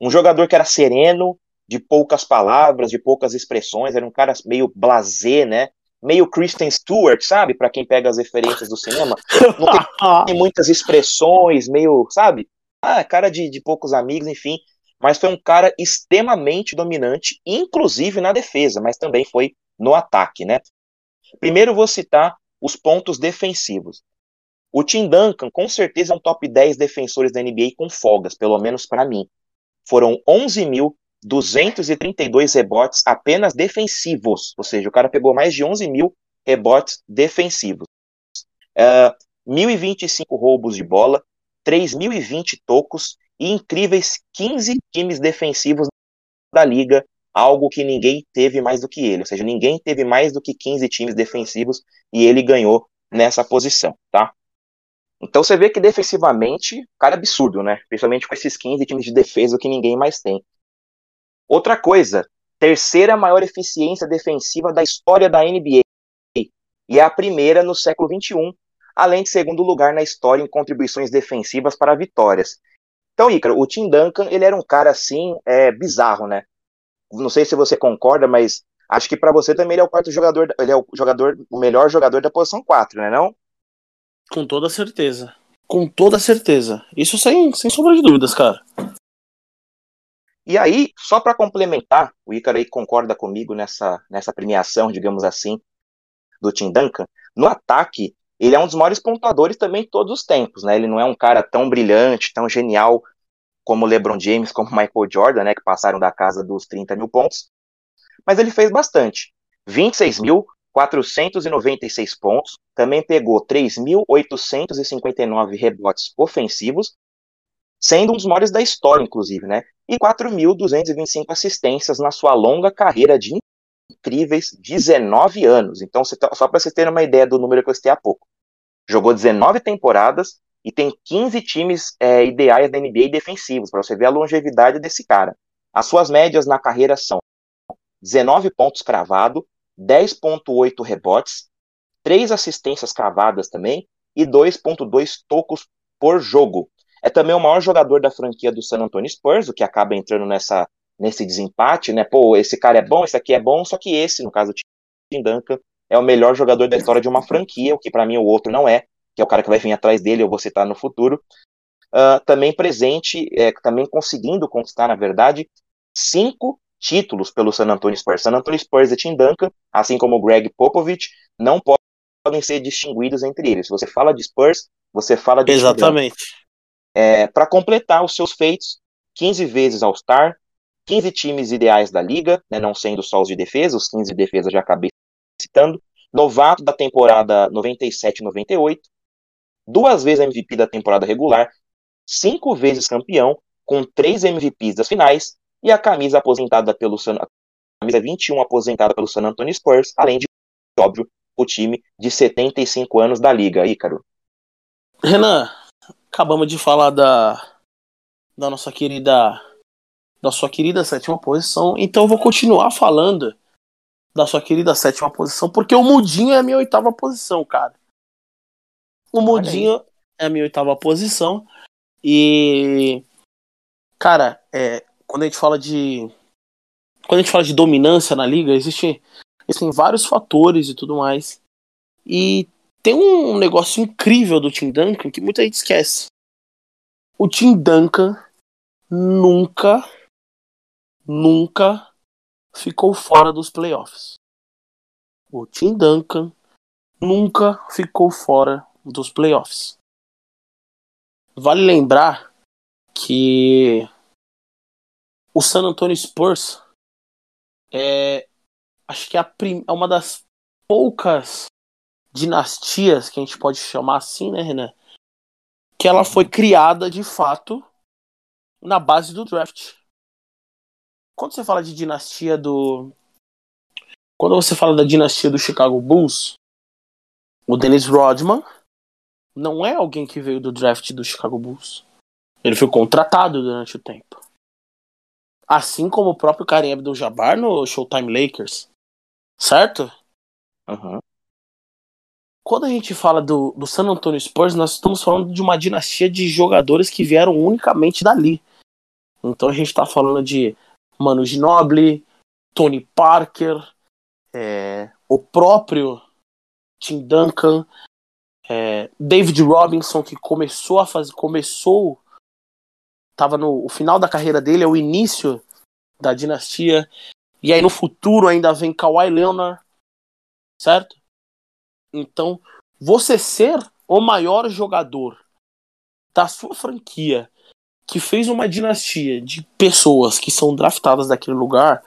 Um jogador que era sereno, de poucas palavras, de poucas expressões, era um cara meio blasé, né? Meio Kristen Stewart, sabe? Para quem pega as referências do cinema. Não tem, muitas expressões, meio, sabe? Ah, cara de, de poucos amigos, enfim. Mas foi um cara extremamente dominante, inclusive na defesa, mas também foi no ataque, né? Primeiro vou citar os pontos defensivos. O Tim Duncan, com certeza, é um top 10 defensores da NBA com folgas, pelo menos para mim. Foram 11.232 rebotes apenas defensivos, ou seja, o cara pegou mais de 11 mil rebotes defensivos. Uh, é, 1.025 roubos de bola, 3.020 tocos e incríveis 15 times defensivos da liga, algo que ninguém teve mais do que ele. Ou seja, ninguém teve mais do que 15 times defensivos e ele ganhou nessa posição, tá? Então você vê que defensivamente, cara é absurdo, né? Principalmente com esses 15 times de defesa que ninguém mais tem. Outra coisa, terceira maior eficiência defensiva da história da NBA. E é a primeira no século XXI, além de segundo lugar na história em contribuições defensivas para vitórias. Então, Ícaro, o Tim Duncan, ele era um cara assim, é, bizarro, né? Não sei se você concorda, mas acho que para você também ele é o quarto jogador, ele é o jogador, o melhor jogador da posição 4, né, não? Com toda certeza. Com toda certeza. Isso sem, sem sombra de dúvidas, cara. E aí, só para complementar, o Ícaro aí concorda comigo nessa, nessa premiação, digamos assim, do Tim Duncan. No ataque, ele é um dos maiores pontuadores também de todos os tempos, né? Ele não é um cara tão brilhante, tão genial como LeBron James, como Michael Jordan, né? Que passaram da casa dos 30 mil pontos. Mas ele fez bastante. 26 mil, 496 pontos, também pegou 3.859 rebotes ofensivos, sendo um dos maiores da história, inclusive, né? E 4.225 assistências na sua longa carreira de incríveis 19 anos. Então, tá, só para vocês terem uma ideia do número que eu citei há pouco. Jogou 19 temporadas e tem 15 times é, ideais da NBA defensivos, para você ver a longevidade desse cara. As suas médias na carreira são 19 pontos cravado, 10.8 rebotes, 3 assistências cravadas também e 2.2 tocos por jogo. É também o maior jogador da franquia do San Antonio Spurs, o que acaba entrando nessa, nesse desempate, né? Pô, esse cara é bom, esse aqui é bom, só que esse, no caso do Tim Duncan, é o melhor jogador da história de uma franquia, o que para mim o outro não é, que é o cara que vai vir atrás dele, eu vou citar no futuro. Uh, também presente, é, também conseguindo conquistar, na verdade, cinco títulos pelo San Antonio Spurs. San Antonio Spurs e Tim Duncan, assim como Greg Popovich, não podem ser distinguidos entre eles. Se você fala de Spurs, você fala de Exatamente. É, Para completar os seus feitos, 15 vezes All-Star, 15 times ideais da liga, né, não sendo só os de defesa, os 15 de defesa já acabei citando, novato da temporada 97-98, duas vezes MVP da temporada regular, cinco vezes campeão, com três MVPs das finais e a camisa aposentada pelo San, a camisa 21 aposentada pelo San Antonio Spurs, além de, óbvio, o time de 75 anos da liga, Ícaro. Renan, acabamos de falar da da nossa querida da sua querida sétima posição, então eu vou continuar falando da sua querida sétima posição, porque o Mudinho é a minha oitava posição, cara. O Mudinho é a minha oitava posição e cara, é, quando a gente fala de quando a gente fala de dominância na liga, existe, existem vários fatores e tudo mais. E tem um negócio incrível do Tim Duncan que muita gente esquece. O Tim Duncan nunca, nunca ficou fora dos playoffs. O Tim Duncan nunca ficou fora dos playoffs. Vale lembrar que o San Antonio Spurs é acho que é, prim, é uma das poucas dinastias que a gente pode chamar assim, né, Renan? Que ela foi criada de fato na base do draft. Quando você fala de dinastia do. Quando você fala da dinastia do Chicago Bulls, o Dennis Rodman não é alguém que veio do draft do Chicago Bulls. Ele foi contratado durante o tempo. Assim como o próprio Karim Abdul-Jabbar no Showtime Lakers. Certo? Uhum. Quando a gente fala do, do San Antonio Spurs, nós estamos falando de uma dinastia de jogadores que vieram unicamente dali. Então a gente está falando de Manu Ginobili, Tony Parker, é, o próprio Tim Duncan, é, David Robinson, que começou a fazer. Começou. Tava no final da carreira dele, é o início da dinastia. E aí no futuro ainda vem Kawhi Leonard, certo? Então, você ser o maior jogador da sua franquia que fez uma dinastia de pessoas que são draftadas daquele lugar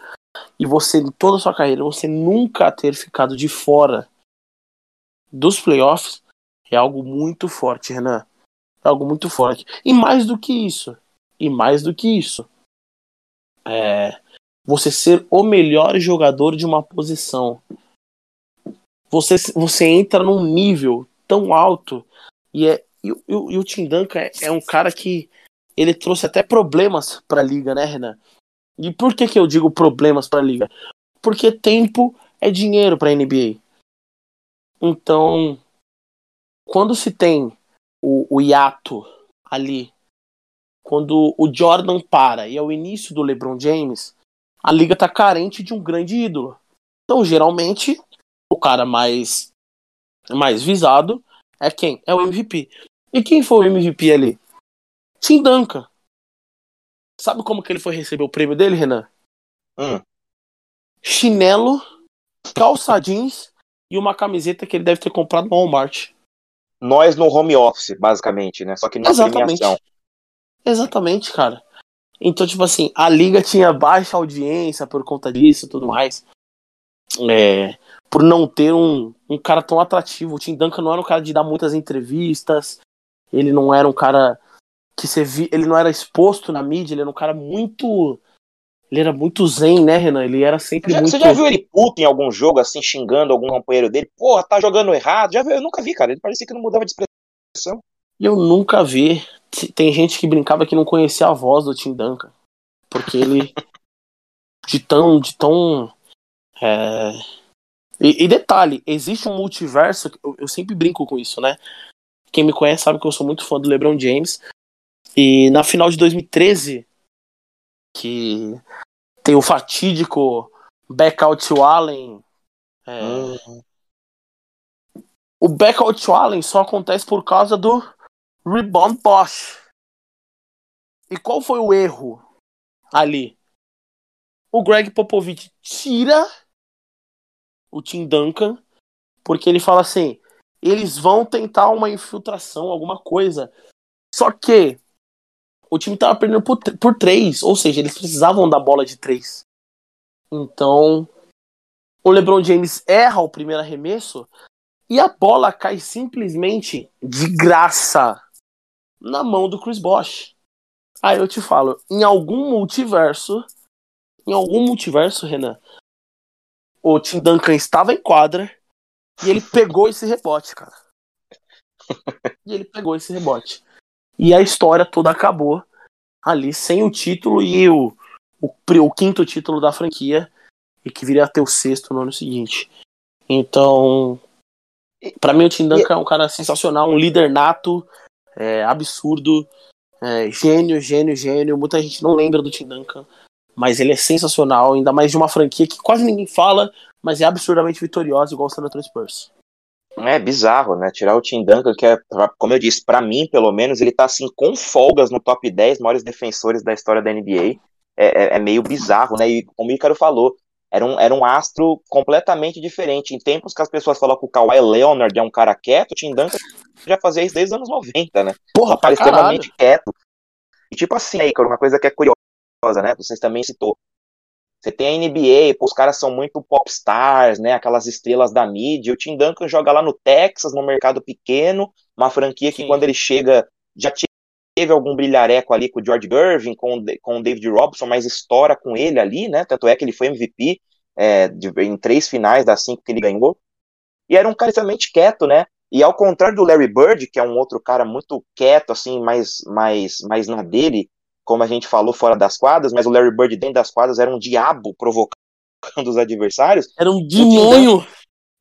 e você em toda a sua carreira você nunca ter ficado de fora dos playoffs é algo muito forte, Renan. É algo muito forte. E mais do que isso, e mais do que isso, é você ser o melhor jogador de uma posição. Você, você entra num nível tão alto e é e, e, e o Tim Duncan é, é um cara que ele trouxe até problemas para a liga, né, Renan? E por que, que eu digo problemas para a liga? Porque tempo é dinheiro para a NBA. Então, quando se tem o, o hiato ali, quando o Jordan para e é o início do LeBron James, a liga tá carente de um grande ídolo. Então, geralmente, o cara mais mais visado é quem? É o MVP. E quem foi o MVP ali? Tim Duncan. Sabe como que ele foi receber o prêmio dele, Renan? Hum. Chinelo, calça jeans e uma camiseta que ele deve ter comprado no Walmart. Nós no home office, basicamente, né? Só que na Exatamente. premiação. Exatamente, cara. Então, tipo assim, a liga tinha baixa audiência por conta disso e tudo mais. É, por não ter um, um cara tão atrativo. O Tim Duncan não era um cara de dar muitas entrevistas. Ele não era um cara que você ele não era exposto na mídia, ele era um cara muito ele era muito zen, né, Renan? Ele era sempre Já- muito Você já viu ele puto em algum jogo, assim, xingando algum companheiro dele? Porra, tá jogando errado. Já viu? Eu nunca vi, cara. Ele parecia que não mudava de expressão. Eu nunca vi. Tem gente que brincava que não conhecia a voz do Tim Duncan. Porque ele. de tão. De tão é, E, e detalhe, existe um multiverso. Eu, eu sempre brinco com isso, né? Quem me conhece sabe que eu sou muito fã do LeBron James. E na final de 2013, que tem o fatídico Backout to Allen. é, Hum. O Backout to Allen só acontece por causa do Rebound Bosch. E qual foi o erro ali? O Greg Popovich tira o Tim Duncan porque ele fala assim: eles vão tentar uma infiltração, alguma coisa. Só que o time tava perdendo por, por três, ou seja, eles precisavam da bola de três. Então, o LeBron James erra o primeiro arremesso e a bola cai simplesmente de graça na mão do Chris Bosh. Aí eu te falo, em algum multiverso, em algum multiverso, Renan, o Tim Duncan estava em quadra e ele pegou esse rebote, cara. E ele pegou esse rebote. E a história toda acabou ali sem o título e o, o, o quinto título da franquia e que viria a ter o sexto no ano seguinte. Então, Pra mim, o Tim Duncan é um cara sensacional, um líder nato, é, absurdo, é, gênio, gênio, gênio. Muita gente não lembra do Tim Duncan, mas ele é sensacional, ainda mais de uma franquia que quase ninguém fala, mas é absurdamente vitoriosa, igual o San Antonio Spurs. É bizarro, né? Tirar o Tim Duncan, que é, como eu disse, pra mim, pelo menos, ele tá assim com folgas no top 10 maiores defensores da história da NBA. É, é- é meio bizarro, né? E como o Ícaro falou, era um, era um astro completamente diferente. Em tempos que as pessoas falam que o Kawhi Leonard é um cara quieto, o Tim Duncan já fazia isso desde os anos 90, né? Porra, um cara extremamente quieto. E tipo assim, aí, Ícaro, uma coisa que é curiosa, né? Vocês também citou. Você tem a NBA, pô, os caras são muito popstars, né? Aquelas estrelas da mídia. O Tim Duncan joga lá no Texas, no mercado pequeno, uma franquia que Sim. quando ele chega já teve algum brilhareco ali com o George Gervin, com, com o David Robson, mas estoura com ele ali, né? Tanto é que ele foi MVP é, de- em três finais das cinco que ele ganhou. E era um cara extremamente quieto, né? E ao contrário do Larry Bird, que é um outro cara muito quieto, assim, mais, mais, mais na dele, como a gente falou, fora das quadras, mas o Larry Bird dentro das quadras era um diabo provocando os adversários. Era um demônio!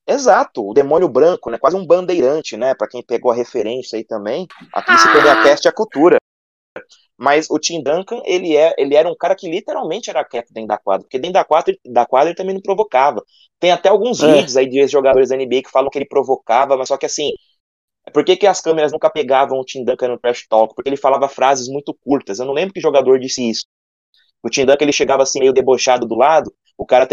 Exato, o demônio branco, né? Quase um bandeirante, né? Para quem pegou a referência aí também. Aqui se pegou a cast a cultura. Mas o Tim Duncan, ele, é, ele era um cara que literalmente era quieto dentro da quadra, porque dentro da quadra, da quadra ele também não provocava. Tem até alguns é. vídeos aí de jogadores da NBA que falam que ele provocava, mas só que assim, por que, que as câmeras nunca pegavam o Tim Duncan no trash talk? Porque ele falava frases muito curtas. Eu não lembro que jogador disse isso. O Tim Duncan ele chegava assim meio debochado do lado, o cara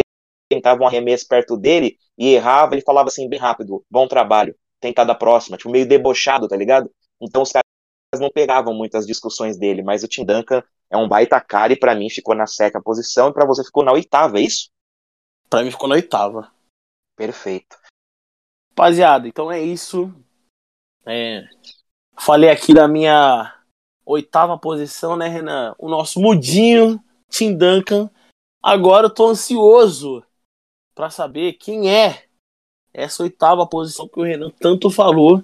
tentava um arremesso perto dele e errava, ele falava assim bem rápido, bom trabalho, tentar da próxima, tipo meio debochado, tá ligado? Então os caras não pegavam muitas discussões dele, mas o Tim Duncan é um baita cara e para mim ficou na sétima posição e para você ficou na oitava, é isso? Para mim ficou na oitava. Perfeito. Rapaziada, então é isso. É, falei aqui da minha oitava posição, né, Renan? O nosso mudinho, Tim Duncan. Agora eu tô ansioso para saber quem é essa oitava posição que o Renan tanto falou,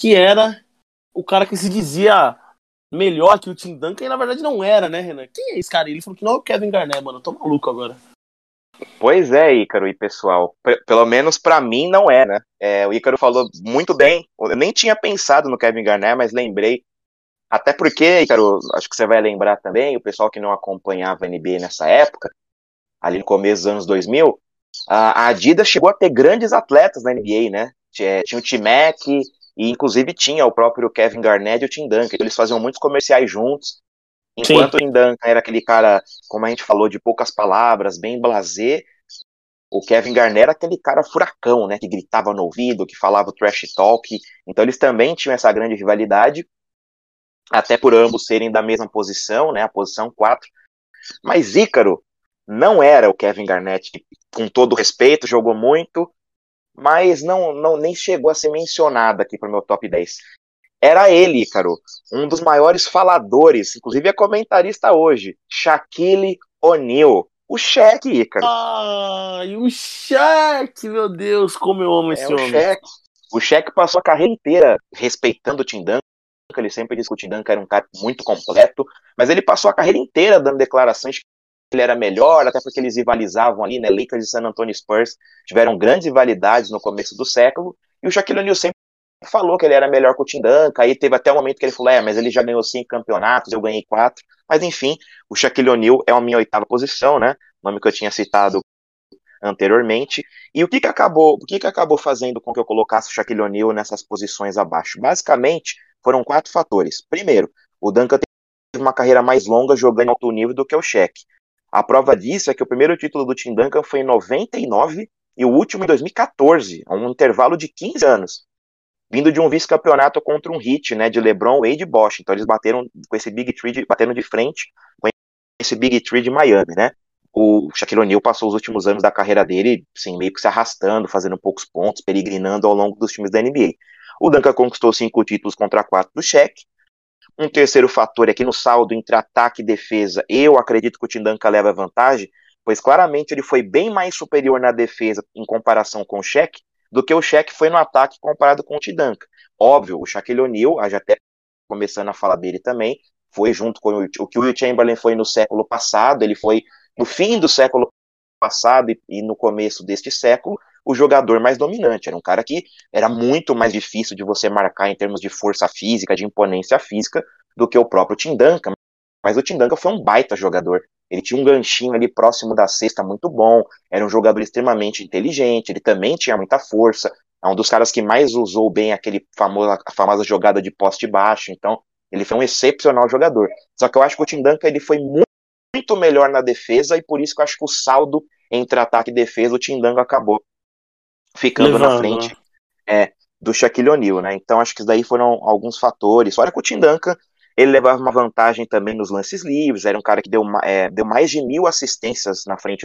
que era o cara que se dizia melhor que o Tim Duncan e na verdade não era, né, Renan? Quem é esse cara? Ele falou que não é o Kevin Garnett, mano. Eu tô maluco agora. Pois é, Ícaro e pessoal. P pelo menos para mim não é, né? É, o Ícaro falou muito bem. Eu nem tinha pensado no Kevin Garnett, mas lembrei. Até porque, Ícaro, acho que você vai lembrar também, o pessoal que não acompanhava a NBA nessa época, ali no começo dos anos 2000, a Adidas chegou a ter grandes atletas na NBA, né? Tinha o T-Mac, e inclusive tinha o próprio Kevin Garnett e o Tim Duncan. Eles faziam muitos comerciais juntos. Enquanto Sim. o Duncan era aquele cara, como a gente falou, de poucas palavras, bem blasé, o Kevin Garnett era aquele cara furacão, né, que gritava no ouvido, que falava o trash talk. Então eles também tinham essa grande rivalidade, até por ambos serem da mesma posição, né, a posição 4. Mas Ícaro não era o Kevin Garnett, que, com todo respeito, jogou muito, mas não, não nem chegou a ser mencionado aqui para o meu top 10. Era ele, Ícaro, um dos maiores faladores, inclusive é comentarista hoje, Shaquille O'Neal. O Shaq, Ícaro. Ai, o Shaq, meu Deus, como eu amo esse é, homem. O Shaq, o Shaq passou a carreira inteira respeitando o Tim Duncan, ele sempre disse que o Tim Duncan era um cara muito completo, mas ele passou a carreira inteira dando declarações ele era melhor, até porque eles rivalizavam ali, né? Lakers e San Antonio Spurs tiveram grandes rivalidades no começo do século, e o Shaquille O'Neal sempre falou que ele era melhor que o Tim Duncan, aí teve até o um momento que ele falou, é, mas ele já ganhou cinco campeonatos, eu ganhei quatro, mas enfim, o Shaquille O'Neal é a minha oitava posição, né? Nome que eu tinha citado anteriormente. E o que que acabou, o que que acabou fazendo com que eu colocasse o Shaquille O'Neal nessas posições abaixo? Basicamente, foram quatro fatores. Primeiro, o Duncan teve uma carreira mais longa jogando em alto nível do que o Shaq. A prova disso é que o primeiro título do Tim Duncan foi em 99 e o último em 2014, um intervalo de 15 anos, vindo de um vice-campeonato contra um hit, né, de LeBron, e Bosch. Então eles bateram com esse Big Three, de, bateram de frente com esse Big Three de Miami, né? O Shaquille O'Neal passou os últimos anos da carreira dele, assim, meio que se arrastando, fazendo poucos pontos, peregrinando ao longo dos times da NBA. O Duncan conquistou cinco títulos contra quatro do Shaq, um terceiro fator é que no saldo entre ataque e defesa, eu acredito que o Tindanka leva vantagem, pois claramente ele foi bem mais superior na defesa em comparação com o Sheck do que o Sheck foi no ataque comparado com o Tindanka. Óbvio, o Shaquille O'Neal, já até começando a falar dele também, foi junto com o, o que o Will Chamberlain foi no século passado, ele foi no fim do século passado e, e no começo deste século, o jogador mais dominante. Era um cara que era muito mais difícil de você marcar em termos de força física, de imponência física, do que o próprio Tim Duncan. Mas o Tim Duncan foi um baita jogador. Ele tinha um ganchinho ali próximo da cesta muito bom, era um jogador extremamente inteligente, ele também tinha muita força. É um dos caras que mais usou bem aquele famoso, a famosa jogada de poste baixo. Então, ele foi um excepcional jogador. Só que eu acho que o Tim Duncan ele foi muito, muito melhor na defesa e por isso que eu acho que o saldo entre ataque e defesa o Tim Duncan acabou ficando Levando, na frente né? é, do Shaquille O'Neal, né? Então acho que isso daí foram alguns fatores. Fora que o Tim Duncan, ele levava uma vantagem também nos lances livres, era um cara que deu, é, deu mais de mil assistências na frente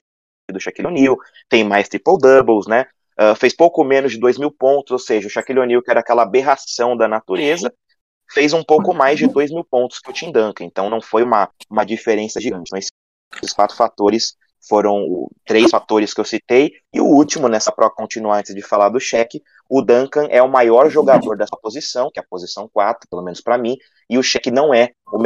do Shaquille O'Neal, tem mais triple-doubles, né? Uh, fez pouco menos de dois mil pontos, ou seja, o Shaquille O'Neal, que era aquela aberração da natureza, fez um pouco mais de dois mil pontos que o Tim Duncan, então não foi uma, uma diferença gigante, mas esses quatro fatores foram três fatores que eu citei, e o último, nessa para continuar antes de falar do cheque, o Duncan é o maior jogador dessa posição, que é a posição 4, pelo menos para mim, e o cheque não é o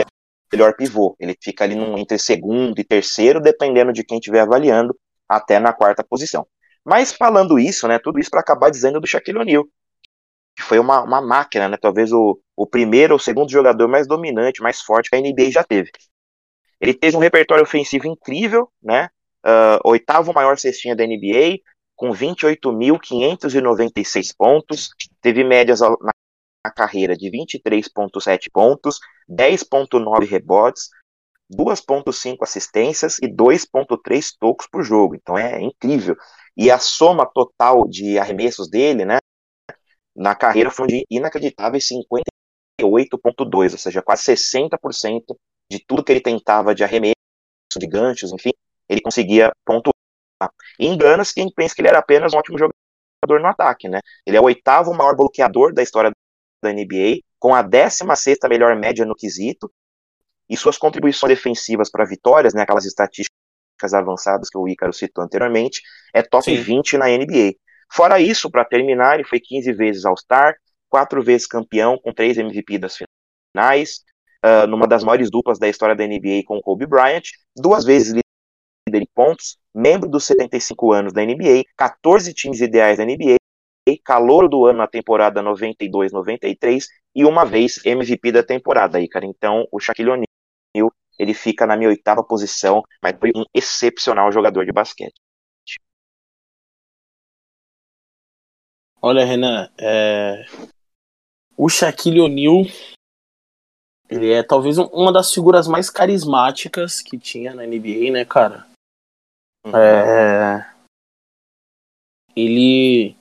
melhor pivô. Ele fica ali num, entre segundo e terceiro, dependendo de quem estiver avaliando, até na quarta posição. Mas falando isso, né, tudo isso para acabar dizendo do Shaquille O'Neal, que foi uma, uma máquina, né, talvez o, o primeiro ou segundo jogador mais dominante, mais forte que a NBA já teve. Ele teve um repertório ofensivo incrível, né, uh, oitavo maior cestinha da NBA, com 28.596 pontos, teve médias na carreira de 23,7 pontos, 10,9 rebotes, 2,5 assistências e 2,3 tocos por jogo. Então é incrível. E a soma total de arremessos dele, né, na carreira foi de inacreditáveis 58,2, ou seja, quase 60% de tudo que ele tentava de arremesso, de ganchos, enfim, ele conseguia pontuar. E engana-se quem pensa que ele era apenas um ótimo jogador no ataque, né? Ele é o oitavo maior bloqueador da história da NBA, com a 16 melhor média no quesito, e suas contribuições defensivas para vitórias, né, aquelas estatísticas avançadas que o Ícaro citou anteriormente, é top Sim. 20 na NBA. Fora isso, para terminar, ele foi 15 vezes All-Star, quatro vezes campeão, com três MVP das finais, uh, numa das maiores duplas da história da NBA com Kobe Bryant, duas vezes pontos, membro dos 75 anos da NBA, 14 times ideais da NBA, calor do ano na temporada 92-93 e uma vez MVP da temporada, aí, cara. Então, o Shaquille O'Neal, ele fica na minha oitava posição, mas foi um excepcional jogador de basquete. Olha, Renan, é... o Shaquille O'Neal, ele é talvez uma das figuras mais carismáticas que tinha na NBA, né, cara? Uhum. É... Ele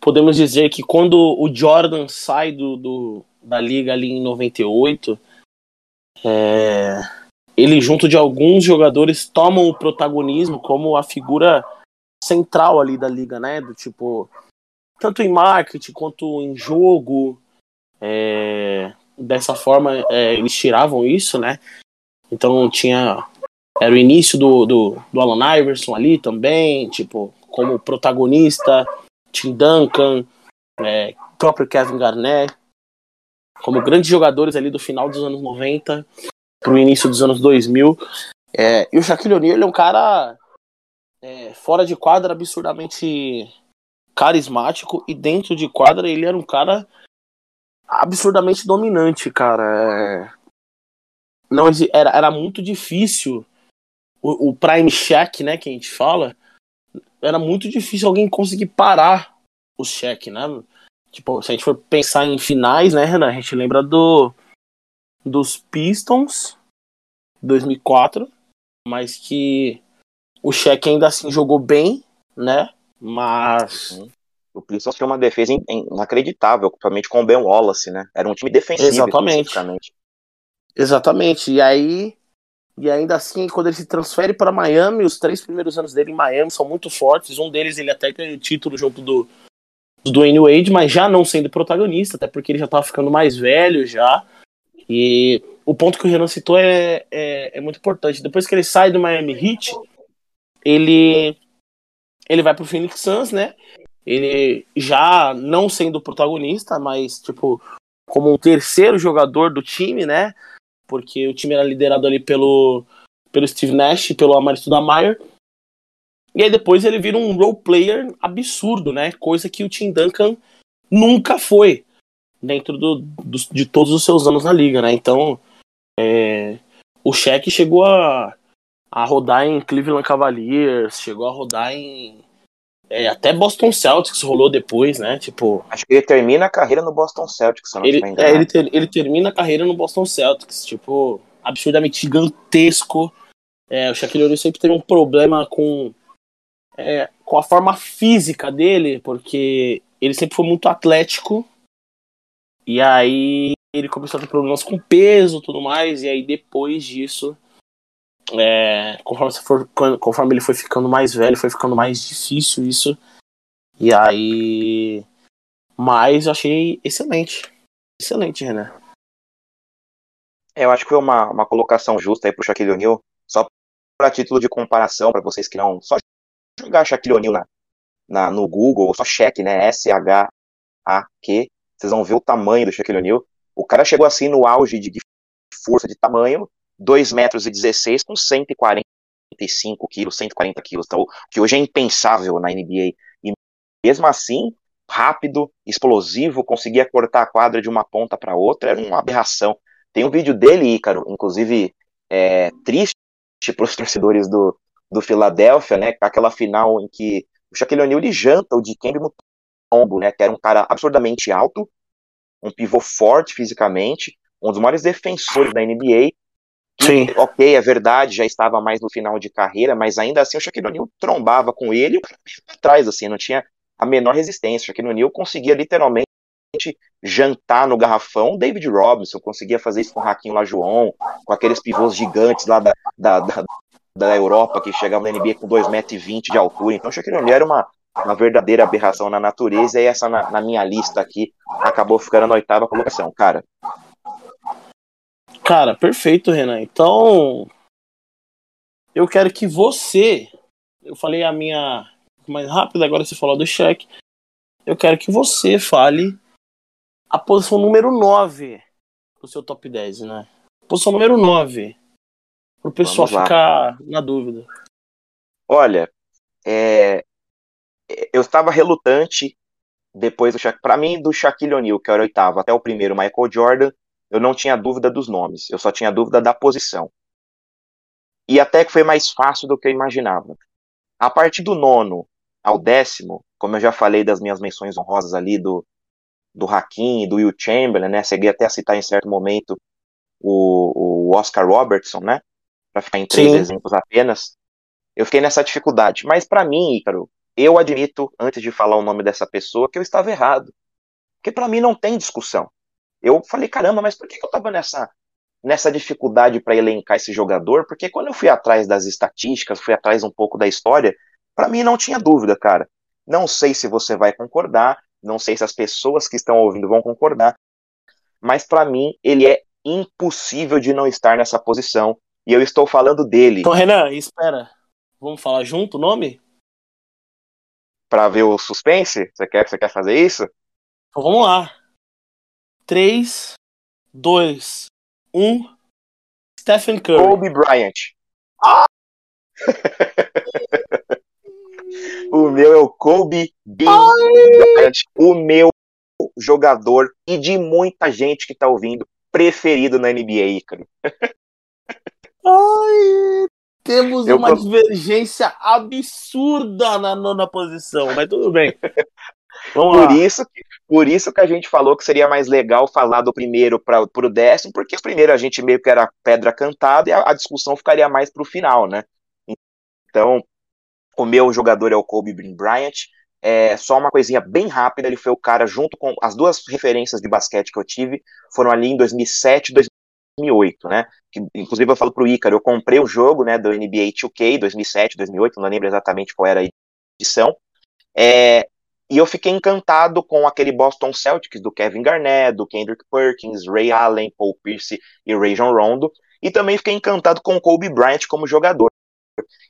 podemos dizer que quando o Jordan sai do, do da liga ali em 98, é, ele junto de alguns jogadores tomam o protagonismo como a figura central ali da liga, né? Do tipo, tanto em marketing quanto em jogo. É, dessa forma, é, eles tiravam isso, né? Então tinha. Era o início do, do, do Alan Iverson ali também, tipo, como protagonista. Tim Duncan, é, próprio Kevin Garnett, como grandes jogadores ali do final dos anos 90 para o início dos anos 2000. É, e o Shaquille O'Neal é um cara é, fora de quadra absurdamente carismático e dentro de quadra ele era um cara absurdamente dominante, cara. É... Não era, era muito difícil o, o prime check, né, que a gente fala, era muito difícil alguém conseguir parar o cheque, né? Tipo, se a gente for pensar em finais, né, Renan? A gente lembra do dos Pistons 2004, mas que o cheque ainda assim jogou bem, né? Mas uhum. o Pistons tinha uma defesa inacreditável, principalmente com o Ben Wallace, né? Era um time defensivo, Exatamente. Exatamente. E aí e ainda assim, quando ele se transfere para Miami, os três primeiros anos dele em Miami são muito fortes. Um deles ele até tem o título junto do, do Dwayne Wade, mas já não sendo protagonista, até porque ele já estava ficando mais velho já. E o ponto que o Renan citou é, é, é, muito importante. Depois que ele sai do Miami Heat, ele, ele vai pro Phoenix Suns, né? Ele já não sendo protagonista, mas tipo como um terceiro jogador do time, né? Porque o time era liderado ali pelo, pelo Steve Nash pelo Amari Stoudemire. E aí depois ele vira um role player absurdo, né? Coisa que o Tim Duncan nunca foi dentro do, do de todos os seus anos na liga, né? Então é, o Shaq chegou a, a rodar em Cleveland Cavaliers, chegou a rodar em é, até Boston Celtics rolou depois, né? Tipo. Acho que ele termina a carreira no Boston Celtics, se não ele, é, ele, ter, ele termina a carreira no Boston Celtics, tipo, absurdamente gigantesco. É, o Shaquille O'Neal sempre teve um problema com, é, com a forma física dele, porque ele sempre foi muito atlético. E aí ele começou a ter problemas com peso tudo mais, e aí depois disso é, conforme, for, conforme ele foi ficando mais velho, foi ficando mais difícil isso. E aí. Mas eu achei excelente. Excelente, Renan. É, eu acho que foi uma, uma colocação justa aí pro Shaquille O'Neal. Só para título de comparação, para vocês que não. Só jogar Shaquille O'Neal na, na, no Google, só cheque, né? S-H-A-Q. Vocês vão ver o tamanho do Shaquille O'Neal. O cara chegou assim no auge de, de força, de tamanho, 2 metros e 16 com 145 quilos, 140 quilos, então, que hoje é impensável na NBA. E mesmo assim, rápido, explosivo, conseguia cortar a quadra de uma ponta para outra, era uma aberração. Tem um vídeo dele, Ícaro, inclusive é, triste para os torcedores do, do Philadelphia, né? Aquela final em que o Shaquille O'Neal ele janta o Dikembe Mutombo, né? Que era um cara absurdamente alto, um pivô forte fisicamente, um dos maiores defensores da NBA. Sim. ok, é verdade, já estava mais no final de carreira, mas ainda assim o Shaquille O'Neal trombava com ele e o cara atrás, assim, não tinha a menor resistência. O Shaquille O'Neal conseguia literalmente jantar no garrafão. David Robinson conseguia fazer isso com o Raquinho Lajoon, com aqueles pivôs gigantes lá da, da, da, da Europa que chegavam na NBA com 2,20m de altura. Então o Shaquille O'Neal era uma, uma verdadeira aberração na natureza e essa na, na minha lista aqui acabou ficando na oitava colocação, cara. Cara, perfeito, Renan. Então, eu quero que você, eu falei a minha mais rápida, agora você falou do cheque. Eu quero que você fale a posição número 9 do seu top 10, né? Posição número 9. Para o pessoal ficar na dúvida. Olha, é, eu estava relutante depois do Shaq, para mim do Shaquille O'Neal, que era o oitavo, até o primeiro Michael Jordan, eu não tinha dúvida dos nomes, eu só tinha dúvida da posição. E até que foi mais fácil do que eu imaginava. A partir do nono ao décimo, como eu já falei das minhas menções honrosas ali do, do Hakim, do Will Chamberlain, né? Cheguei até a citar em certo momento o, o Oscar Robertson, né? Para ficar em três Sim. exemplos apenas. Eu fiquei nessa dificuldade. Mas para mim, Ícaro, eu admito, antes de falar o nome dessa pessoa, que eu estava errado. Porque para mim não tem discussão. Eu falei, caramba, mas por que eu estava nessa, nessa dificuldade para elencar esse jogador? Porque quando eu fui atrás das estatísticas, fui atrás um pouco da história, para mim não tinha dúvida, cara. Não sei se você vai concordar, não sei se as pessoas que estão ouvindo vão concordar, mas para mim ele é impossível de não estar nessa posição. E eu estou falando dele. Então, Renan, espera. Vamos falar junto o nome? Para ver o suspense? Você quer, você quer fazer isso? Então vamos lá. 3, 2, 1. Stephen Curry. Kobe Bryant. Ah! O meu é o Kobe Bryant, o meu jogador e de muita gente que tá ouvindo preferido na NBA, cara. Ai, temos Eu uma tô... divergência absurda na nona posição, mas tudo bem. Vamos por lá. isso, por isso que a gente falou que seria mais legal falar do primeiro para o décimo, porque o primeiro a gente meio que era pedra cantada e a, a discussão ficaria mais para o final, né? Então, o meu jogador é o Kobe Bryant. É, só uma coisinha bem rápida, ele foi o cara junto com as duas referências de basquete que eu tive, foram ali em 2007 e 2008, né? Que, inclusive eu falo pro Ícaro, eu comprei o jogo, né, do NBA 2K 2007, 2008, não lembro exatamente qual era a edição. É, e eu fiquei encantado com aquele Boston Celtics do Kevin Garnett, do Kendrick Perkins, Ray Allen, Paul Pierce e Ray John Rondo. E também fiquei encantado com o Kobe Bryant como jogador.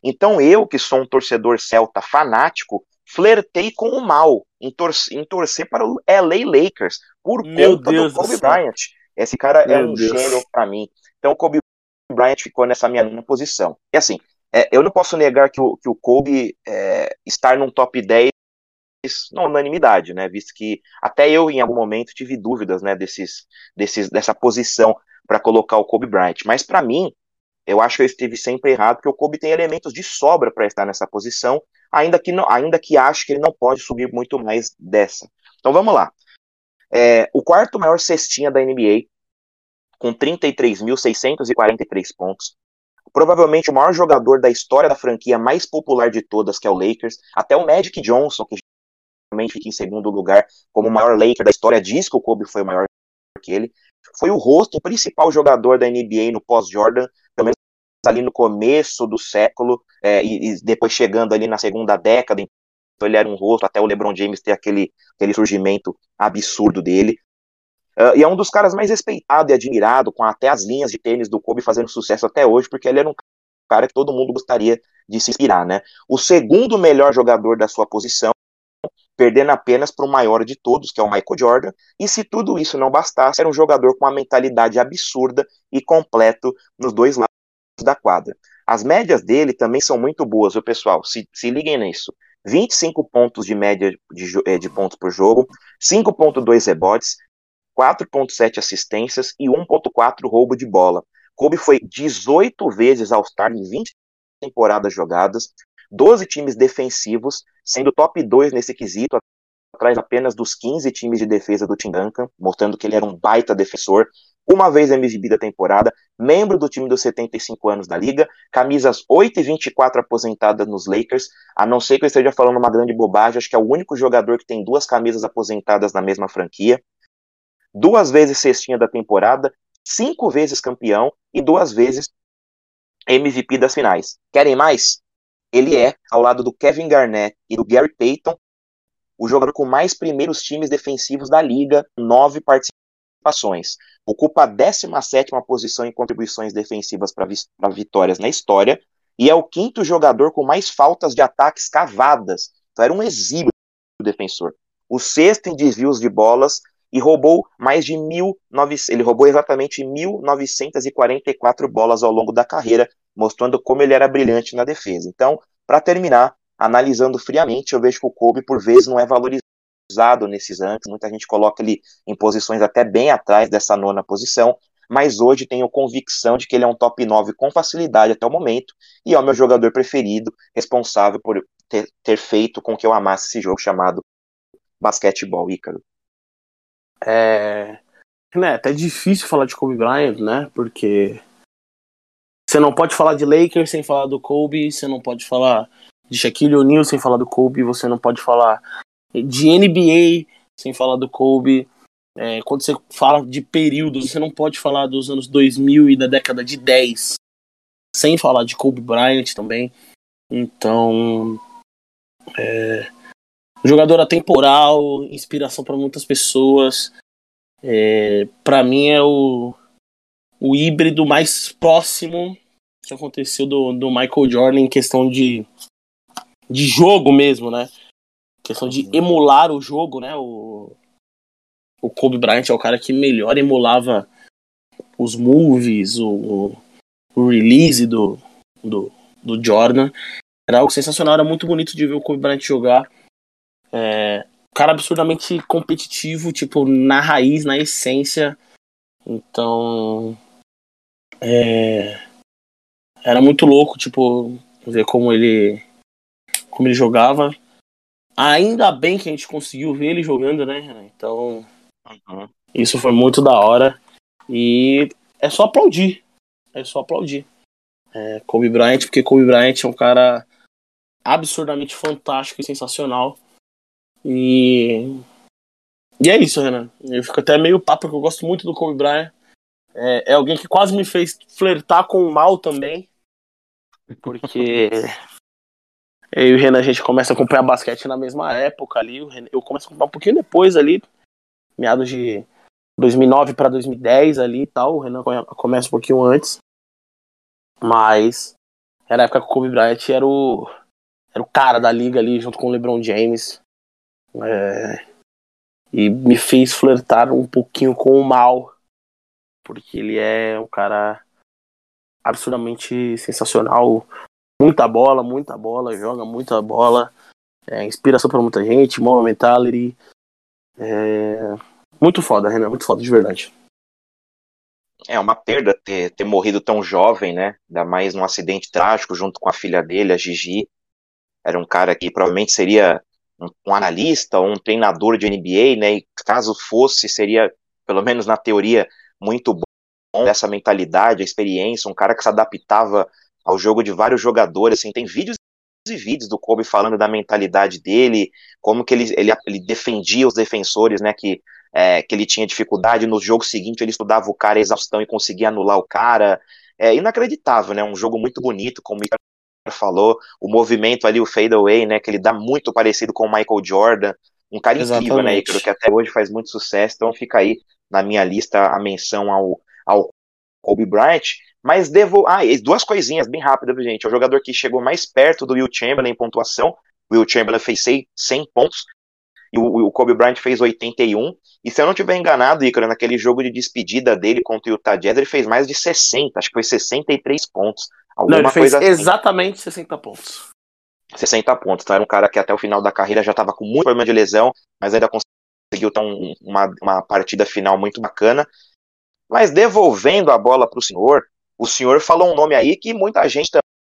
Então eu, que sou um torcedor celta fanático, flertei com o mal em, torcer, em torcer para o LA Lakers por Meu conta Deus do Kobe do Bryant. Esse cara é Meu é um Deus. gênio para mim. Então o Kobe Bryant ficou nessa minha posição. E assim, é, eu não posso negar que o, que o Kobe é, estar num top 10 na unanimidade, né? Visto que até eu, em algum momento, tive dúvidas, né, desses, desses, dessa posição para colocar o Kobe Bryant. Mas para mim, eu acho que eu estive sempre errado, porque o Kobe tem elementos de sobra para estar nessa posição, ainda que, não, ainda que acho que ele não pode subir muito mais dessa. Então vamos lá. É, o quarto maior cestinha da NBA, com 33.643 pontos. Provavelmente o maior jogador da história da franquia mais popular de todas, que é o Lakers. Até o Magic Johnson, que fica em segundo lugar como o maior Laker da história, diz que o Kobe foi maior que ele. Foi o rosto, o principal jogador da NBA no pós-Jordan, pelo menos ali no começo do século, é, e, e, depois chegando ali na segunda década, então ele era um rosto, até o LeBron James ter aquele, aquele surgimento absurdo dele. Uh, e é um dos caras mais respeitado e admirado, com até as linhas de tênis do Kobe fazendo sucesso até hoje, porque ele era um cara que todo mundo gostaria de se inspirar, né? O segundo melhor jogador da sua posição perdendo apenas para o maior de todos, que é o Michael Jordan. E se tudo isso não bastasse, era um jogador com uma mentalidade absurda e completo nos dois lados da quadra. As médias dele também são muito boas, viu, pessoal? Se, se liguem nisso. 25 pontos de média de, eh, de pontos por jogo, 5.2 rebotes, 4.7 assistências e 1.4 roubo de bola. Kobe foi 18 vezes All-Star em 20 temporadas jogadas, 12 times defensivos, sendo top 2 nesse quesito, atrás apenas dos 15 times de defesa do Tim Duncan, mostrando que ele era um baita defensor. Uma vez MVP da temporada, membro do time dos 75 anos da liga, camisas 8 e 24 aposentadas nos Lakers, a não ser que eu esteja falando uma grande bobagem, acho que é o único jogador que tem duas camisas aposentadas na mesma franquia. Duas vezes cestinha da temporada, cinco vezes campeão e duas vezes MVP das finais. Querem mais? Ele é, ao lado do Kevin Garnett e do Gary Payton, o jogador com mais primeiros times defensivos da liga, nove participações. Ocupa a 17 posição em contribuições defensivas para vitórias na história e é o quinto jogador com mais faltas de ataques cavadas. Então era um exímio defensor. O sexto em desvios de bolas e roubou mais de mil, ele roubou exatamente 1.944 bolas ao longo da carreira, mostrando como ele era brilhante na defesa. Então, para terminar, analisando friamente, eu vejo que o Kobe por vezes não é valorizado nesses rankings, muita gente coloca ele em posições até bem atrás dessa nona posição, mas hoje tenho convicção de que ele é um top 9 com facilidade até o momento, e é o meu jogador preferido, responsável por ter, ter feito com que eu amasse esse jogo chamado basquetebol, Ícaro. É, né, até difícil falar de Kobe Bryant, né? Porque você não pode falar de Lakers sem falar do Kobe, você não pode falar de Shaquille O'Neal sem falar do Kobe, você não pode falar de NBA sem falar do Kobe. É, quando você fala de períodos, você não pode falar dos anos 2000 e da década de 10 sem falar de Kobe Bryant também. Então, é, jogador atemporal, inspiração para muitas pessoas. É, para mim é o, o híbrido mais próximo que aconteceu do, do Michael Jordan em questão de, de jogo mesmo, né? Questão de emular o jogo, né? O, o Kobe Bryant é o cara que melhor emulava os movies, o, o release do, do, do Jordan. Era algo sensacional, era muito bonito de ver o Kobe Bryant jogar. É, cara absurdamente competitivo, tipo, na raiz, na essência. Então. É, era muito louco, tipo, ver como ele. como ele jogava. Ainda bem que a gente conseguiu ver ele jogando, né? Então. Uhum. Isso foi muito da hora. E é só aplaudir. É só aplaudir. É, Kobe Bryant, porque Kobe Bryant é um cara absurdamente fantástico e sensacional. E. E é isso, Renan. Eu fico até meio papo, porque eu gosto muito do Kobe Bryant. É, é alguém que quase me fez flertar com o mal também. Porque. eu e o Renan, a gente começa a acompanhar basquete na mesma época ali. Eu começo a acompanhar um pouquinho depois ali, meados de 2009 para 2010 ali e tal. O Renan começa um pouquinho antes. Mas era a época que o Kobe Bryant era o, era o cara da liga ali, junto com o LeBron James. É, e me fez flertar um pouquinho com o mal, porque ele é um cara absurdamente sensacional. Muita bola, muita bola, joga muita bola, é inspiração para muita gente, Moment mentality. É, muito foda, Renan, muito foda de verdade. É uma perda ter, ter morrido tão jovem, né? Ainda mais num acidente trágico junto com a filha dele, a Gigi. Era um cara que provavelmente seria um, um analista ou um treinador de NBA, né? E caso fosse, seria, pelo menos na teoria, muito dessa mentalidade, a experiência, um cara que se adaptava ao jogo de vários jogadores, assim, tem vídeos e vídeos do Kobe falando da mentalidade dele, como que ele, ele, ele defendia os defensores, né, que, é, que ele tinha dificuldade, no jogo seguinte ele estudava o cara a exaustão e conseguia anular o cara, é inacreditável, né, um jogo muito bonito, como o falou, o movimento ali, o fade away, né, que ele dá muito parecido com o Michael Jordan, um cara Exatamente. incrível, né, Icaro, que até hoje faz muito sucesso, então fica aí na minha lista a menção ao, ao Kobe Bryant, mas devo, ah, duas coisinhas bem rápidas, gente, é o jogador que chegou mais perto do Will Chamberlain em pontuação, o Will Chamberlain fez 100 pontos, e o, o Kobe Bryant fez 81. E se eu não estiver enganado, Icaro, naquele jogo de despedida dele contra o Utah Jazz, ele fez mais de 60, acho que foi 63 pontos. Alguma não, ele fez assim. exatamente 60 pontos. 60 pontos. Então era um cara que até o final da carreira já estava com muito problema de lesão, mas ainda conseguiu ter um, uma, uma partida final muito bacana. Mas devolvendo a bola para o senhor, o senhor falou um nome aí que muita gente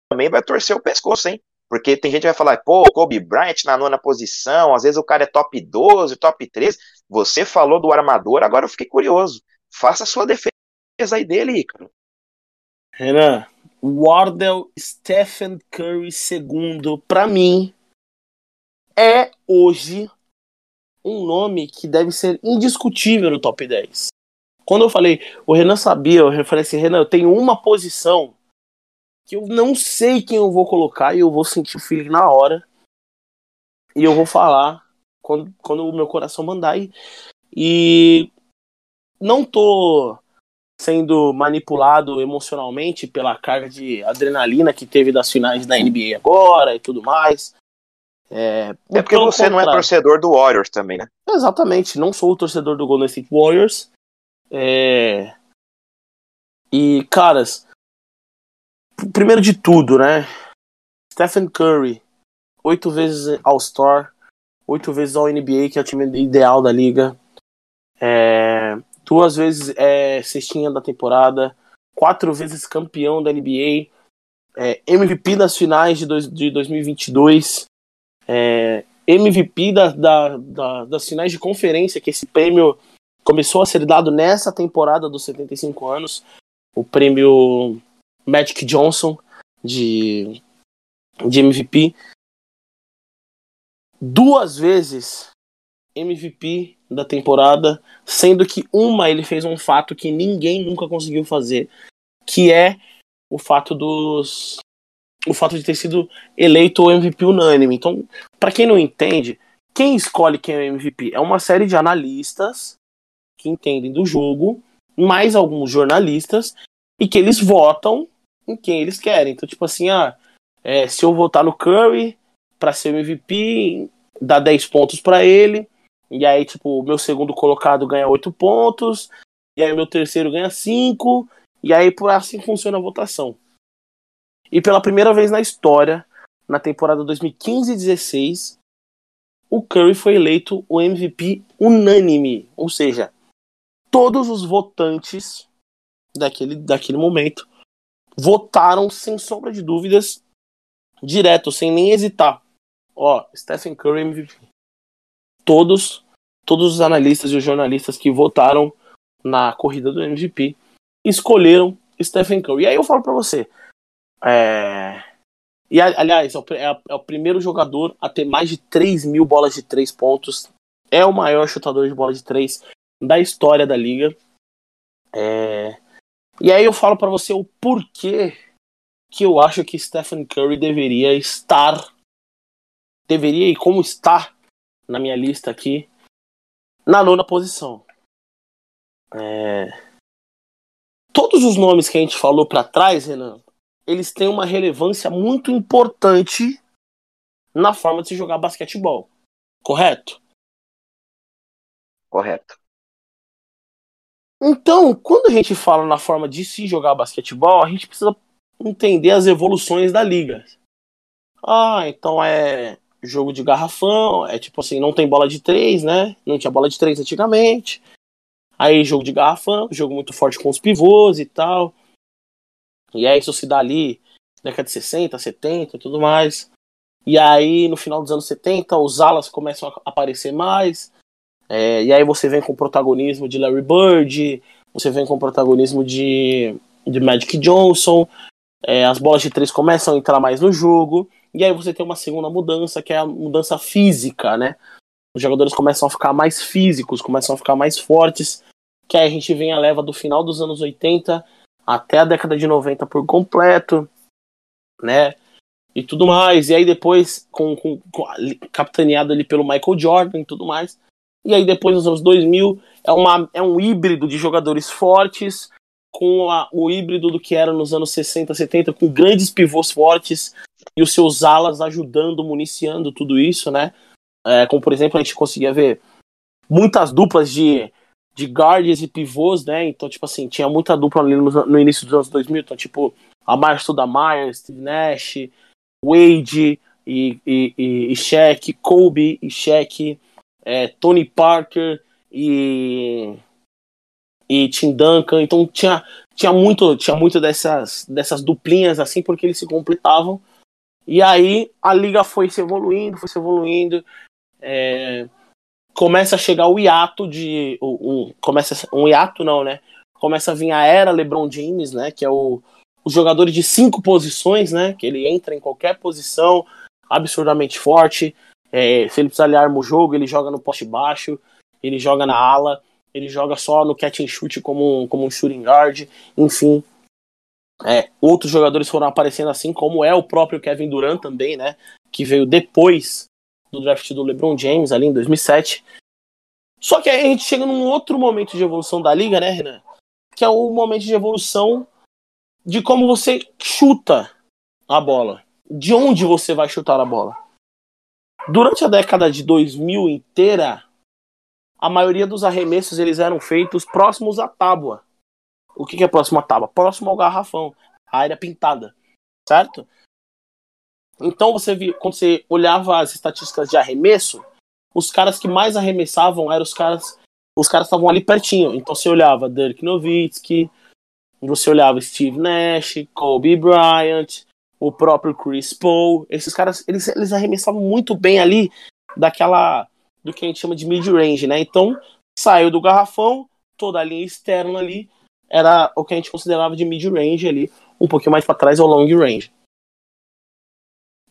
também vai torcer o pescoço, hein? Porque tem gente que vai falar, pô, Kobe Bryant na nona posição, às vezes o cara é top 12, top 13. Você falou do armador, agora eu fiquei curioso. Faça a sua defesa aí dele, cara. Renan, Wardell Stephen Curry II, para mim, é hoje um nome que deve ser indiscutível no top 10. Quando eu falei, o Renan sabia, eu falei assim, Renan, eu tenho uma posição que eu não sei quem eu vou colocar e eu vou sentir o feeling na hora. E eu vou falar quando, quando o meu coração mandar. E, e não tô sendo manipulado emocionalmente pela carga de adrenalina que teve das finais da NBA agora e tudo mais. É, é porque você contrário. não é torcedor do Warriors também, né? Exatamente, não sou o torcedor do Golden State Warriors. É... E, caras, primeiro de tudo, né? Stephen Curry, oito vezes All-Star, oito vezes All-NBA, que é o time ideal da liga. É, duas vezes é, da temporada, quatro vezes campeão da NBA, é, MVP das finais de, dois, de 2022, é, MVP da, da, da, das finais de conferência, que esse prêmio começou a ser dado nessa temporada dos 75 anos, o prêmio Magic Johnson de, de MVP. Duas vezes MVP da temporada, sendo que uma ele fez um fato que ninguém nunca conseguiu fazer, que é o fato dos o fato de ter sido eleito o MVP unânime. Então, para quem não entende, quem escolhe quem é o MVP é uma série de analistas que entendem do jogo, mais alguns jornalistas e que eles votam em quem eles querem. Então, tipo assim, ah, é, se eu votar no Curry para ser o MVP, dá 10 pontos para ele. E aí, tipo, o meu segundo colocado ganha 8 pontos. E aí meu terceiro ganha 5. E aí por assim funciona a votação. E pela primeira vez na história, na temporada 2015-16, o Curry foi eleito o MVP unânime. Ou seja, todos os votantes daquele, daquele momento votaram sem sombra de dúvidas, direto, sem nem hesitar. Ó, Stephen Curry MVP. Todos, todos os analistas e os jornalistas que votaram na corrida do MVP escolheram Stephen Curry. E aí eu falo para você, é... E aliás, é o, é, é o, primeiro jogador a ter mais de 3 mil bolas de 3 pontos. É o maior chutador de bola de 3 da história da liga. É... E aí eu falo para você o porquê que eu acho que Stephen Curry deveria estar, deveria e como está na minha lista aqui, na nona posição. É... Todos os nomes que a gente falou para trás, Renan, eles têm uma relevância muito importante na forma de se jogar basquetebol. Correto? Correto. Então, quando a gente fala na forma de se jogar basquetebol, a gente precisa entender as evoluções da liga. Ah, então é jogo de garrafão, é tipo assim, não tem bola de três, né? Não tinha bola de três antigamente. Aí jogo de garrafão, jogo muito forte com os pivôs e tal. E aí isso se dá ali, década de 60, 70 e tudo mais. E aí no final dos anos 70 os alas começam a aparecer mais. É, e aí você vem com o protagonismo de Larry Bird, você vem com o protagonismo de, de Magic Johnson, é, as bolas de três começam a entrar mais no jogo, e aí você tem uma segunda mudança, que é a mudança física, né? Os jogadores começam a ficar mais físicos, começam a ficar mais fortes, que aí a gente vem a leva do final dos anos 80 até a década de 90 por completo, né? E tudo mais. E aí depois, com, com, com capitaneado ali pelo Michael Jordan e tudo mais, e aí depois nos anos 2000 é, uma, é um híbrido de jogadores fortes com a, o híbrido do que era nos anos 60, 70, com grandes pivôs fortes e os seus alas ajudando, municiando tudo isso, né? é, como por exemplo a gente conseguia ver muitas duplas de, de guards e pivôs, né? Então, tipo assim, tinha muita dupla ali no, no início dos anos 2000, então, tipo, a Marcia Stoudemire, Steve Nash, Wade e, e, e, e Shaq, Kobe e Shaq, é, Tony Parker e e Tim Duncan, então tinha, tinha muito, tinha muito dessas, dessas duplinhas assim, porque eles se completavam. E aí a liga foi se evoluindo, foi se evoluindo. É, começa a chegar o hiato de. Um, começa um hiato não, né? Começa a vir a era LeBron James, né? Que é o, o jogador de cinco posições, né? Que ele entra em qualquer posição, absurdamente forte. É, se ele precisar arma o jogo, ele joga no poste baixo, ele joga na ala ele joga só no catch and shoot como, como um shooting guard, enfim. É, outros jogadores foram aparecendo assim, como é o próprio Kevin Durant também, né? Que veio depois do draft do LeBron James, ali em 2007. Só que aí a gente chega num outro momento de evolução da liga, né, Renan? Que é o momento de evolução de como você chuta a bola. De onde você vai chutar a bola. Durante a década de 2000 inteira, a maioria dos arremessos eles eram feitos próximos à tábua. O que, que é próximo à tábua? Próximo ao garrafão, a área pintada, certo? Então você via, quando você olhava as estatísticas de arremesso, os caras que mais arremessavam eram os caras, os caras estavam ali pertinho. Então você olhava Dirk Nowitzki, você olhava Steve Nash, Kobe Bryant, o próprio Chris Paul, esses caras, eles, eles arremessavam muito bem ali daquela do que a gente chama de mid-range, né? Então, saiu do garrafão, toda a linha externa ali era o que a gente considerava de mid-range ali, um pouquinho mais para trás é o long range.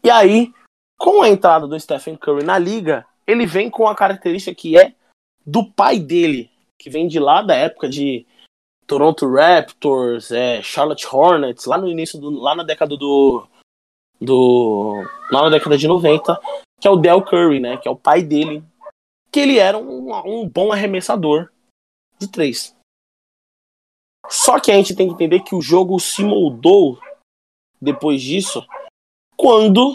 E aí, com a entrada do Stephen Curry na liga, ele vem com a característica que é do pai dele, que vem de lá da época de Toronto Raptors, é, Charlotte Hornets, lá no início, do, lá na década do, do. lá na década de 90, que é o Del Curry, né? Que é o pai dele, que ele era um, um bom arremessador de três. Só que a gente tem que entender que o jogo se moldou depois disso, quando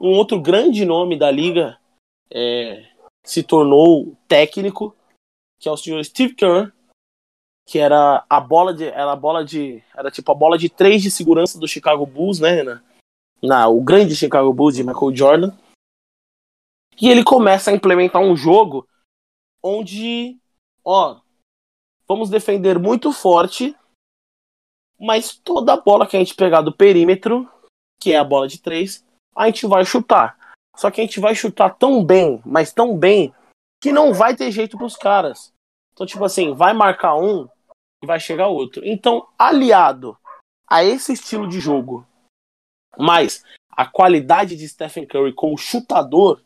um outro grande nome da liga é, se tornou técnico, que é o senhor Steve Kerr, que era a bola de, era a bola de, era tipo a bola de três de segurança do Chicago Bulls, né, Renan? Na, o grande Chicago Bulls de Michael Jordan. E ele começa a implementar um jogo onde, ó, vamos defender muito forte, mas toda a bola que a gente pegar do perímetro, que é a bola de três, a gente vai chutar. Só que a gente vai chutar tão bem, mas tão bem, que não vai ter jeito pros caras. Então, tipo assim, vai marcar um e vai chegar outro. Então, aliado a esse estilo de jogo, mas a qualidade de Stephen Curry como chutador,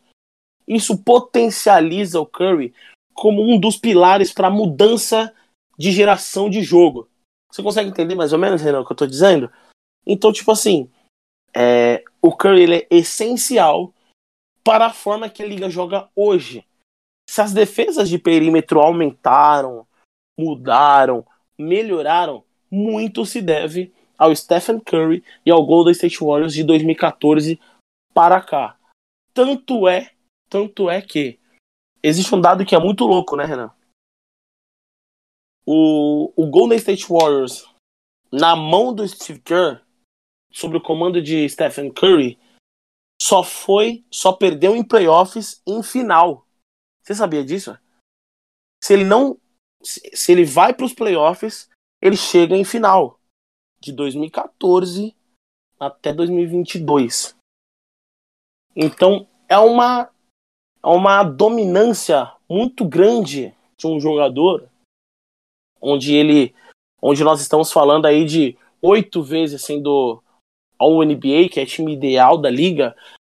isso potencializa o Curry como um dos pilares para a mudança de geração de jogo. Você consegue entender mais ou menos, Renan, o que eu estou dizendo? Então, tipo assim, é, o Curry é essencial para a forma que a liga joga hoje. Se as defesas de perímetro aumentaram, mudaram, melhoraram, muito se deve ao Stephen Curry e ao Golden State Warriors de 2014 para cá. Tanto é tanto é que existe um dado que é muito louco, né, Renan? O, o Golden State Warriors, na mão do Steve Kerr, sob o comando de Stephen Curry, só foi, só perdeu em playoffs em final. Você sabia disso? Se ele não, se ele vai para os playoffs, ele chega em final de 2014 até 2022. Então é uma uma dominância muito grande de um jogador, onde ele, onde nós estamos falando aí de oito vezes sendo ao NBA, que é time ideal da liga,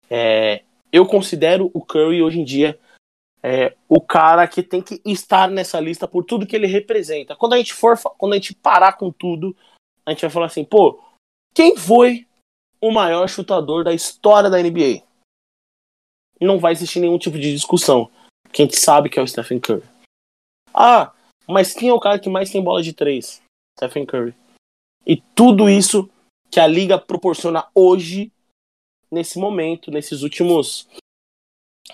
é, eu considero o Curry hoje em dia é, o cara que tem que estar nessa lista por tudo que ele representa. Quando a gente for, quando a gente parar com tudo, a gente vai falar assim, pô, quem foi o maior chutador da história da NBA? não vai existir nenhum tipo de discussão. Quem sabe que é o Stephen Curry. Ah, mas quem é o cara que mais tem bola de três? Stephen Curry. E tudo isso que a liga proporciona hoje, nesse momento, nesses últimos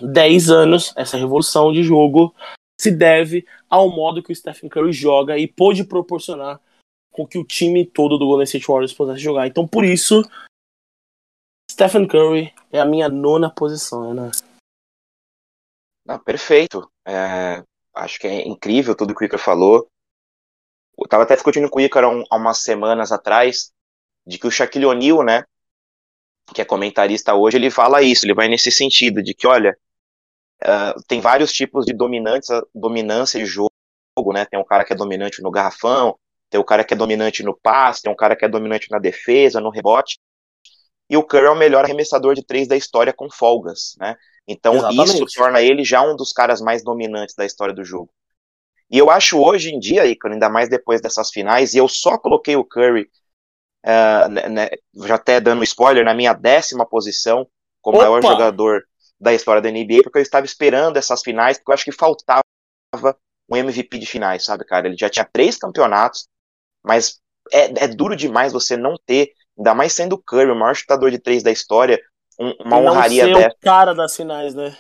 10 anos, essa revolução de jogo se deve ao modo que o Stephen Curry joga e pôde proporcionar com que o time todo do Golden State Warriors pudesse jogar. Então, por isso, Stephen Curry é a minha nona posição, né? Não, perfeito. É, acho que é incrível tudo que o Icaro falou. Eu tava até discutindo com o Icaro há umas semanas atrás de que o Shaquille O'Neal, né, que é comentarista hoje, ele fala isso, ele vai nesse sentido, de que, olha, uh, tem vários tipos de dominância, dominância de jogo, né, tem um cara que é dominante no garrafão, tem o cara que é dominante no passe, tem um cara que é dominante na defesa, no rebote, e o Curry é o melhor arremessador de três da história com folgas, né, então Exatamente. isso torna ele já um dos caras mais dominantes da história do jogo. E eu acho hoje em dia, Icaro, ainda mais depois dessas finais, e eu só coloquei o Curry uh, né, já até dando spoiler, na minha décima posição como Opa! maior jogador da história da NBA, porque eu estava esperando essas finais, porque eu acho que faltava um MVP de finais, sabe, cara? Ele já tinha três campeonatos, mas é, é duro demais você não ter, ainda mais sendo o Curry, o maior chutador de três da história, um, uma não honraria ser dessa. o cara das finais, né?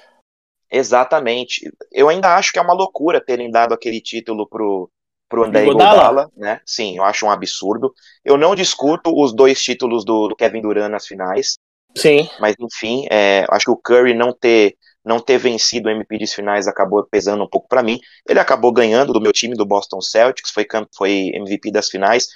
Exatamente. Eu ainda acho que é uma loucura terem dado aquele título pro, pro André Iguodala, né? Sim, eu acho um absurdo. Eu não discuto os dois títulos do, do Kevin Durant nas finais. Sim. Mas enfim, é, acho que o Curry não ter não ter vencido o MVP das finais acabou pesando um pouco para mim. Ele acabou ganhando do meu time do Boston Celtics, foi foi MVP das finais.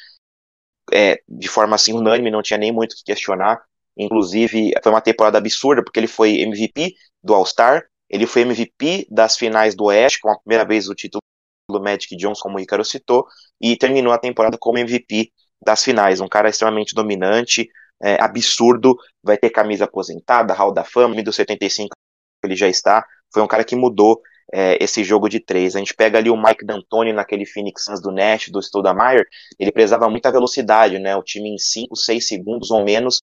É, de forma assim unânime, não tinha nem muito o que questionar. Inclusive, foi uma temporada absurda, porque ele foi MVP do All-Star, ele foi MVP das finais do Oeste, com a primeira vez o título do Magic Johnson, como o Icaro citou, e terminou a temporada como MVP das finais. Um cara extremamente dominante, é, absurdo, vai ter camisa aposentada, Hall da Fama, do 75 ele já está. Foi um cara que mudou é, esse jogo de três. A gente pega ali o Mike D'Antoni naquele Phoenix Suns do Nash, do Stoudemire, ele prezava muita velocidade, né? O time em 5, 6 segundos ou menos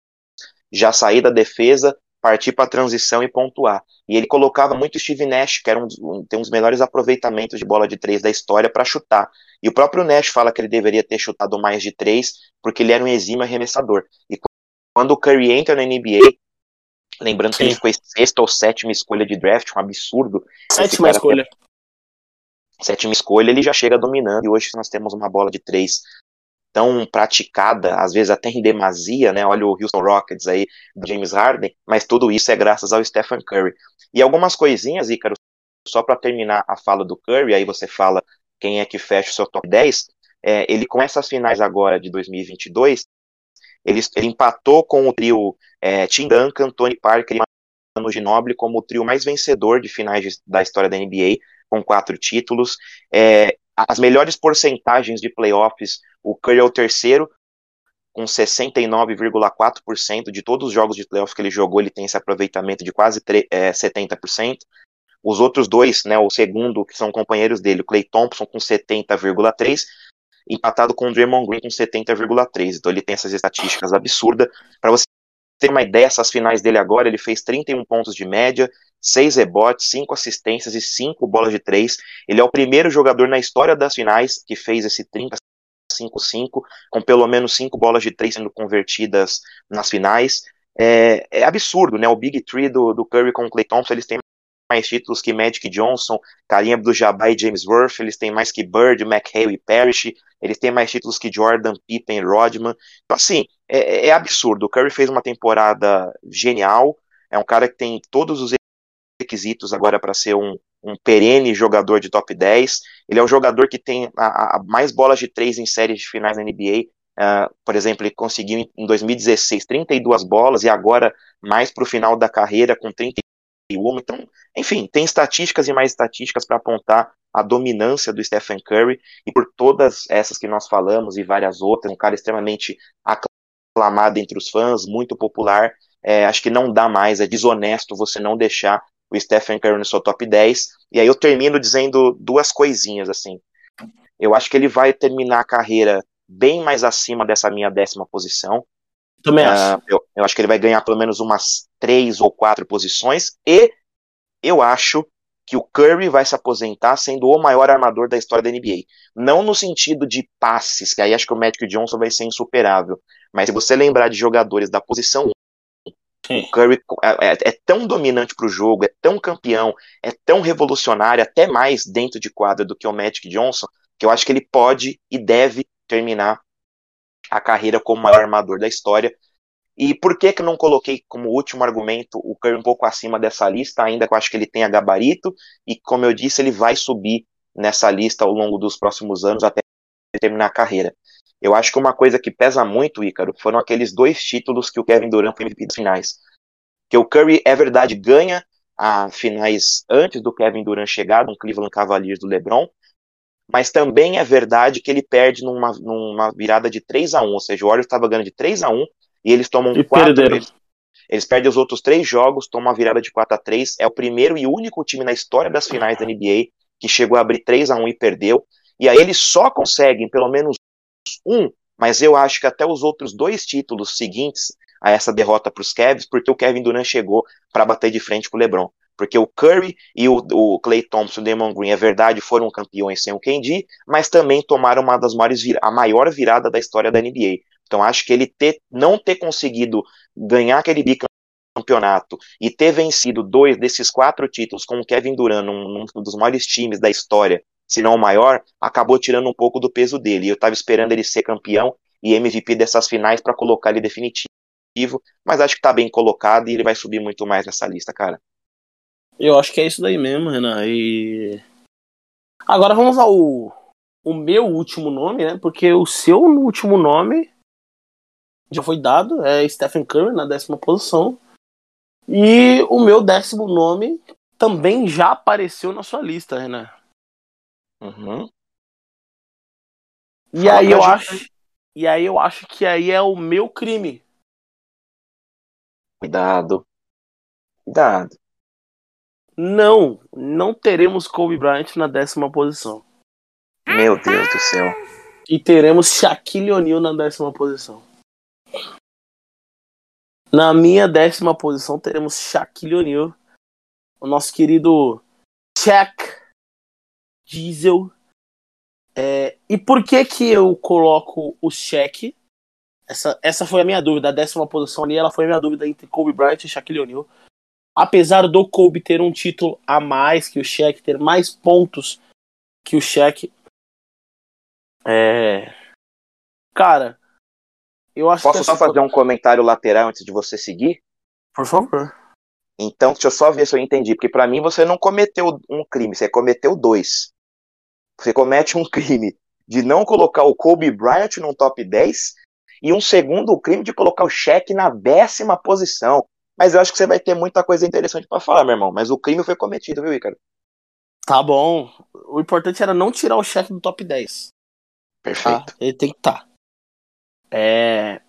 já sair da defesa partir para a transição e pontuar. E ele colocava muito Steve Nash, que era um, um, tem um dos melhores aproveitamentos de bola de três da história para chutar. E o próprio Nash fala que ele deveria ter chutado mais de três, porque ele era um exímio arremessador. E quando o Curry entra na NBA, lembrando Sim. que ele foi sexta ou sétima escolha de draft, um absurdo. Sétima escolha. Sétima escolha, ele já chega dominando, e hoje nós temos uma bola de três tão praticada, às vezes até em demasia, né? Olha o Houston Rockets aí, do James Harden, mas tudo isso é graças ao Stephen Curry. E algumas coisinhas, Ícaro, só para terminar a fala do Curry, aí você fala quem é que fecha o seu top 10. É, ele com essas finais agora de 2022, ele, ele empatou com o trio é, Tim Duncan, Tony Parker e Manu Ginobili como o trio mais vencedor de finais de, da história da NBA, com quatro títulos. É, as melhores porcentagens de playoffs o Curry é o terceiro, com 69,4% de todos os jogos de playoff que ele jogou, ele tem esse aproveitamento de quase é, 70%. Os outros dois, né, o segundo, que são companheiros dele, o Clay Thompson com 70,3%, empatado com o Draymond Green com 70,3%. Então ele tem essas estatísticas absurdas. Para você ter uma ideia, essas finais dele agora, ele fez 31 pontos de média, 6 rebotes, 5 assistências e 5 bolas de 3. Ele é o primeiro jogador na história das finais que fez esse 30 5-5, com pelo menos 5 bolas de 3 sendo convertidas nas finais. É, é, absurdo, né? O Big Three do, do Curry com o Clay Thompson, eles têm mais títulos que Magic Johnson, Kareem Abdul-Jabbar e James Worth, eles têm mais que Bird, McHale e Parrish, eles têm mais títulos que Jordan, Pippen Rodman. Então, assim, é, é absurdo. O Curry fez uma temporada genial, é um cara que tem todos os requisitos agora para ser um, um perene jogador de top 10. Ele é um jogador que tem a, a mais bolas de três em séries de finais na NBA. Uh, ah, por exemplo, ele conseguiu em 2016 32 bolas e agora mais para o final da carreira com 31. Então, enfim, tem estatísticas e mais estatísticas para apontar a dominância do Stephen Curry e por todas essas que nós falamos e várias outras, um cara extremamente aclamado entre os fãs, muito popular. É, acho que não dá mais, é desonesto você não deixar o Stephen Curry no seu top 10. E aí eu termino dizendo duas coisinhas, assim. Eu acho que ele vai terminar a carreira bem mais acima dessa minha décima posição. Também uh, acho. Eu, eu acho que ele vai ganhar pelo menos umas três ou quatro posições. E eu acho que o Curry vai se aposentar sendo o maior armador da história da NBA. Não no sentido de passes, que aí acho que o Magic Johnson vai ser insuperável. Mas se você lembrar de jogadores da posição Sim. O Curry é, é, é tão dominante para o jogo, é tão campeão, é tão revolucionário, até mais dentro de quadra do que o Magic Johnson, que eu acho que ele pode e deve terminar a carreira como maior armador da história. E por que que não coloquei como último argumento o Curry um pouco acima dessa lista, ainda que eu acho que ele tenha gabarito, e como eu disse, ele vai subir nessa lista ao longo dos próximos anos até terminar a carreira. Eu acho que uma coisa que pesa muito, Ícaro, foram aqueles dois títulos que o Kevin Durant foi MVP das finais. Que o Curry, é verdade, ganha a finais antes do Kevin Durant chegar no Cleveland Cavaliers do LeBron, mas também é verdade que ele perde numa, numa virada de 3 a 1 ou seja, o Warriors estava ganhando de 3 a 1 e eles tomam e 4 eles, eles, perdem os outros três jogos, tomam uma virada de 4 a 3 é o primeiro e único time na história das finais da NBA que chegou a abrir 3 a 1 e perdeu, e aí eles só conseguem pelo menos um, mas eu acho que até os outros dois títulos seguintes a essa derrota para os Cavs, porque o Kevin Durant chegou para bater de frente com o LeBron. Porque o Curry e o, o Clay Thompson o Damon Green, é verdade, foram campeões sem o KD, mas também tomaram uma das maiores a maior virada da história da NBA. Então acho que ele ter, não ter conseguido ganhar aquele bicampeonato e ter vencido dois desses quatro títulos com o Kevin Durant, num, num dos maiores times da história, se não o maior, acabou tirando um pouco do peso dele. Eu estava esperando ele ser campeão e MVP dessas finais para colocar ele definitivo, mas acho que está bem colocado e ele vai subir muito mais nessa lista, cara. Eu acho que é isso daí mesmo, Renan. E agora vamos ao o meu último nome, né? Porque o seu último nome já foi dado, é Stephen Curry na décima posição. E o meu décimo nome também já apareceu na sua lista, Renan. Uhum. E Fala aí eu acho. E aí eu acho que aí é o meu crime. Cuidado. Cuidado. Não, não teremos Kobe Bryant na décima posição. Meu Deus do céu. E teremos Shaquille O'Neal na décima posição. Na minha décima posição teremos Shaquille O'Neal, o nosso querido Shaq diesel. É, e por que que eu coloco o cheque? Essa, essa foi a minha dúvida. A décima posição ali, ela foi a minha dúvida entre Kobe Bryant e Shaquille O'Neal. Apesar do Kobe ter um título a mais que o Shaq, ter mais pontos que o Shaq, é... Cara, eu acho Posso só fazer um comentário lateral antes de você seguir? Por favor. Então, deixa eu só ver se eu entendi, porque para mim você não cometeu um crime, você cometeu dois você comete um crime de não colocar o Kobe Bryant no top 10 e um segundo crime de colocar o Shaq na décima posição. Mas eu acho que você vai ter muita coisa interessante para falar, meu irmão. Mas o crime foi cometido, viu, Ricardo? Tá bom. O importante era não tirar o Shaq do top 10. Perfeito. Tá? Ele tem que estar. Tá. É.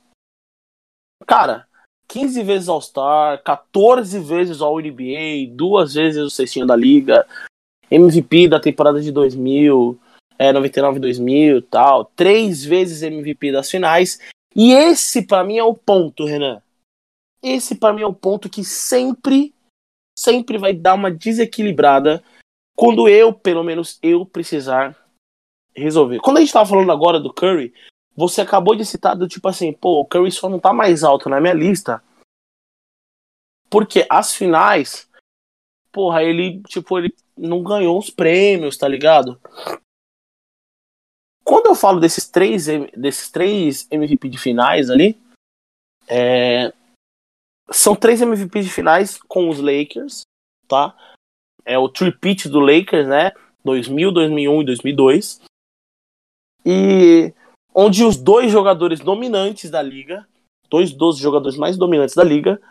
Cara, 15 vezes All-Star, 14 vezes All-NBA, duas vezes o cestinho da liga, MVP da temporada de 2000, é, 99 2000 tal, três vezes MVP das finais. E esse para mim é o ponto, Renan. Esse para mim é o ponto que sempre, sempre vai dar uma desequilibrada quando eu, pelo menos eu, precisar resolver. Quando a gente tava falando agora do Curry, você acabou de citar do tipo assim, pô, o Curry só não tá mais alto na minha lista. Porque as finais, porra, ele, tipo, ele não ganhou os prêmios, tá ligado? Quando eu falo desses três, desses três MVP de finais ali, é, são três MVP de finais com os Lakers, tá? É o tripit do Lakers, né? 2000, 2001 e 2002. E onde os dois jogadores dominantes da liga, dois dos jogadores mais dominantes da liga,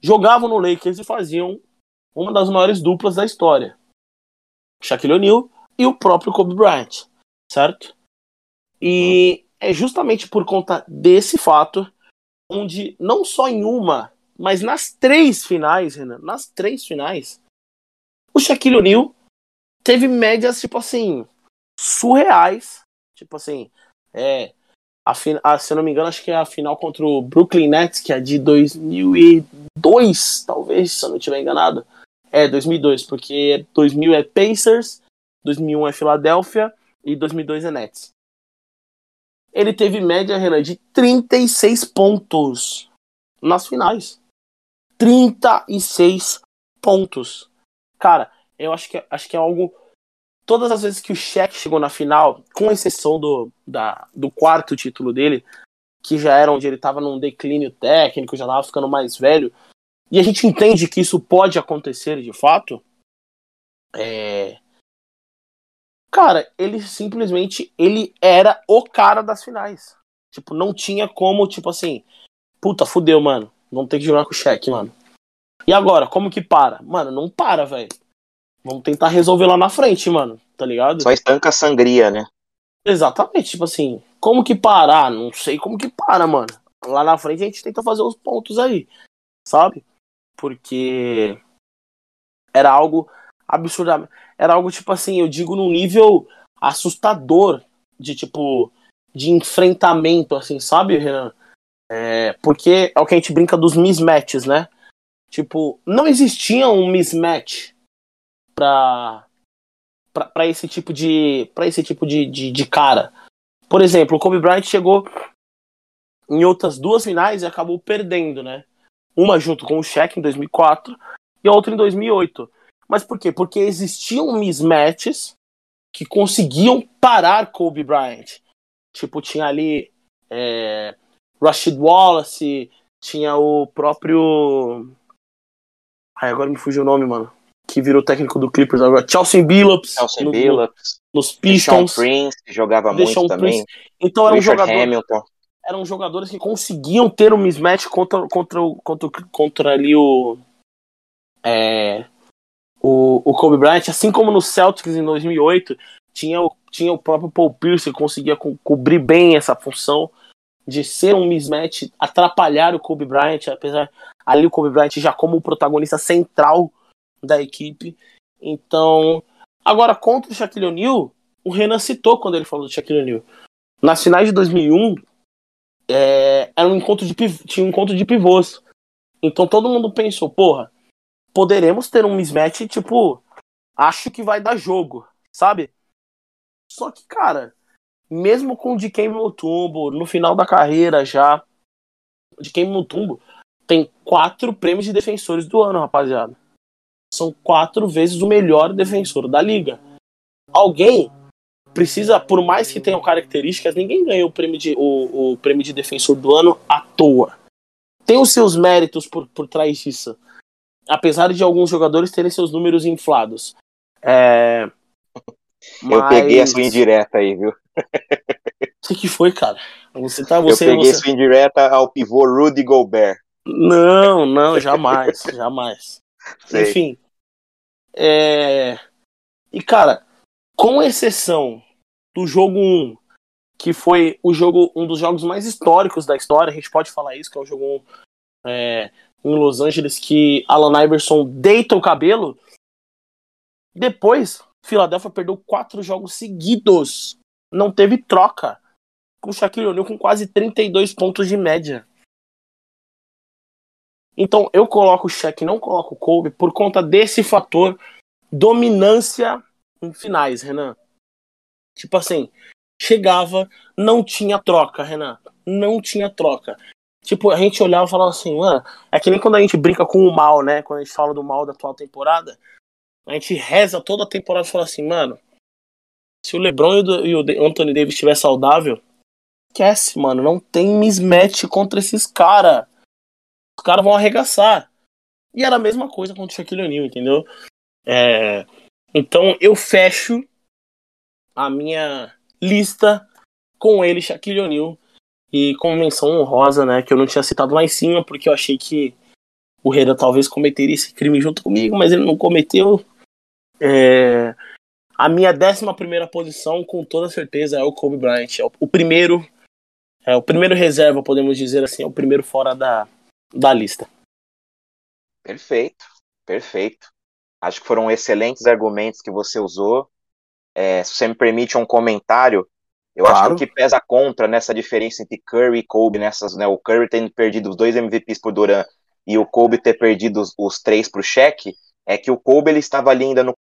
jogavam no Lakers e faziam uma das maiores duplas da história. Shaquille O'Neal e o próprio Kobe Bryant, certo? E é justamente por conta desse fato onde não só em uma, mas nas três finais, Renan, nas três finais, o Shaquille O'Neal teve médias tipo assim surreais, tipo assim, é a, a, se eu não me engano, acho que é a final contra o Brooklyn Nets, que é de 2002, talvez, se eu não estiver enganado. É, 2002, porque 2000 é Pacers, 2001 é Filadélfia e 2002 é Nets. Ele teve média, Renan, de 36 pontos nas finais. 36 pontos. Cara, eu acho que, acho que é algo. Todas as vezes que o Shaq chegou na final, com exceção do, da, do quarto título dele, que já era onde ele estava num declínio técnico, já estava ficando mais velho, e a gente entende que isso pode acontecer de fato. É... Cara, ele simplesmente ele era o cara das finais. Tipo, não tinha como, tipo assim, puta, fudeu, mano. Vamos ter que jogar com o cheque, mano. E agora, como que para? Mano, não para, velho. Vamos tentar resolver lá na frente, mano. Tá ligado? Só estanca a sangria, né? Exatamente, tipo assim, como que parar? Não sei como que para, mano. Lá na frente a gente tenta fazer os pontos aí, sabe? Porque era algo absurdamente. Era algo tipo assim, eu digo num nível assustador de tipo de enfrentamento, assim, sabe, Renan? É, porque é o que a gente brinca dos mismatches, né? Tipo, não existia um mismatch pra, pra, pra esse tipo de. para esse tipo de, de, de cara. Por exemplo, o Kobe Bryant chegou em outras duas finais e acabou perdendo, né? Uma junto com o Shaq em 2004 e a outra em 2008. Mas por quê? Porque existiam mismatches que conseguiam parar Kobe Bryant. Tipo, tinha ali é, Rashid Wallace, tinha o próprio. Ai, agora me fugiu o nome, mano. Que virou técnico do Clippers agora. Chelsea Billups. Chelsea no, Billups. nos Pistons. Prince jogava muito também. Então era um jogador. Hamilton. Eram jogadores que conseguiam ter um mismatch contra, contra, contra, contra ali o. É, o, o Kobe Bryant, assim como no Celtics em 2008, tinha o, tinha o próprio Paul Pierce que conseguia co cobrir bem essa função de ser um mismatch, atrapalhar o Kobe Bryant, apesar ali o Kobe Bryant já como o protagonista central da equipe. Então, agora contra o Shaquille O'Neal, o Renan citou quando ele falou do Shaquille O'Neal. Nas finais de 2001, é, era um encontro de tinha um encontro de pivôs. Então todo mundo pensou, porra, poderemos ter um mismatch tipo, acho que vai dar jogo, sabe? Só que, cara, mesmo com o de Mutombo, no final da carreira já, de Mutombo tem quatro prêmios de defensores do ano, rapaziada. São quatro vezes o melhor defensor da liga. Alguém precisa, por mais que tenham características, ninguém ganhou o prêmio de, o, o prêmio de defensor do ano à toa. Tem os seus méritos por, por trás disso. Apesar de alguns jogadores terem seus números inflados. É, mas... Eu peguei a sua indireta aí, viu? O que foi, cara? Você tá, você, eu peguei você... sua indireta ao pivô Rudy Gobert. Não, não, jamais, jamais. Sei. Enfim. É... E, cara, com exceção do jogo 1, que foi o jogo, um dos jogos mais históricos da história, a gente pode falar isso, que é o jogo 1 é, em Los Angeles, que Alan Iverson deita o cabelo. Depois, Philadelphia perdeu quatro jogos seguidos. Não teve troca. Com o Shaquille O'Neal com quase 32 pontos de média. Então eu coloco o Shaq, não coloco o Kobe por conta desse fator dominância em finais, Renan. Tipo assim, chegava, não tinha troca, Renan. Não tinha troca. Tipo, a gente olhava e falava assim, mano, é que nem quando a gente brinca com o mal, né? Quando a gente fala do mal da atual temporada. A gente reza toda a temporada e fala assim, mano, se o LeBron e o Anthony Davis estiver saudável, esquece, mano, não tem mismatch contra esses caras. Os caras vão arregaçar. E era a mesma coisa contra o Shaquille O'Neal, entendeu? É... Então eu fecho a minha lista com ele, Shaquille O'Neal, e com menção honrosa, né, que eu não tinha citado lá em cima, porque eu achei que o Renan talvez cometeria esse crime junto comigo, mas ele não cometeu. É, a minha décima primeira posição, com toda certeza, é o Kobe Bryant. É o, o, primeiro. É o primeiro reserva, podemos dizer assim, é o primeiro fora da, da lista. Perfeito, perfeito. Acho que foram excelentes argumentos que você usou. É, se você me permite um comentário, eu claro. acho que o que pesa contra nessa diferença entre Curry e Kobe, nessas, né, o Curry tendo perdido os dois MVPs por Durant e o Kobe ter perdido os, os três para o cheque, é que o Kobe ele estava ali ainda no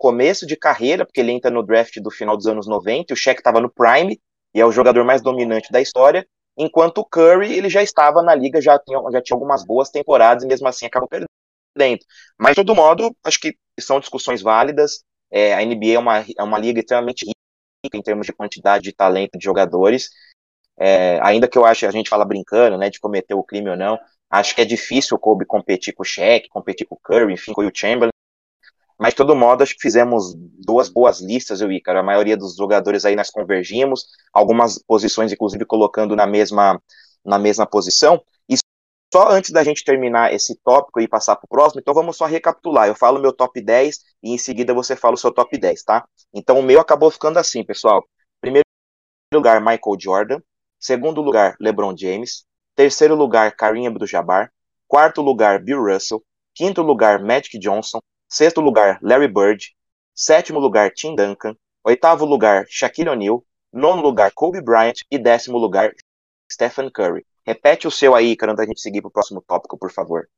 começo de carreira, porque ele entra no draft do final dos anos 90, e o Shaq estava no prime, e é o jogador mais dominante da história, enquanto o Curry ele já estava na liga, já tinha, já tinha algumas boas temporadas e mesmo assim acabou perdendo. Mas, de todo modo, acho que são discussões válidas. É, a NBA é uma, é uma liga extremamente rica em termos de quantidade de talento de jogadores. É, ainda que eu ache, a gente fala brincando, né, de cometer o crime ou não, acho que é difícil o Kobe competir com o Shaq, competir com o Curry, enfim, com o Chamberlain. Mas, de todo modo, acho que fizemos duas boas listas, eu, Ícaro. A maioria dos jogadores aí nós convergimos, algumas posições, inclusive, colocando na mesma, na mesma posição. E só antes da gente terminar esse tópico e passar para o próximo, então vamos só recapitular. Eu falo meu top 10 e em seguida você fala o seu top 10, tá? Então o meu acabou ficando assim, pessoal. Primeiro lugar, Michael Jordan. Segundo lugar, LeBron James. Terceiro lugar, Kareem Abdul-Jabbar. Quarto lugar, Bill Russell. Quinto lugar, Magic Johnson. Sexto lugar, Larry Bird. Sétimo lugar, Tim Duncan. Oitavo lugar, Shaquille O'Neal. Nono lugar, Kobe Bryant. E décimo lugar, Stephen Curry. Repete o seu aí, cara, antes da gente seguir para o próximo tópico, por favor.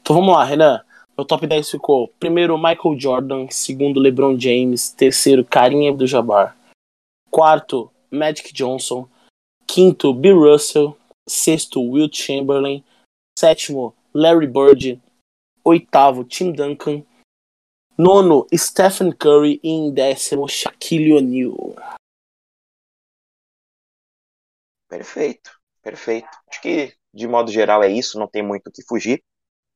Então vamos lá, Renan. Meu top 10 ficou primeiro Michael Jordan, segundo LeBron James, terceiro Karim Abdul-Jabbar, quarto Magic Johnson, quinto Bill Russell, sexto Will Chamberlain, sétimo Larry Bird, oitavo Tim Duncan, nono Stephen Curry e em décimo Shaquille O'Neal. Perfeito. Perfeito. Acho que, de modo geral, é isso, não tem muito o que fugir.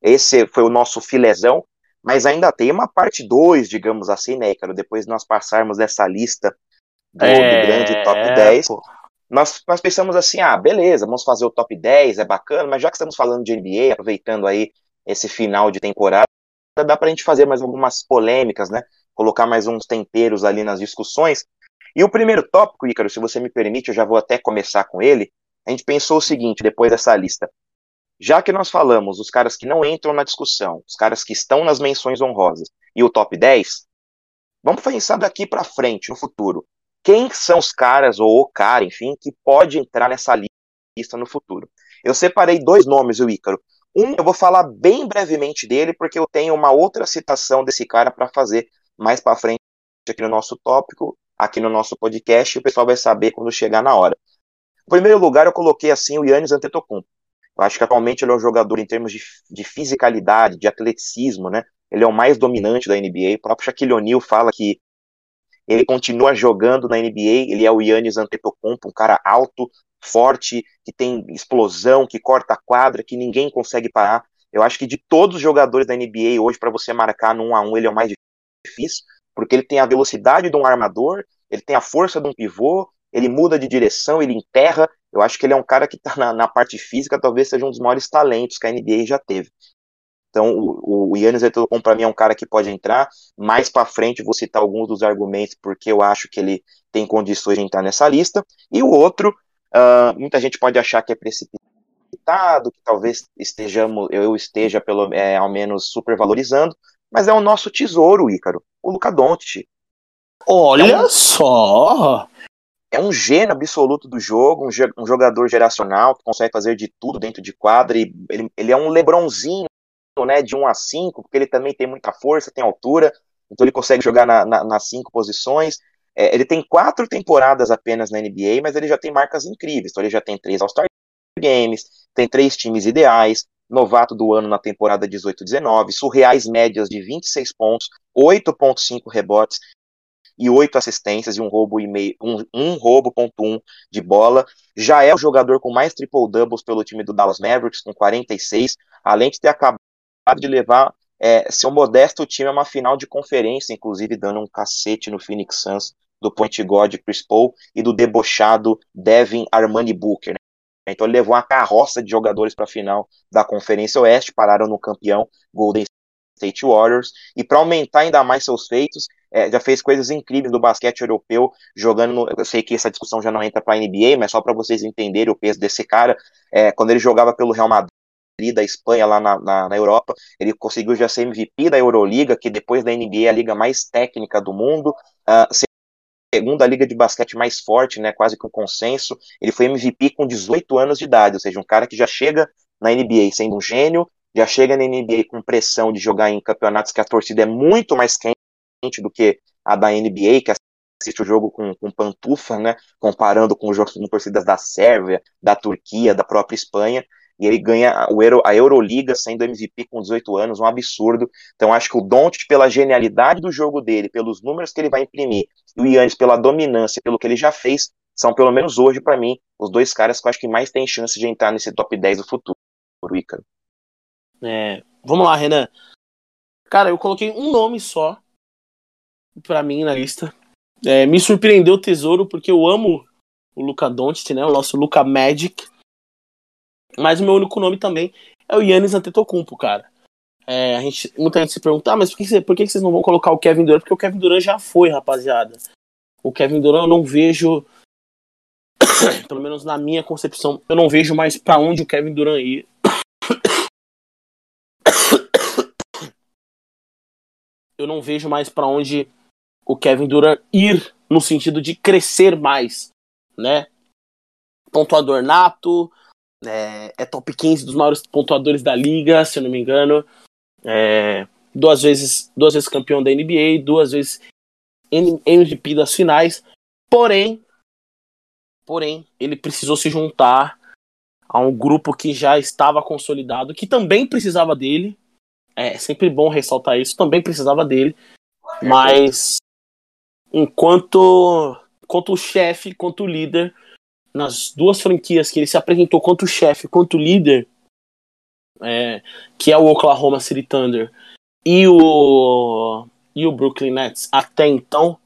Esse foi o nosso filezão, mas ainda tem uma parte 2, digamos assim, né, cara? Depois de nós passarmos dessa lista do, é, do grande top 10, nós, nós pensamos assim, ah, beleza, vamos fazer o top 10, é bacana, mas já que estamos falando de NBA, aproveitando aí esse final de temporada, dá pra gente fazer mais algumas polêmicas, né? Colocar mais uns temperos ali nas discussões. E o primeiro tópico, Ícaro, se você me permite, eu já vou até começar com ele, a gente pensou o seguinte, depois dessa lista. Já que nós falamos os caras que não entram na discussão, os caras que estão nas menções honrosas e o top 10, vamos pensar daqui para frente, no futuro. Quem são os caras, ou o cara, enfim, que pode entrar nessa lista no futuro? Eu separei dois nomes, o Ícaro. Um, eu vou falar bem brevemente dele, porque eu tenho uma outra citação desse cara para fazer mais para frente aqui no nosso tópico, aqui no nosso podcast, e o pessoal vai saber quando chegar na hora. Em primeiro lugar, eu coloquei assim o Yannis Antetokounmpo. Eu acho que atualmente ele é um jogador em termos de, de fisicalidade, de atleticismo, né? Ele é o mais dominante da NBA. O próprio Shaquille O'Neal fala que ele continua jogando na NBA. Ele é o Yannis Antetokounmpo, um cara alto, forte, que tem explosão, que corta a quadra, que ninguém consegue parar. Eu acho que de todos os jogadores da NBA hoje, para você marcar no 1 a 1 ele é o mais difícil, porque ele tem a velocidade de um armador, ele tem a força de um pivô, ele muda de direção, ele enterra. Eu acho que ele é um cara que está na, na, parte física, talvez seja um dos maiores talentos que a NBA já teve. Então, o, o Yannis Antetokounmpo para mim é um cara que pode entrar. Mais para frente vou citar alguns dos argumentos porque eu acho que ele tem condições de entrar nessa lista. E o outro, uh, muita gente pode achar que é precipitado, que talvez estejamos, eu esteja pelo é, ao menos supervalorizando, mas é o nosso tesouro, Ícaro, o Luca Doncic. Olha é um, só! é um gênio absoluto do jogo, um, jogador geracional que consegue fazer de tudo dentro de quadra. E ele, ele é um Lebronzinho, né, de 1 a 5, porque ele também tem muita força, tem altura, então ele consegue jogar na, na, nas cinco posições. É, ele tem quatro temporadas apenas na NBA, mas ele já tem marcas incríveis. Então ele já tem três All-Star Games, tem três times ideais, novato do ano na temporada 18-19, surreais médias de 26 pontos, 8.5 rebotes, e oito assistências e um roubo e meio, um, um roubo ponto um de bola. Já é o jogador com mais triple doubles pelo time do Dallas Mavericks, com 46, além de ter acabado de levar é, seu modesto time a uma final de conferência, inclusive dando um cacete no Phoenix Suns do point guard Chris Paul e do debochado Devin Armani Booker. Né? Então ele levou uma carroça de jogadores para a final da Conferência Oeste, pararam no campeão Golden State Warriors, e para aumentar ainda mais seus feitos, é, já fez coisas incríveis do basquete europeu, jogando. No, eu sei que essa discussão já não entra para a NBA, mas só para vocês entenderem o peso desse cara. É, quando ele jogava pelo Real Madrid da Espanha lá na, na, na, Europa, ele conseguiu já ser MVP da Euroliga, que depois da NBA é a liga mais técnica do mundo. Uh, segunda liga de basquete mais forte, né, quase que um consenso. Ele foi MVP com 18 anos de idade, ou seja, um cara que já chega na NBA sendo um gênio, já chega na NBA com pressão de jogar em campeonatos que a torcida é muito mais quente do que a da NBA, que assiste o jogo com, com pantufa, né? Comparando com os jogos com torcidas da Sérvia, da Turquia, da própria Espanha. E ele ganha Euro, a Euroliga sendo MVP com 18 anos, um absurdo. Então acho que o Doncic, pela genialidade do jogo dele, pelos números que ele vai imprimir, e o Yannis pela dominância, pelo que ele já fez, são pelo menos hoje para mim os dois caras que eu acho que mais tem chance de entrar nesse top 10 do futuro, Ícaro. É, vamos lá, Renan. Cara, eu coloquei um nome só para mim na lista. É, me surpreendeu o Tesouro porque eu amo o Luca Doncic, né? O nosso Luca Magic. Mas o meu único nome também é o Yannis Antetokounmpo, cara. É, a gente, muita gente se pergunta, ah, mas por que, por que vocês não vão colocar o Kevin Durant? Porque o Kevin Durant já foi, rapaziada. O Kevin Durant eu não vejo, pelo menos na minha concepção, eu não vejo mais para onde o Kevin Durant ir. eu não vejo mais para onde o Kevin Durant ir no sentido de crescer mais, né? Pontuador nato, é, é, top 15 dos maiores pontuadores da liga, se eu não me engano. É, duas vezes duas vezes campeão da NBA, duas vezes MVP das finais. Porém, porém, ele precisou se juntar a um grupo que já estava consolidado, que também precisava dele. É sempre bom ressaltar isso, também precisava dele. Mas enquanto, enquanto o chefe, quanto o líder, nas duas franquias que ele se apresentou quanto chefe, quanto líder, é, que é o Oklahoma City Thunder e o, e o Brooklyn Nets até então,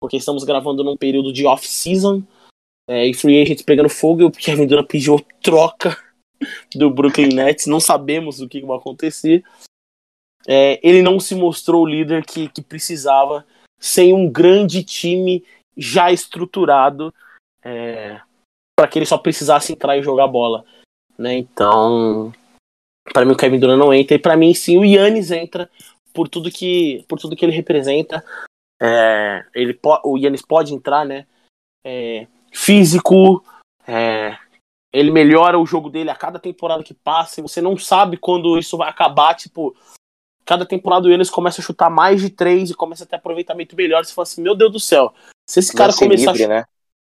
porque estamos gravando num período de off-season é, e free agents pegando fogo e o Kevin Durant pediu troca do Brooklyn Nets, não sabemos o que vai acontecer. É, ele não se mostrou o líder que, que precisava sem um grande time já estruturado é, para que ele só precisasse entrar e jogar bola, né? Então, para mim o Kevin Durant não entra e para mim sim o Yannis entra por tudo que por tudo que ele representa. É, ele o Yannis pode entrar, né? É, físico, é, ele melhora o jogo dele a cada temporada que passa. E você não sabe quando isso vai acabar, tipo cada temporada o Yannis começa a chutar mais de três e começa a ter aproveitamento melhor. Você fala assim, meu Deus do céu, se esse cara começar livre, a... né?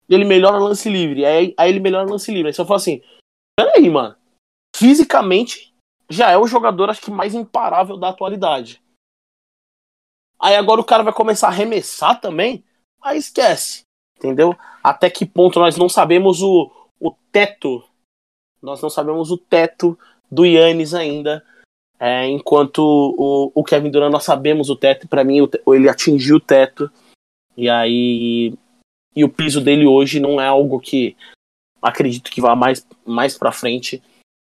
Ele melhora lance livre. Aí, aí ele melhora lance livre. Aí você fala assim: peraí, mano. Fisicamente, já é o jogador, acho que mais imparável da atualidade. Aí agora o cara vai começar a arremessar também. Aí esquece. Entendeu? Até que ponto nós não sabemos o, o teto. Nós não sabemos o teto do Yannis ainda. É, enquanto o, o Kevin Durant nós sabemos o teto. para mim, ele atingiu o teto. E aí e o piso dele hoje não é algo que acredito que vá mais, mais para frente.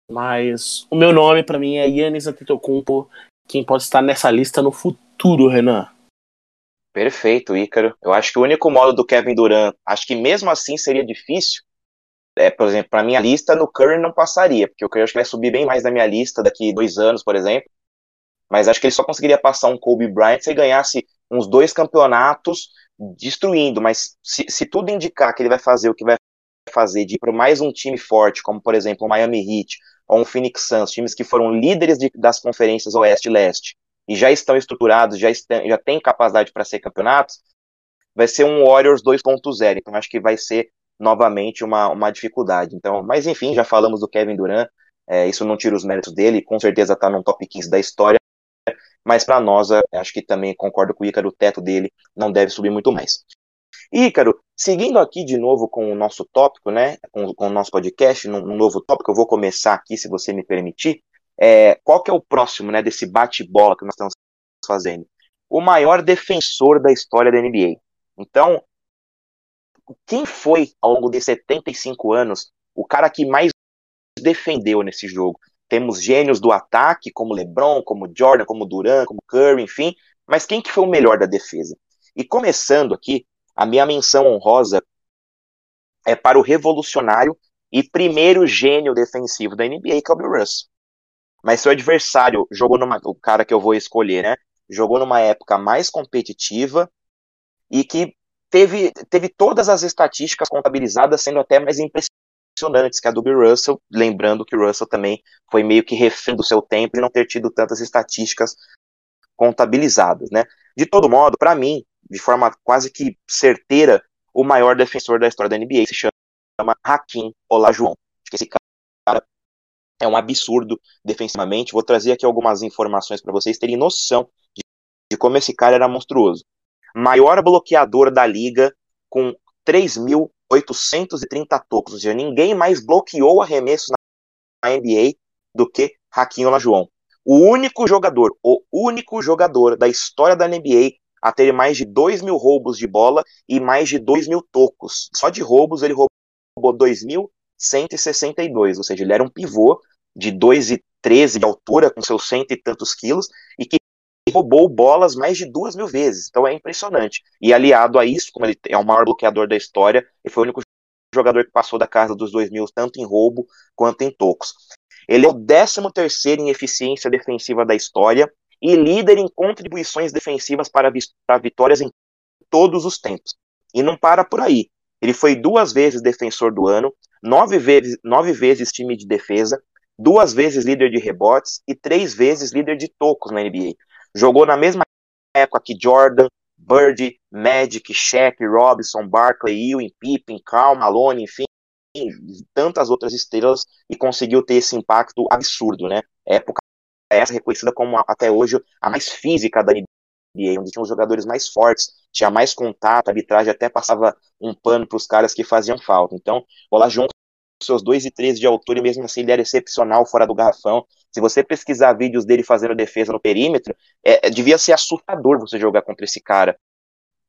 Mas o meu nome para mim é Yannis Antetokounmpo, quem pode estar nessa lista no futuro, Renan. Perfeito, Ícaro. Eu acho que o único modo do Kevin Durant, acho que mesmo assim seria difícil. É, por exemplo, para minha lista, no Curry não passaria, porque o Curry acho que vai subir bem mais na minha lista daqui dois anos, por exemplo. Mas acho que ele só conseguiria passar um Kobe Bryant se ele ganhasse uns dois campeonatos destruindo, mas se, se tudo indicar que ele vai fazer o que vai fazer de ir para mais um time forte, como por exemplo o Miami Heat ou um Phoenix Suns, times que foram líderes de, das conferências Oeste e Leste e já estão estruturados, já, estão, já têm capacidade para ser campeonatos, vai ser um Warriors 2.0. Então acho que vai ser novamente uma, uma dificuldade. Então, mas enfim, já falamos do Kevin Durant, é, isso não tira os méritos dele, com certeza está no top 15 da história, mas para nós, acho que também concordo com o Ícaro, o teto dele não deve subir muito mais. Ícaro, seguindo aqui de novo com o nosso tópico, né, com, com o nosso podcast, num, num, novo tópico, eu vou começar aqui, se você me permitir, é, qual que é o próximo, né, desse bate-bola que nós estamos fazendo? O maior defensor da história da NBA. Então, quem foi, ao longo de 75 anos, o cara que mais defendeu nesse jogo? Temos gênios do ataque, como LeBron, como Jordan, como Durant, como Curry, enfim. Mas quem que foi o melhor da defesa? E começando aqui, a minha menção honrosa é para o revolucionário e primeiro gênio defensivo da NBA, que é o Bill Russell. Mas seu adversário jogou numa. O cara que eu vou escolher, né? Jogou numa época mais competitiva e que teve, teve todas as estatísticas contabilizadas, sendo até mais impressionantes impressionantes que a do Bill Russell, lembrando que o Russell também foi meio que refém do seu tempo e não ter tido tantas estatísticas contabilizadas, né? De todo modo, para mim, de forma quase que certeira o maior defensor da história da NBA, se chama Hakim Olajuwon. Acho que esse cara é um absurdo defensivamente. Vou trazer aqui algumas informações para vocês terem noção de, de como esse cara era monstruoso. Maior bloqueador da liga com 3.830 tocos, ou seja, ninguém mais bloqueou arremessos na NBA do que Hakim Olajuwon. O único jogador, o único jogador da história da NBA a ter mais de 2 mil roubos de bola e mais de 2 mil tocos. Só de roubos ele roubou 2.162, ou seja, ele era um pivô de 2,13 de altura, com seus cento e tantos quilos, e que roubou bolas mais de duas mil vezes. Então é impressionante. E aliado a isso, como ele é o maior bloqueador da história, ele foi o único jogador que passou da casa dos dois mil, tanto em roubo quanto em tocos. Ele é o 13 terceiro em eficiência defensiva da história e líder em contribuições defensivas para, vitórias em todos os tempos. E não para por aí. Ele foi duas vezes defensor do ano, nove vezes, nove vezes time de defesa, duas vezes líder de rebotes e três vezes líder de tocos na NBA. Jogou na mesma época que Jordan, Bird, Magic, Shaq, Robinson, Barkley, Ewing, Pippen, Karl Malone, enfim, tantas outras estrelas e conseguiu ter esse impacto absurdo, né? Época essa reconhecida como até hoje a mais física da NBA, onde tinha os jogadores mais fortes, tinha mais contato, a arbitragem até passava um pano para os caras que faziam falta. Então, o Olajuwon seus 2 e 3 de altura e mesmo assim ele era excepcional fora do garrafão. Se você pesquisar vídeos dele fazendo defesa no perímetro, é, devia ser assustador você jogar contra esse cara.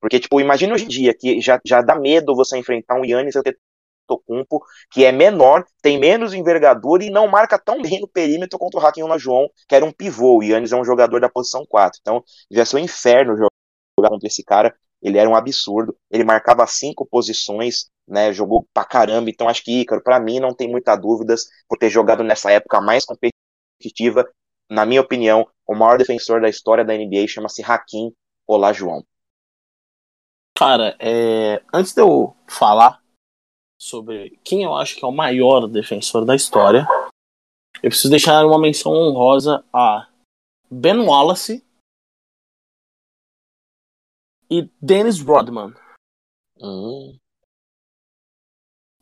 Porque, tipo, imagina hoje em dia que já, já dá medo você enfrentar um Yannis Antetokounmpo, que é menor, tem menos envergadura e não marca tão bem no perímetro contra o Hakim Olajuwon, que era um pivô. O Yannis é um jogador da posição 4. Então, devia ser um inferno jogar contra esse cara. Ele era um absurdo. Ele marcava cinco posições, né? Jogou pra caramba. Então, acho que Ícaro, para mim, não tem muita dúvidas por ter jogado nessa época mais competitiva. Na minha opinião, o maior defensor da história da NBA chama-se Hakim Olajuwon. Cara, é... antes de eu falar sobre quem eu acho que é o maior defensor da história, eu preciso deixar uma menção honrosa a Ben Wallace e Dennis Rodman. Hum.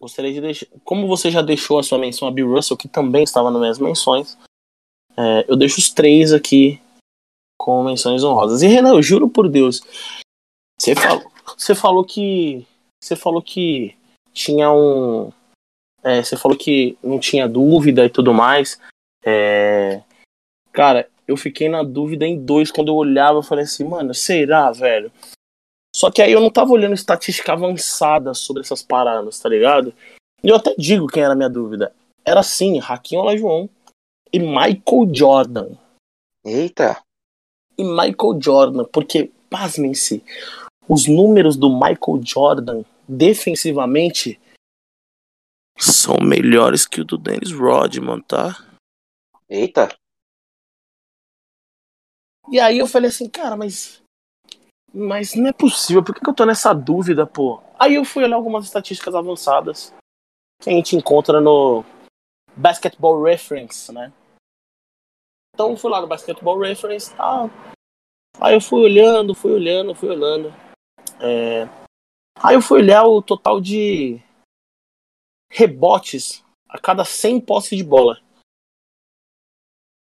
Gostaria de deixar. Como você já deixou a sua menção a Bill Russell, que também estava nas minhas menções, é, eu deixo os três aqui com menções honrosas. E Renan, eu juro por Deus, você falou, você falou que. Você falou que tinha um. É, você falou que não tinha dúvida e tudo mais. É, cara, eu fiquei na dúvida em dois quando eu olhava. Eu falei assim, mano, será, velho? Só que aí eu não tava olhando estatística avançada sobre essas paradas, tá ligado? E eu até digo quem era a minha dúvida. Era sim, Raquinho Olajuwon e Michael Jordan. Eita! E Michael Jordan, porque, pasmem-se, os números do Michael Jordan defensivamente são melhores que o do Dennis Rodman, tá? Eita! E aí eu falei assim, cara, mas. Mas não é possível, por que, que eu tô nessa dúvida, pô? Aí eu fui olhar algumas estatísticas avançadas que a gente encontra no Basketball Reference, né? Então eu fui lá no Basketball Reference e tá? tal. Aí eu fui olhando, fui olhando, fui olhando. É... Aí eu fui olhar o total de rebotes a cada 100 posses de bola.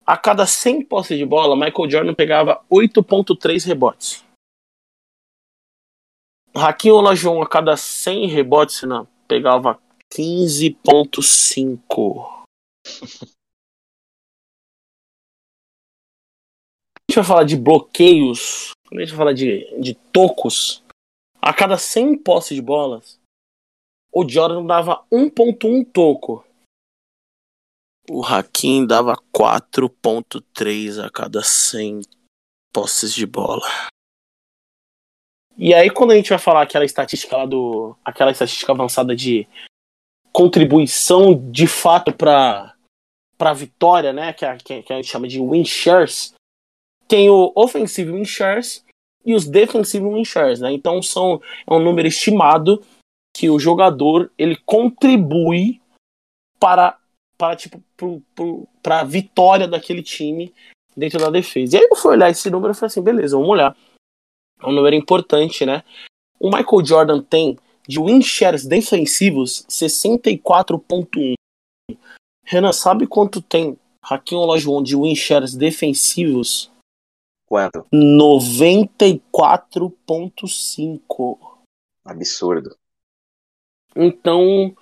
A cada 100 posses de bola, Michael Jordan pegava 8.3 rebotes. Raquinho Olajuwon a cada 100 rebotes, não, pegava 15.5. A gente vai falar de bloqueios, a gente vai falar de, de tocos, a cada 100 posses de bolas, o Jordan dava 1.1 toco. O Hakim dava 4.3 a cada 100 posses de bola. E aí quando a gente vai falar aquela estatística lá do aquela estatística avançada de contribuição de fato para para vitória, né, que a, que a gente chama de win shares, tem o offensive win shares e os defensive win shares, né? Então são é um número estimado que o jogador ele contribui para para tipo para a vitória daquele time dentro da defesa. E aí eu fui olhar esse número e falei assim, beleza, vamos olhar. É um número importante, né? O Michael Jordan tem de win shares defensivos 64.1. Renan, sabe quanto tem Hakim Olajuwon de win shares defensivos? Quanto? 94.5. Absurdo. Então,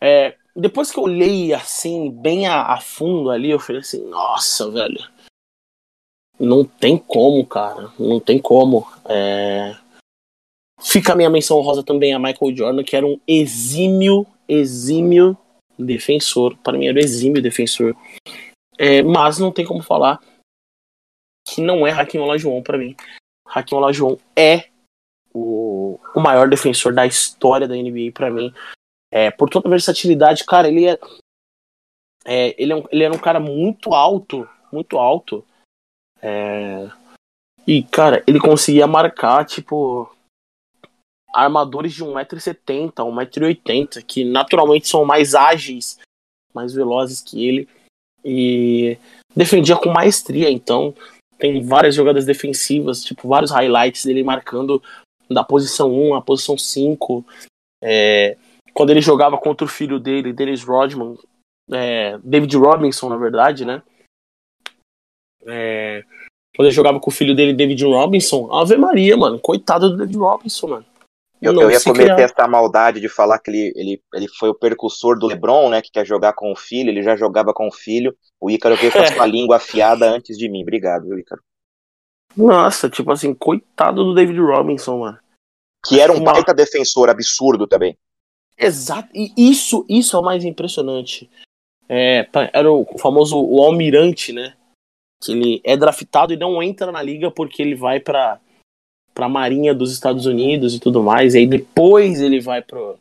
é, depois que eu olhei assim, bem a, a, fundo ali, eu falei assim, nossa, velho. Não tem como, cara. Não tem como. É... Fica a minha menção rosa também a Michael Jordan, que era um exímio, exímio defensor. Para mim era um exímio defensor. É, mas não tem como falar que não é Hakim Olajuwon para mim. Hakim Olajuwon é o, o maior defensor da história da NBA para mim. É, por toda a versatilidade, cara, ele é, é ele, é um, ele era um cara muito alto, muito alto. É, e, cara, ele conseguia marcar, tipo, armadores de 1,70m, 1,80m, que naturalmente são mais ágeis, mais velozes que ele. E defendia com maestria, então tem várias jogadas defensivas, tipo, vários highlights dele marcando da posição 1 à posição 5. É, quando ele jogava contra o filho dele, Dennis Rodman, é, David Robinson, na verdade, né? É, quando ele jogava com o filho dele, David Robinson, Ave Maria, mano, coitado do David Robinson, mano. Eu, eu ia cometer criar. essa maldade de falar que ele, ele, ele foi o percussor do LeBron, né? Que quer jogar com o filho, ele já jogava com o filho. O Ícaro veio com a sua língua afiada antes de mim. Obrigado, viu, Ícaro? Nossa, tipo assim, coitado do David Robinson, mano. Que era um Uma... baita defensor absurdo também. Exato, e isso, isso é o mais impressionante. É, era o famoso o almirante, né? Que ele é draftado e não entra na liga porque ele vai para para Marinha dos Estados Unidos e tudo mais. E aí depois ele vai pro,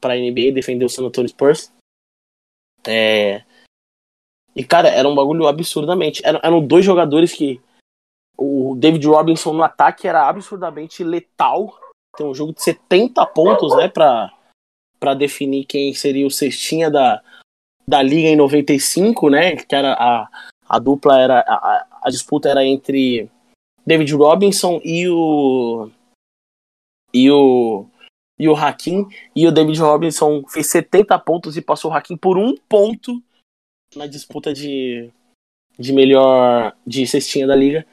pra NBA defender o San Antonio Spurs. É... E, cara, era um bagulho absurdamente. Eram, eram dois jogadores que. O David Robinson no ataque era absurdamente letal. Tem um jogo de 70 pontos, né? Pra, pra definir quem seria o cestinha da, da Liga em 95, né? Que era a, a dupla era. A, a disputa era entre David Robinson e o. E o. E o Hakim. E o David Robinson fez 70 pontos e passou o Hakim por um ponto na disputa de, de melhor. de cestinha da liga.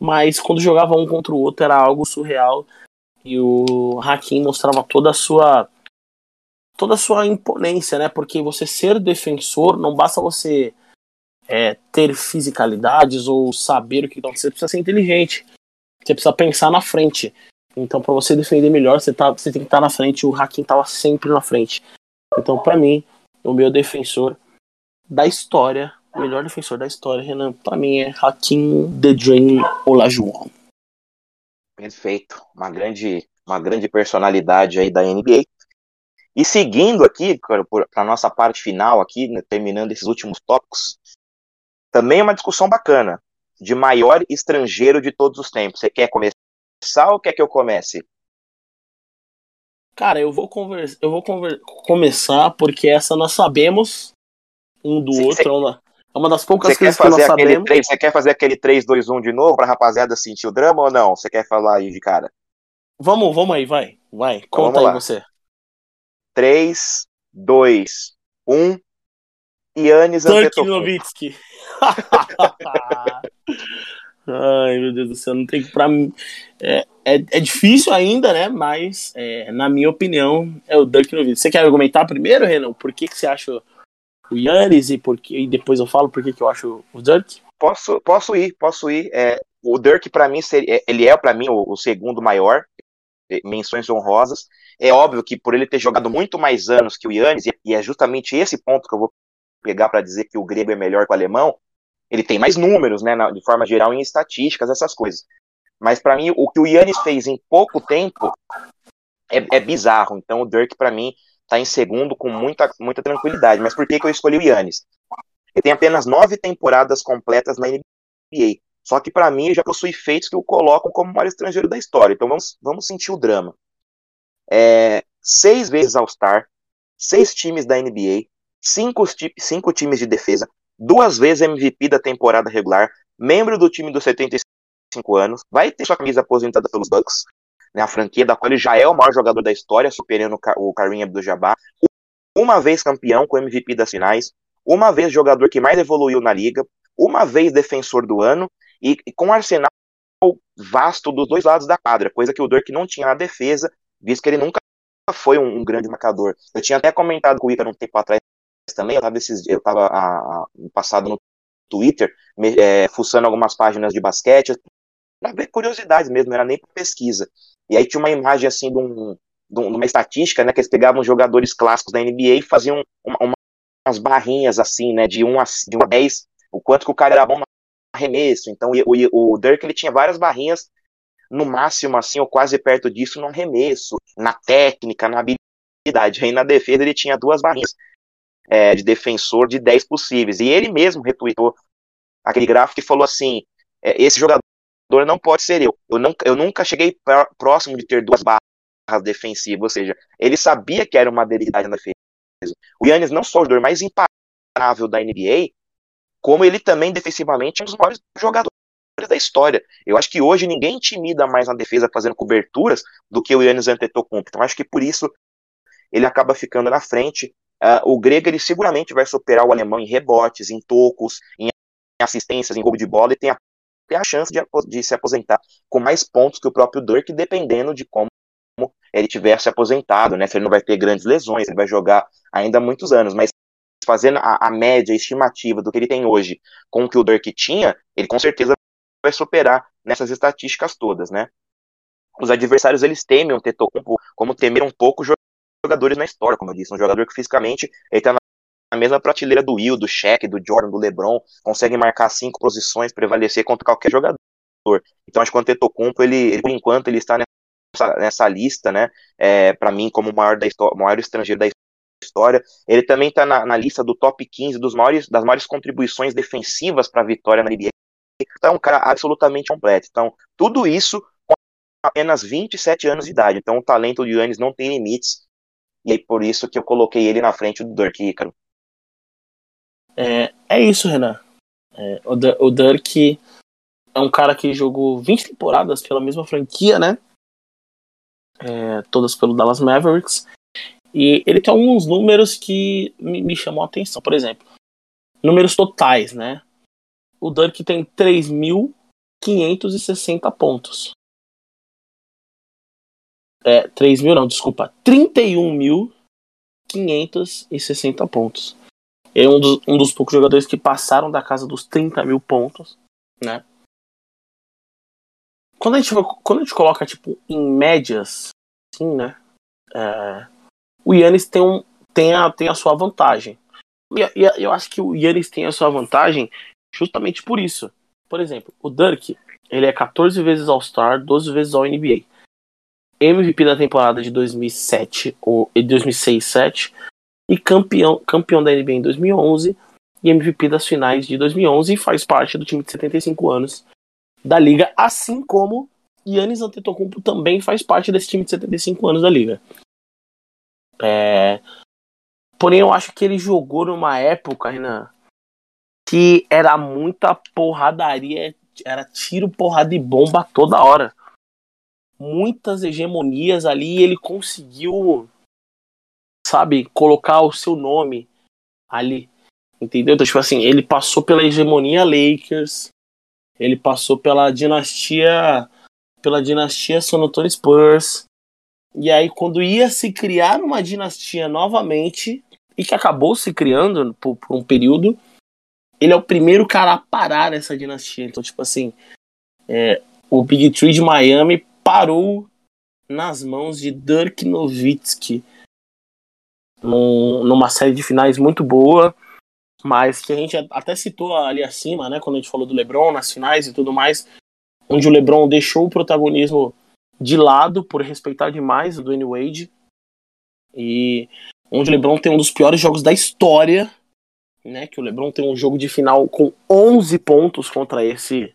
Mas quando jogava um contra o outro era algo surreal. E o Hakim mostrava toda a sua. toda a sua imponência, né? Porque você ser defensor, não basta você é, ter fisicalidades ou saber o que então, você precisa ser inteligente. Você precisa pensar na frente. Então, para você defender melhor, você, tá, você tem que estar tá na frente. O Hakim estava sempre na frente. Então, para mim, o meu defensor da história, o melhor defensor da história, Renan, para mim é Hakim The Dream Olajuwon. Perfeito. Uma grande, uma grande personalidade aí da NBA. E seguindo aqui, para nossa parte final aqui, né, terminando esses últimos tópicos, também é uma discussão bacana, de maior estrangeiro de todos os tempos. Você quer começar ou quer que eu comece? Cara, eu vou, conversa, eu vou conver... começar porque essa nós sabemos um do outro. Cê... É uma das poucas coisas que nós sabemos. 3, você quer fazer aquele 3, 2, 1 de novo pra rapaziada sentir o drama ou não? Você quer falar aí de cara? Vamos, vamos aí, vai. Vai, então, conta aí lá. você. 3, 2, 1. Yannis Antetokounmpo. Ai, meu Deus do céu, não tem que pra mim. É, é, é difícil ainda, né? Mas, é, na minha opinião, é o Dirk Nowitzki. Você quer argumentar primeiro, Renan? Por que, que você acha o Yannis e, por que, e depois eu falo por que, que eu acho o Dirk? Posso, posso ir, posso ir. É, o Dirk, para mim, seria, é, ele é, para mim, o, o segundo maior. É, menções honrosas. É óbvio que por ele ter jogado muito mais anos que o Yannis, e é justamente esse ponto que eu vou pegar para dizer que o grego é melhor que o alemão, ele tem mais números, né, de forma geral, em estatísticas, essas coisas. Mas para mim, o que o Yannis fez em pouco tempo é, é bizarro. Então o Dirk, para mim, tá em segundo com muita, muita tranquilidade. Mas por que, que eu escolhi o Yannis? Ele tem apenas nove temporadas completas na NBA. Só que para mim já possui feitos que o colocam como o maior estrangeiro da história. Então vamos, vamos sentir o drama. É, seis vezes All-Star, seis times da NBA, cinco, cinco times de defesa, duas vezes MVP da temporada regular, membro do time dos 76 75 anos, vai ter sua camisa aposentada pelos Bucks, né, a franquia da qual ele já é o maior jogador da história, superando o Kareem Abdul-Jabbar, uma vez campeão com MVP das finais, uma vez jogador que mais evoluiu na liga, uma vez defensor do ano e, e com arsenal vasto dos dois lados da quadra, coisa que o Dirk não tinha na defesa, visto que ele nunca foi um, um grande marcador. Eu tinha até comentado com o Icaro um tempo atrás também, eu eu tava a, a, passado no Twitter, me, é, fuçando algumas páginas de basquete, para ver curiosidades mesmo, não era nem pesquisa. E aí tinha uma imagem assim de, um, de, uma estatística, né, que eles pegavam jogadores clássicos da NBA e faziam uma, uma, umas barrinhas assim, né, de 1 a, de 1 a 10, o quanto que o cara era bom no arremesso. Então o, o Dirk ele tinha várias barrinhas no máximo assim, ou quase perto disso no arremesso, na técnica, na habilidade. Aí na defesa ele tinha duas barrinhas é, de defensor de 10 possíveis. E ele mesmo retweetou aquele gráfico e falou assim: é, esse jogador não pode ser eu. Eu nunca, eu nunca cheguei próximo de ter duas barras defensivas, ou seja, ele sabia que era uma debilidade na defesa. O Yannis não só o jogador mais imparável da NBA, como ele também defensivamente é um dos maiores jogadores da história. Eu acho que hoje ninguém intimida mais na defesa fazendo coberturas do que o Yannis Antetokounmpo. Então acho que por isso ele acaba ficando na frente. Uh, o grego ele seguramente vai superar o alemão em rebotes, em tocos, em assistências, em roubo de bola e tem a, tem a chance de, de, se aposentar com mais pontos que o próprio Dirk, dependendo de como ele tiver se aposentado, né? Se ele não vai ter grandes lesões, ele vai jogar ainda muitos anos, mas fazendo a, a média estimativa do que ele tem hoje com o que o Dirk tinha, ele com certeza vai superar nessas estatísticas todas, né? Os adversários eles temem o Tetocumpo como temeram um pouco jogadores na história, como eu disse, um jogador que fisicamente ele tá na mesma prateleira do Will, do Shaq, do Jordan, do LeBron, consegue marcar cinco posições, prevalecer contra qualquer jogador. Então acho que o Antetokounmpo, ele, ele por enquanto, ele está nessa, nessa lista, né, é, para mim, como o maior, da maior estrangeiro da história. Ele também está na, na, lista do top 15 dos maiores, das maiores contribuições defensivas para a vitória na NBA. Então é um cara absolutamente completo. Então, tudo isso apenas 27 anos de idade. Então o talento de Yannis não tem limites. E é por isso que eu coloquei ele na frente do Dirk Ícaro. É, é isso, Renan. É, o, o Dirk é um cara que jogou 20 temporadas pela mesma franquia, né? É, todas pelo Dallas Mavericks. E ele tem alguns números que me, me chamam a atenção. Por exemplo, números totais, né? O Dirk tem 3.560 pontos. É, 3 mil não, desculpa. 31.560 pontos. É um dos, um dos poucos jogadores que passaram da casa dos 30 mil pontos, né? Quando a gente, quando a gente coloca, tipo, em médias, assim, né? É, o Yannis tem, um, tem, a, tem a sua vantagem. E, e eu acho que o Yannis tem a sua vantagem justamente por isso. Por exemplo, o Dirk, ele é 14 vezes All-Star, 12 vezes All-NBA. MVP da temporada de 2007 ou 2006 7 e campeão, campeão da NBA em 2011 e MVP das finais de 2011 e faz parte do time de 75 anos da liga, assim como Yannis Antetokounmpo também faz parte desse time de 75 anos da liga. É... Porém, eu acho que ele jogou numa época, Renan, que era muita porradaria, era tiro, porrada e bomba toda hora. Muitas hegemonias ali e ele conseguiu sabe, colocar o seu nome ali. Entendeu? Então, tipo assim, ele passou pela hegemonia Lakers, ele passou pela dinastia pela dinastia San Spurs. E aí quando ia se criar uma dinastia novamente e que acabou se criando por, por um período, ele é o primeiro cara a parar essa dinastia. Então, tipo assim, é, o Big Tree de Miami parou nas mãos de Dirk Nowitzki, num, numa série de finais muito boa, mas que a gente até citou ali acima, né, quando a gente falou do LeBron nas finais e tudo mais, onde o LeBron deixou o protagonismo de lado por respeitar demais o Dwayne Wade. E onde o LeBron tem um dos piores jogos da história, né, que o LeBron tem um jogo de final com 11 pontos contra esse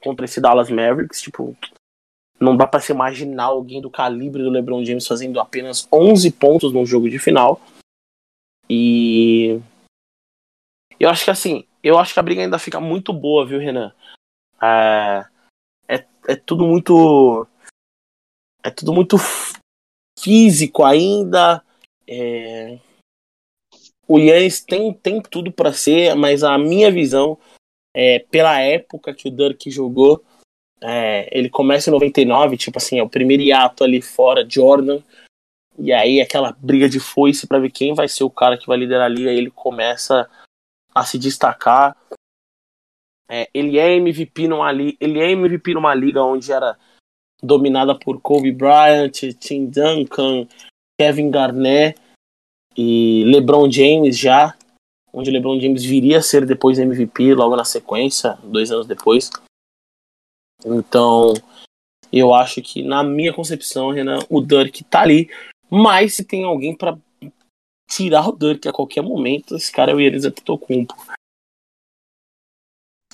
contra esse Dallas Mavericks, tipo, não dá para se imaginar alguém do calibre do LeBron James fazendo apenas 11 pontos num jogo de final. E eu acho que assim, eu acho que a briga ainda fica muito boa, viu, Renan? É... é tudo muito. É tudo muito físico ainda. É... O Yannis tem, tem tudo para ser, mas a minha visão, é, pela época que o Dirk jogou, é, ele começa em 99, tipo assim, é o primeiro hiato ali fora, Jordan. E aí aquela briga de foice para ver quem vai ser o cara que vai liderar a liga. Ele começa a se destacar. É, ele é MVP numa liga, ele é MVP numa liga onde era dominada por Kobe Bryant, Tim Duncan, Kevin Garnett e LeBron James já, onde LeBron James viria a ser depois MVP logo na sequência, dois anos depois. Então, eu acho que na minha concepção, Renan, o Dirk tá ali, mas se tem alguém para tirar o Dirk a qualquer momento, esse cara é o Yannis Antetokounmpo.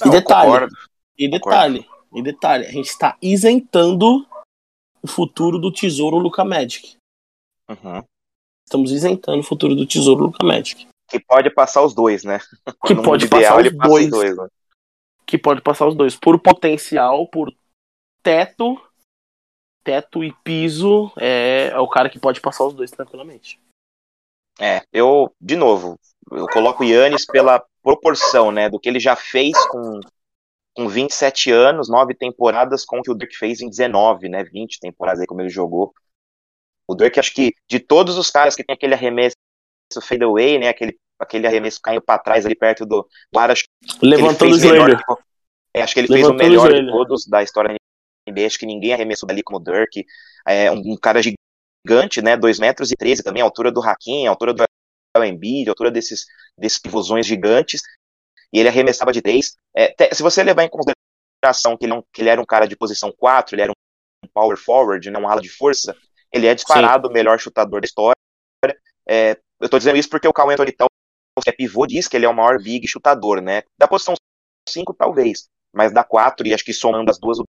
E detalhe, concordo. e detalhe, concordo. e detalhe, a gente está isentando o futuro do tesouro Luca Magic. Uhum. Estamos isentando o futuro do tesouro Luca Magic. Que pode passar os dois, né? Que no pode passar ideal, os, dois, os dois. Né? Que pode passar os dois. Por potencial, por teto, teto e piso, é, é o cara que pode passar os dois tranquilamente. É, eu, de novo, eu coloco o Yannis pela proporção, né, do que ele já fez com, com 27 anos, nove temporadas, com o que o Dirk fez em 19, né, 20 temporadas aí como ele jogou. O Dirk, acho que de todos os caras que tem aquele arremesso fadeaway, né, aquele, aquele arremesso caindo para trás ali perto do, do ar, acho que Levantando o joelho. é, acho que ele Levantou fez o melhor o de todos da história da NBA, acho que ninguém arremessou dali como o Dirk. É um, um cara gigante né? 2 metros e 13 também, a altura do Hakim, a altura do Embiid, a altura desses, desses pivôzões gigantes. E ele arremessava de 3. É, se você levar em consideração que ele, é que ele, era um cara de posição 4, ele era um power forward, né, um ala de força, ele é disparado Sim. o melhor chutador da história. É, eu tô dizendo isso porque o Cauê Anthony que é pivô, diz que ele é o maior big chutador, né? Da posição 5, talvez, mas da 4, e acho que somando as duas, o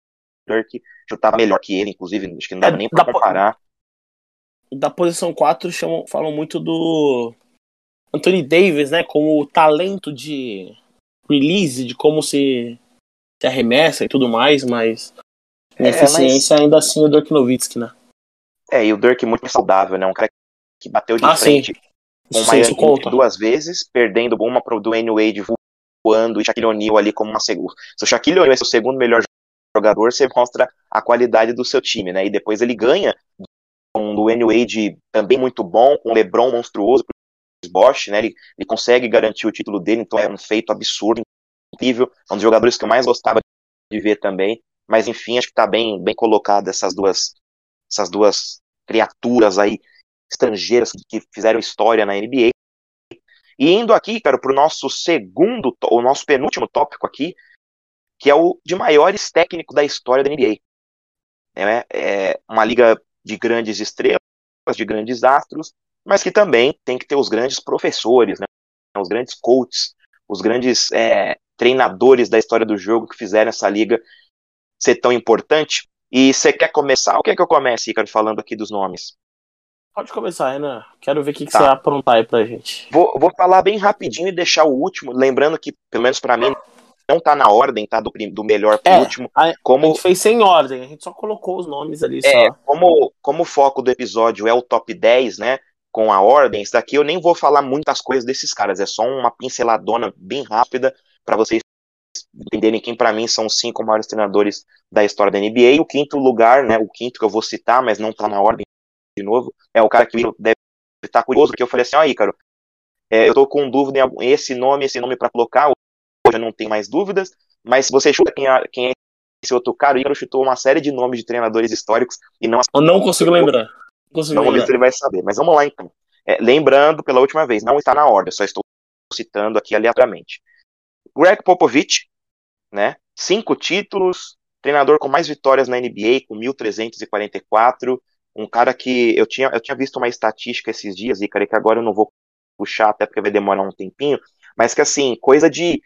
Dirk chutava melhor que ele, inclusive, acho que não dá é, nem pra comparar da posição 4 chamam, falam muito do Anthony Davis, né? Como o talento de release, de como se, se arremessa e tudo mais, mas em é, eficiência mas... ainda assim o Dirk Nowitzki, né? É, e o Dirk muito saudável, né? Um cara que bateu de ah, frente sim. Com o duas vezes, perdendo uma pro Dwayne Wade voando e Shaquille O'Neal ali como uma segunda. Se o Shaquille O'Neal é o segundo melhor jogador, você mostra a qualidade do seu time, né? E depois ele ganha com o Dwayne Wade também muito bom, com o LeBron monstruoso, Bosch, né? Ele, ele consegue garantir o título dele, então é um feito absurdo, incrível. É um dos jogadores que eu mais gostava de ver também. Mas enfim, acho que está bem, bem colocado essas duas, essas duas criaturas aí estrangeiras que fizeram história na NBA. E indo aqui, cara, para o nosso segundo, o nosso penúltimo tópico aqui, que é o de maiores técnicos da história da NBA. É, é uma liga de grandes estrelas, de grandes astros, mas que também tem que ter os grandes professores, né? os grandes coaches, os grandes é, treinadores da história do jogo que fizeram essa liga ser tão importante. E você quer começar ou quer que eu comece, Ricardo, falando aqui dos nomes? Pode começar, Renan. Quero ver o que, que tá. você vai aprontar aí pra gente. Vou, vou falar bem rapidinho e deixar o último, lembrando que, pelo menos para mim, não tá na ordem, tá? Do, do melhor pro é, último. A, como... a gente fez sem ordem, a gente só colocou os nomes ali. É, só. Como, como o foco do episódio é o top 10, né? Com a ordem, isso daqui eu nem vou falar muitas coisas desses caras, é só uma pinceladona bem rápida para vocês entenderem quem para mim são os cinco maiores treinadores da história da NBA. O quinto lugar, né? O quinto que eu vou citar, mas não tá na ordem de novo, é o cara que deve estar curioso, porque eu falei assim, ó, Ícaro, é, eu tô com dúvida em esse nome, esse nome para colocar, já não tem mais dúvidas, mas se você chuta quem é, quem é esse outro cara, o Igor chutou uma série de nomes de treinadores históricos e não. Eu não consigo lembrar. Não consigo ver se ele vai saber. Mas vamos lá então. É, lembrando, pela última vez, não está na ordem, só estou citando aqui aleatoriamente. Greg Popovich, né? Cinco títulos, treinador com mais vitórias na NBA, com 1.344. Um cara que eu tinha, eu tinha visto uma estatística esses dias, e cara, que agora eu não vou puxar, até porque vai demorar um tempinho, mas que assim, coisa de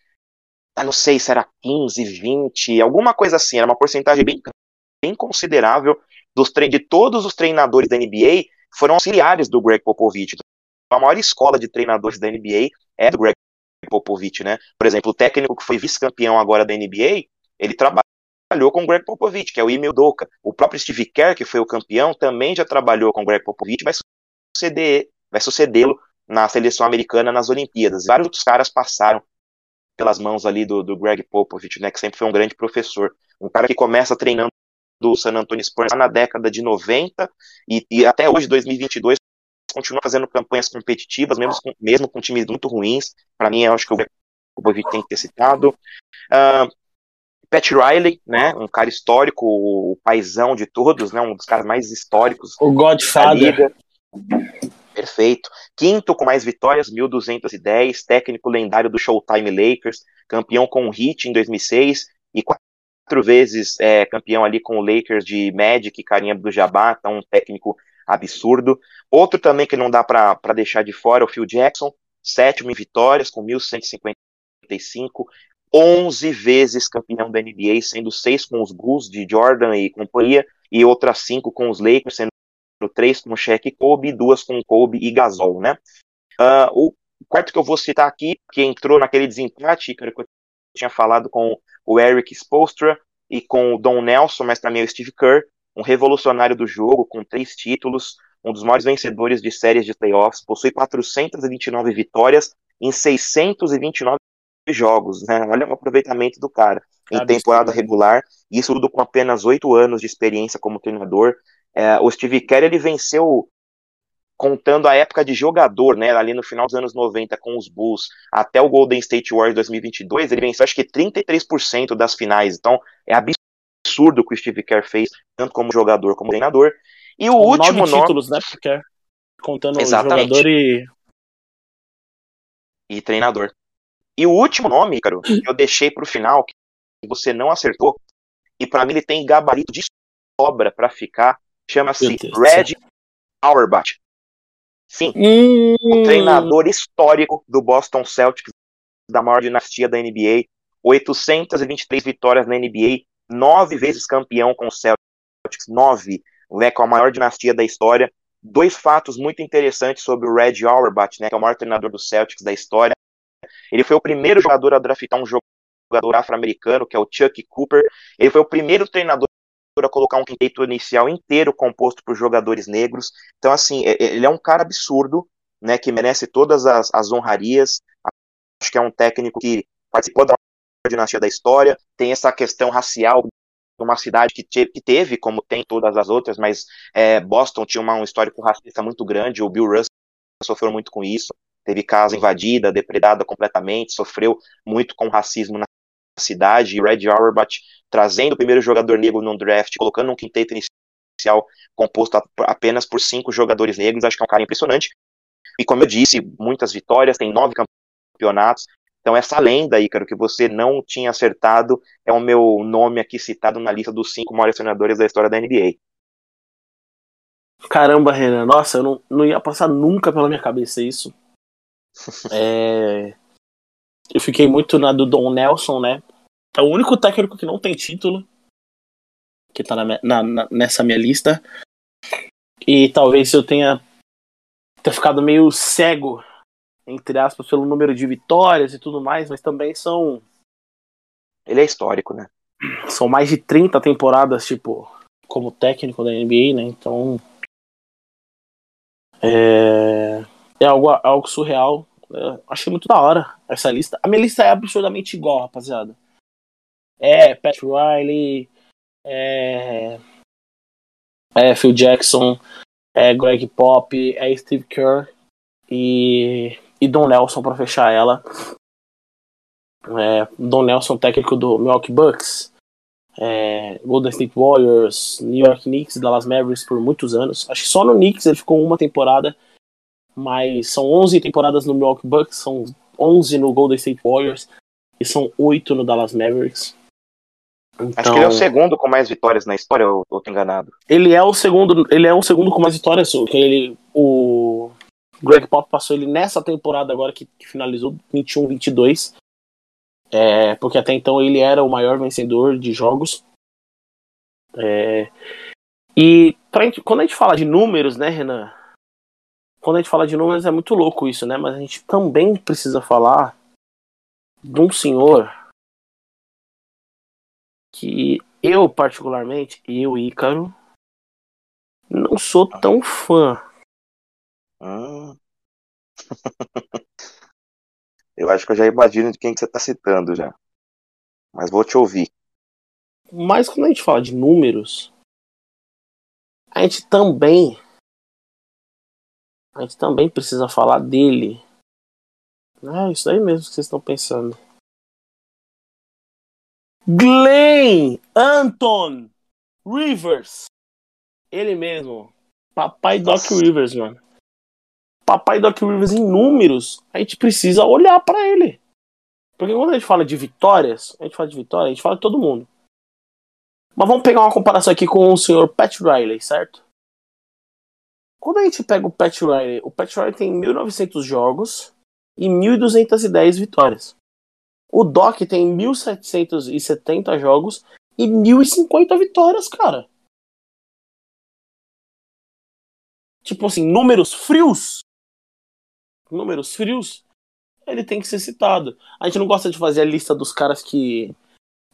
ah, não sei se era 15, 20, alguma coisa assim, era uma porcentagem bem, bem considerável dos de todos os treinadores da NBA foram auxiliares do Greg Popovich. Então, a maior escola de treinadores da NBA é do Greg Popovich, né? Por exemplo, o técnico que foi vice-campeão agora da NBA, ele trabalha trabalhou com o Greg Popovich, que é o Emil Doka. O próprio Steve Kerr, que foi o campeão, também já trabalhou com o Greg Popovich, vai suceder, vai sucedê-lo na seleção americana nas Olimpíadas. Vários outros caras passaram pelas mãos ali do, do Greg Popovich, né, que sempre foi um grande professor. Um cara que começa treinando do San Antonio Spurs na década de 90 e, e até hoje, 2022, continua fazendo campanhas competitivas, mesmo com, mesmo com times muito ruins. Para mim, eu acho que o Popovich tem que ter citado. Uh, Pat Riley, né, um cara histórico, o paizão de todos, né, um dos caras mais históricos. O Godfather. Perfeito. Quinto com mais vitórias, 1.210, técnico lendário do Showtime Lakers, campeão com o Heat em 2006 e quatro vezes é, campeão ali com o Lakers de Magic, Carinha do Jabá, então um técnico absurdo. Outro também que não dá para deixar de fora é o Phil Jackson, sétimo em vitórias com 1.155, 11 vezes campeão da NBA, sendo seis com os Bulls de Jordan e companhia, e outras cinco com os Lakers, sendo três com o Shaq e Kobe, duas com Kobe e Gasol, né? Uh, o quarto que eu vou citar aqui, que entrou naquele desempate, que eu tinha falado com o Eric Spolstra e com o Don Nelson, mas também o Steve Kerr, um revolucionário do jogo, com três títulos, um dos maiores vencedores de séries de playoffs, possui 429 vitórias em 629 jogos, né? Olha o aproveitamento do cara em temporada regular, isso tudo com apenas oito anos de experiência como treinador. É, o Steve Kerr ele venceu contando a época de jogador, né, ali no final dos anos 90 com os Bulls, até o Golden State Warriors 2022, ele venceu acho que 33% das finais. Então, é absurdo o que o Steve Kerr fez, tanto como jogador como treinador. E o com último nove títulos, nome... né, porque contando Exatamente. jogador e e treinador. E o último nome, Caro, que eu deixei para o final, que você não acertou, e para mim ele tem gabarito de sobra para ficar, chama-se Red Auerbach. Sim, hum. um treinador histórico do Boston Celtics, da maior dinastia da NBA, 823 vitórias na NBA, nove vezes campeão com o Celtics, nove, né, com a maior dinastia da história. Dois fatos muito interessantes sobre o Red Auerbach, né, que é o maior treinador do Celtics da história. Ele foi o primeiro jogador a draftar um jogador afro-americano, que é o Chuck Cooper. Ele foi o primeiro treinador a colocar um quinteto inicial inteiro composto por jogadores negros. Então, assim, ele é um cara absurdo, né, que merece todas as, as honrarias. Acho que é um técnico que participou da dinastia da história, tem essa questão racial uma cidade que, te, que teve, como tem todas as outras, mas é, Boston tinha uma, um histórico racista muito grande, o Bill Russell sofreu muito com isso teve casa invadida, depredada completamente, sofreu muito com racismo na cidade, e Red Auerbach trazendo o primeiro jogador negro no draft, colocando um quinteto inicial composto apenas por cinco jogadores negros, acho que é um cara impressionante. E como eu disse, muitas vitórias, tem nove campeonatos. Então essa lenda, Ícaro, que você não tinha acertado, é o meu nome aqui citado na lista dos cinco maiores treinadores da história da NBA. Caramba, Renan, nossa, eu não, não ia passar nunca pela minha cabeça isso. É... Eu fiquei muito na do Don Nelson, né? É o único técnico que não tem título. Que tá na, na, na, nessa minha lista. E talvez eu tenha, tenha ficado meio cego, entre aspas, pelo número de vitórias e tudo mais, mas também são. Ele é histórico, né? São mais de 30 temporadas, tipo, como técnico da NBA, né? Então. É é algo, algo surreal. Eu achei muito da hora essa lista. A minha lista é absurdamente igual, rapaziada. É Pat Riley, é, é Phil Jackson, é Greg Pop, é Steve Kerr e, e Don Nelson para fechar ela. É, Don Nelson, técnico do Milwaukee Bucks, é, Golden State Warriors, New York Knicks, Dallas Mavericks por muitos anos. Acho que só no Knicks ele ficou uma temporada mas são 11 temporadas no Milwaukee Bucks, são 11 no Golden State Warriors e são 8 no Dallas Mavericks. Então, Acho que ele é o então, segundo com mais vitórias na história, ou, ou tô enganado? Ele é o segundo, ele é o segundo com mais vitórias, que ele o Greg Pop passou ele nessa temporada agora que, que finalizou 21-22. É, porque até então ele era o maior vencedor de jogos. É, e pra, quando a gente fala de números, né, Renan? Quando a gente fala de números é muito louco isso, né? Mas a gente também precisa falar de um senhor que Eu, particularmente, eu, Ícaro, não sou tão fã. Hum. eu acho que eu já imagino de quem que você tá citando já. Mas vou te ouvir. Mas quando a gente fala de números, a gente também. A gente também precisa falar dele. É isso aí mesmo que vocês estão pensando. Glenn Anton Rivers. Ele mesmo. Papai Nossa. Doc Rivers, mano. Papai Doc Rivers em números, a gente precisa olhar para ele. Porque quando a gente fala de vitórias, a gente fala de vitória, a gente fala de todo mundo. Mas vamos pegar uma comparação aqui com o senhor Pat Riley, certo? Quando a gente pega o Pat Riley, o Pat Riley tem 1.900 jogos e 1.210 vitórias. O Doc tem 1.770 jogos e 1.050 vitórias, cara. Tipo assim, números frios. Números frios. Ele tem que ser citado. A gente não gosta de fazer a lista dos caras que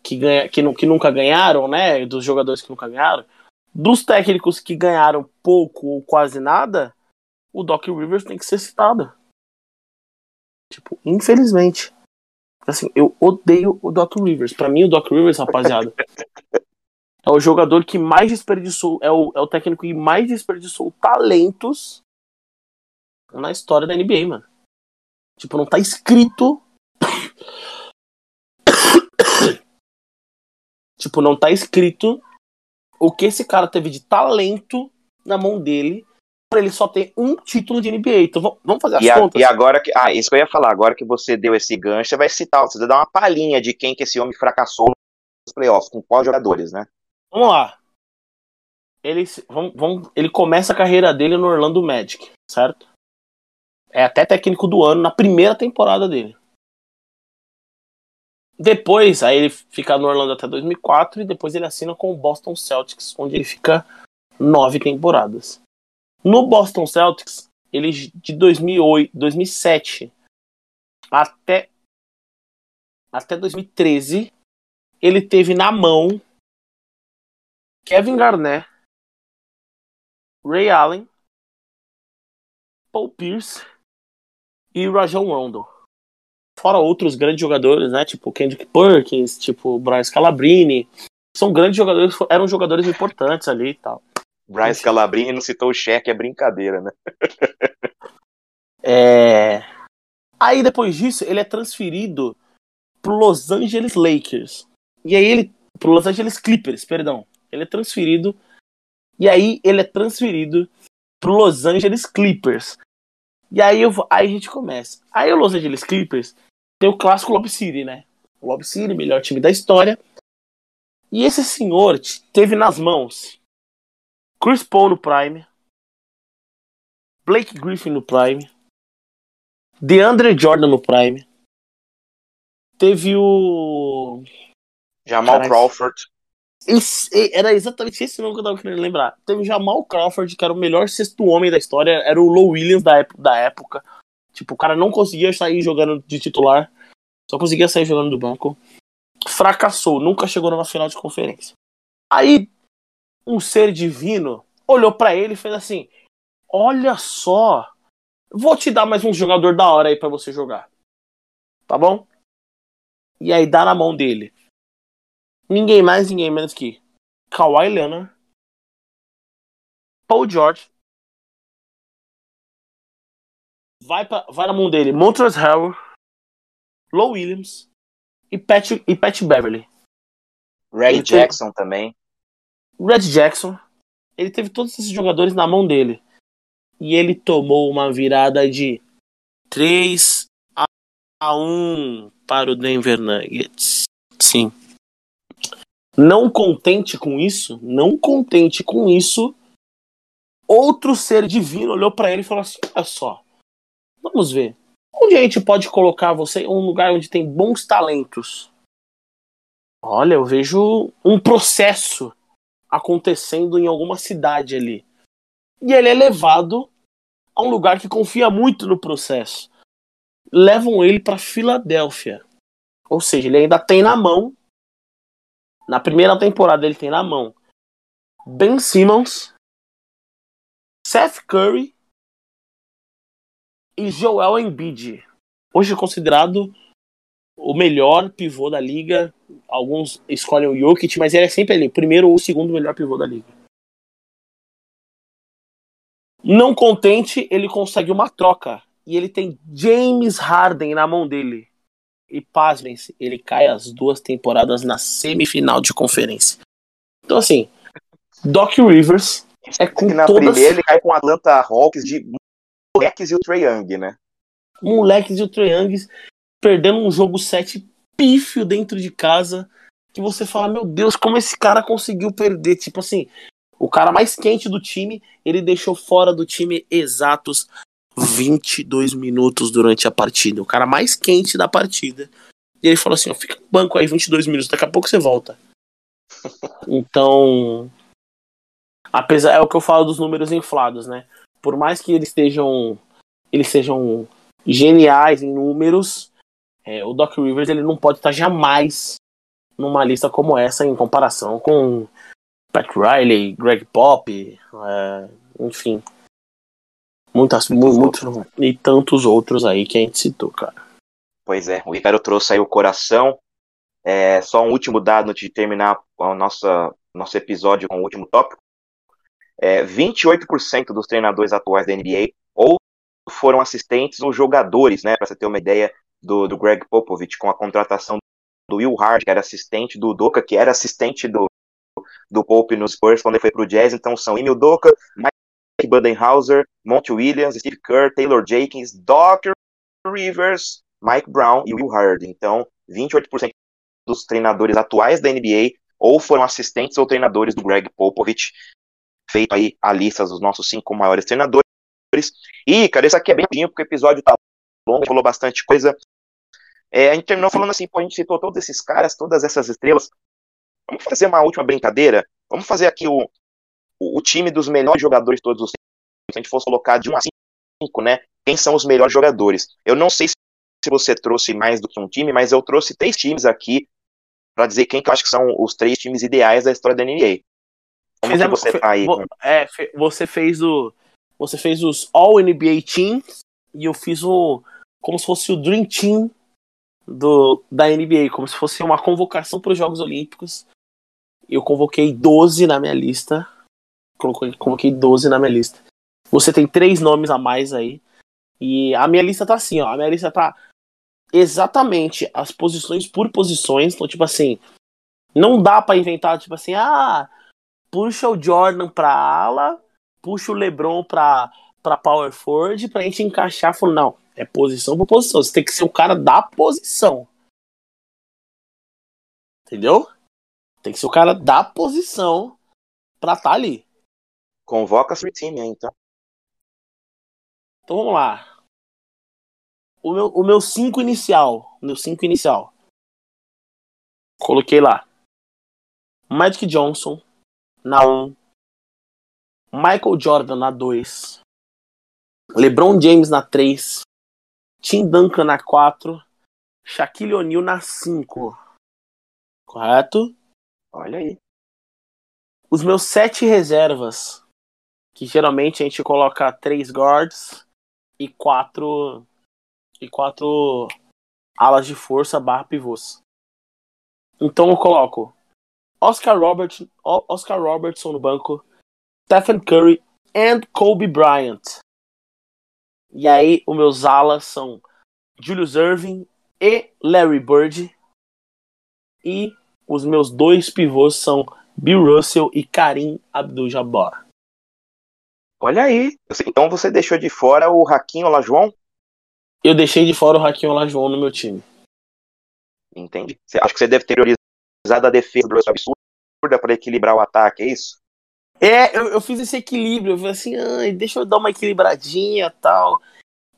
que, ganha, que, que nunca ganharam, né? Dos jogadores que nunca ganharam. Dos técnicos que ganharam pouco ou quase nada, o Doc Rivers tem que ser citado. Tipo, infelizmente. Assim, eu odeio o Doc Rivers. Para mim, o Doc Rivers, rapaziada, é o jogador que mais desperdiçou, é o, é o técnico que mais desperdiçou talentos na história da NBA, mano. Tipo, não tá escrito Tipo, não tá escrito o que esse cara teve de talento na mão dele para ele só ter um título de NBA. Então vamos fazer as e a, contas. E agora que. Ah, isso que eu ia falar. Agora que você deu esse gancho, você vai citar, você vai dar uma palhinha de quem que esse homem fracassou nos playoffs, com quais jogadores, né? Vamos lá. Ele, vamos, vamos, ele começa a carreira dele no Orlando Magic, certo? É até técnico do ano na primeira temporada dele. Depois, aí ele fica no Orlando até 2004 e depois ele assina com o Boston Celtics, onde ele fica nove temporadas. No Boston Celtics, ele de 2008, 2007 até até 2013, ele teve na mão Kevin Garnett, Ray Allen, Paul Pierce e Rajon Rondo fora outros grandes jogadores, né? Tipo Kendrick Perkins, tipo Bryce Calabrini. São grandes jogadores, eram jogadores importantes ali e tal. Bryce Calabrini não citou o cheque, é brincadeira, né? é... Aí depois disso, ele é transferido pro Los Angeles Lakers. E aí ele. Pro Los Angeles Clippers, perdão. Ele é transferido. E aí ele é transferido pro Los Angeles Clippers. E aí, eu, aí a gente começa. Aí o Los Angeles Clippers tem o clássico Lob City, né? O Lob City, melhor time da história. E esse senhor teve nas mãos Chris Paul no Prime, Blake Griffin no Prime, DeAndre Jordan no Prime, teve o. Jamal Caraca. Crawford. Esse, era exatamente esse nome que eu tava querendo lembrar. Teve o Jamal Crawford, que era o melhor sexto homem da história, era o Low Williams da, da época. Tipo, o cara não conseguia sair jogando de titular, só conseguia sair jogando do banco. Fracassou, nunca chegou numa final de conferência. Aí, um ser divino olhou para ele e fez assim: Olha só, vou te dar mais um jogador da hora aí para você jogar. Tá bom? E aí dá na mão dele. Ninguém mais, ninguém menos que Kawhi Leonard, Paul George, vai, pra, vai na mão dele Montrezl Harrell, Low Williams e Pat, e Pat Beverly. Red Jackson teve, também. Red Jackson. Ele teve todos esses jogadores na mão dele. E ele tomou uma virada de 3 a 1 para o Denver Nuggets. Sim. Não contente com isso, não contente com isso, outro ser divino olhou para ele e falou assim: Olha só, Vamos ver. Onde a gente pode colocar você? Um lugar onde tem bons talentos. Olha, eu vejo um processo acontecendo em alguma cidade ali. E ele é levado a um lugar que confia muito no processo. Levam ele para Filadélfia. Ou seja, ele ainda tem na mão Na primeira temporada ele tem na mão Ben Simmons, Seth Curry e Joel Embiid. Hoje considerado o melhor pivô da liga. Alguns escolhem o Jokic, mas ele é sempre ali, o primeiro ou o segundo melhor pivô da liga. Não contente, ele consegue uma troca. E ele tem James Harden na mão dele. E pasmem-se, ele cai as duas temporadas na semifinal de conferência. Então, assim, Doc Rivers é com na todas... primeira ele cai com o Atlanta Hawks de moleques e o Trae Young, né? Moleques e o Trae Young perdendo um jogo 7 pífio dentro de casa. Que você fala, meu Deus, como esse cara conseguiu perder? Tipo assim, o cara mais quente do time, ele deixou fora do time exatos 22 minutos durante a partida. O cara mais quente da partida. E ele falou assim: ó, fica no banco aí 22 minutos, daqui a pouco você volta. Então, apesar é o que eu falo dos números inflados, né? Por mais que eles estejam eles sejam geniais em números, é, o Doc Rivers ele não pode estar jamais numa lista como essa em comparação com Pat Riley, Greg Pop, é, enfim, muitas, muitos e tantos outros aí que a gente citou, cara. Pois é, o Ricardo trouxe aí o coração. É, só um último dado antes de terminar o nosso, nosso episódio com o último tópico. É, 28% dos treinadores atuais da NBA ou foram assistentes ou jogadores, né? Para você ter uma ideia do, do Greg Popovich com a contratação do Will Hard, que era assistente do Doca, que era assistente do, do Pope nos Spurs quando ele foi pro Jazz. Então são Emil Doca, Mike Budenhauser, Monty Williams, Steve Kerr, Taylor Jenkins, Doc Rivers, Mike Brown e Will Hard. Então 28% dos treinadores atuais da NBA ou foram assistentes ou treinadores do Greg Popovich. Feito aí a lista dos nossos cinco maiores treinadores. E, cara, isso aqui é bem rapidinho, porque o episódio tá longo, falou bastante coisa. É, a gente terminou falando assim, pô, a gente citou todos esses caras, todas essas estrelas. Vamos fazer uma última brincadeira? Vamos fazer aqui o, o, time dos melhores jogadores de todos os tempos. Se a gente fosse colocar de 1 a 5, né? Quem são os melhores jogadores? Eu não sei se você trouxe mais do que um time, mas eu trouxe três times aqui para dizer quem que eu acho que são os três times ideais da história da NBA. Como Fizemos, você tá aí? É, você fez o. Você fez os All NBA Teams e eu fiz o. como se fosse o Dream Team do, da NBA, como se fosse uma convocação para os Jogos Olímpicos. Eu convoquei 12 na minha lista. Coloquei, convoquei 12 na minha lista. Você tem três nomes a mais aí. E a minha lista tá assim, ó. A minha lista tá exatamente as posições por posições. Então, tipo assim, não dá para inventar, tipo assim, ah, puxa o Jordan pra ala, puxa o LeBron pra, pra power forward pra gente encaixar. Falou, não, é posição por posição. Você tem que ser o cara da posição. Entendeu? Tem que ser o cara da posição pra estar tá ali. Convoca seu time aí, então. Então vamos lá. O meu, o meu cinco inicial. Meu cinco inicial. Coloquei lá. Magic Johnson na 1. Um. Michael Jordan na 2. LeBron James na 3. Tim Duncan na 4, Shaquille O'Neal na 5. Correto? Olha aí. Os meus sete reservas, que geralmente a gente coloca três guards e quatro e quatro alas de força barra pivôs. Então eu coloco Oscar, Robert, Oscar Robertson no banco, Stephen Curry e Kobe Bryant. E aí, os meus alas são Julius Irving e Larry Bird. E os meus dois pivôs são Bill Russell e Karim Abdul-Jabbar. Olha aí. Então você deixou de fora o Raquinho Olajuwon? Eu deixei de fora o Raquinho Olajuwon no meu time. Entendi. Acho que você deve ter priorizado a defesa do Russell absurda para equilibrar o ataque, é isso? É, eu, eu fiz esse equilíbrio. Eu falei assim, ah, deixa eu dar uma equilibradinha tal.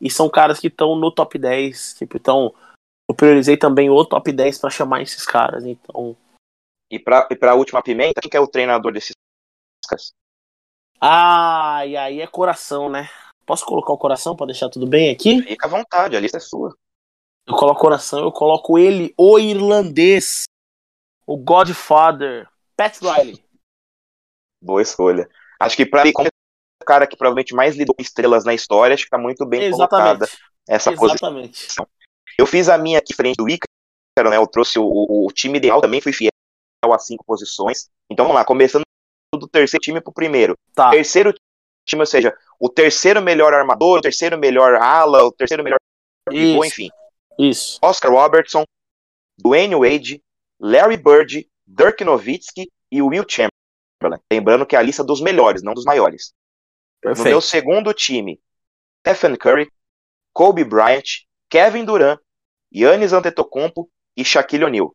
E são caras que estão no top 10. Tipo, então, eu priorizei também o top 10 para chamar esses caras. Então. E pra, e pra última pimenta, quem que é o treinador desses caras? Ah, e aí é coração, né? Posso colocar o coração para deixar tudo bem aqui? Fica à vontade, a lista é sua. Eu coloco coração, eu coloco ele, o irlandês, O Godfather, Pat Riley. Boa escolha. Acho que para mim, como o cara que provavelmente mais lidou com estrelas na história, acho que tá muito bem Exatamente. colocada essa Exatamente. posição. Eu fiz a minha aqui frente do Ícaro, né? Eu trouxe o, o, o time ideal, também fui fiel a cinco posições. Então vamos lá, começando do terceiro time pro primeiro. Tá. Terceiro time, ou seja, o terceiro melhor armador, o terceiro melhor ala, o terceiro melhor pivô, Isso. enfim. Isso. Oscar Robertson, Dwayne Wade, Larry Bird, Dirk Nowitzki e Will Chamberlain. Lembrando que é a lista dos melhores, não dos maiores. No meu Perfeito. segundo time, Stephen Curry, Kobe Bryant, Kevin Durant, Giannis Antetokounmpo e Shaquille O'Neal.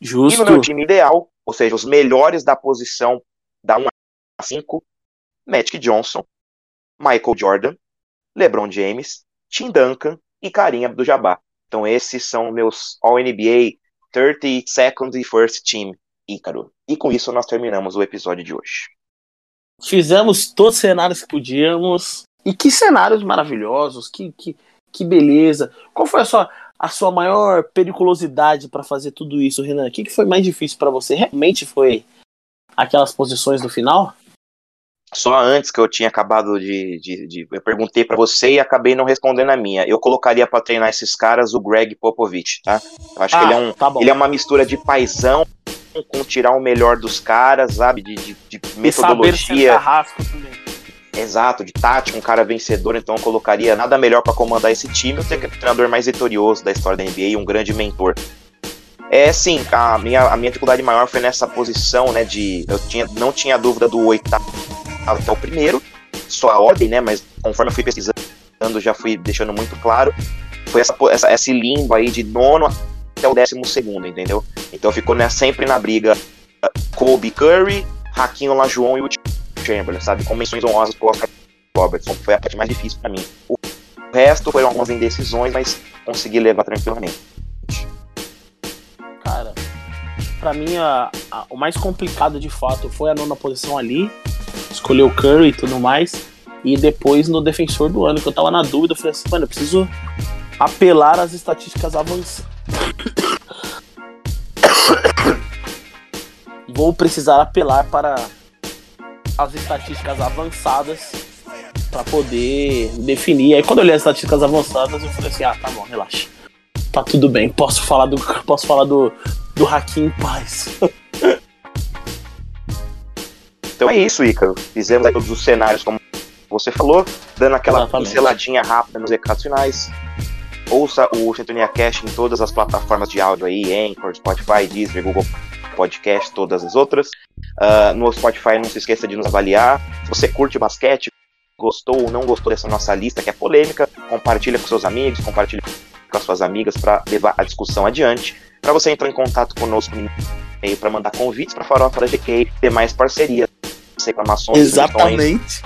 E Justo. no meu time ideal, ou seja, os melhores da posição da 1 a 5, Magic Johnson, Michael Jordan, LeBron James, Tim Duncan e Karim Abdul-Jabbar. Então esses são meus All-NBA 30 Second e First Team, Ícaro. E com isso nós terminamos o episódio de hoje. Fizemos todos os cenários que podíamos. E que cenários maravilhosos, que, que, que beleza. Qual foi a sua, a sua maior periculosidade para fazer tudo isso, Renan? O que, que foi mais difícil para você? Realmente foi aquelas posições do final? Só antes que eu tinha acabado de. de, de- eu perguntei pra você e acabei não respondendo a minha. Eu colocaria pra treinar esses caras o Greg Popovich, tá? Eu acho que ele é um. tá. Ele é uma mistura de paisão com tirar o melhor dos caras, sabe? De, de, de metodologia. Exato, de tática, um cara vencedor, então eu colocaria nada melhor pra comandar esse time, o treinador mais vitorioso da história da NBA e um grande mentor. É sim, a minha, a minha dificuldade maior foi nessa posição, né? De. Eu tinha, não tinha dúvida do oitavo até o primeiro, só a ordem, né? Mas conforme eu fui pesquisando, já fui deixando muito claro. Foi essa, essa, esse limbo aí de nono até o décimo segundo, entendeu? Então ficou né, sempre na briga uh, Kobe Curry, Hakim Olajuwon e o Chamberlain, sabe? Com menções honrosas pro Oscar Robertson, foi a parte mais difícil pra mim. O resto foram algumas indecisões, mas consegui levar tranquilamente. Cara, pra mim a- a- o mais complicado de fato foi a nona posição ali. Escolher o Curry e tudo mais. E depois no defensor do ano, que eu tava na dúvida, eu falei assim, mano, eu preciso apelar às estatísticas avançadas. Vou precisar apelar para as estatísticas avançadas para poder definir. Aí quando eu olhei as estatísticas avançadas, eu falei assim, ah, tá bom, relaxa. Tá tudo bem, posso falar do posso falar do do Hakim em paz. Então é isso, Ícaro. Fizemos todos os cenários, como você falou, dando aquela Exatamente. pinceladinha rápida nos recados finais. Ouça o Sintonia Cash em todas as plataformas de áudio aí, Anchor, Spotify, Deezer, Google Podcast, todas as outras. Ah, no Spotify, não se esqueça de nos avaliar. Se você curte basquete, gostou ou não gostou dessa nossa lista, que é polêmica, compartilha com seus amigos, compartilha com as suas amigas para levar a discussão adiante. Para você entrar em contato conosco no e-mail para mandar convites para Farofa da GK, ter mais parcerias, reclamações, sugestões,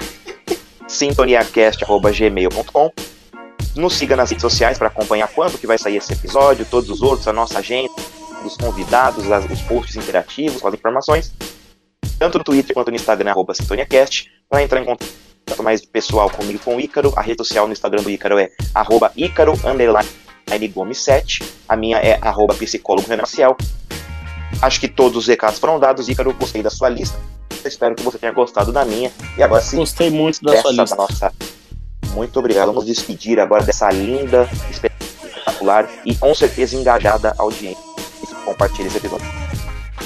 sintoniacast.gmail.com. Nos siga nas redes sociais para acompanhar quando que vai sair esse episódio, todos os outros, a nossa agenda, os convidados, as- os posts interativos com as informações, tanto no Twitter quanto no Instagram, arroba sintoniacast. Para entrar em contato mais pessoal comigo com o Ícaro, a rede social no Instagram do Ícaro é arroba Ícaro, underline, Gomes 7. A minha é arroba psicólogo Renan Maciel. Acho que todos os recados foram dados. Ícaro, gostei da sua lista. Espero que você tenha gostado da minha. E agora sim, Gostei muito da dessa sua lista. da nossa. Muito obrigado. Vamos despedir agora dessa linda, espetacular e com certeza engajada audiência. Compartilhe esse episódio.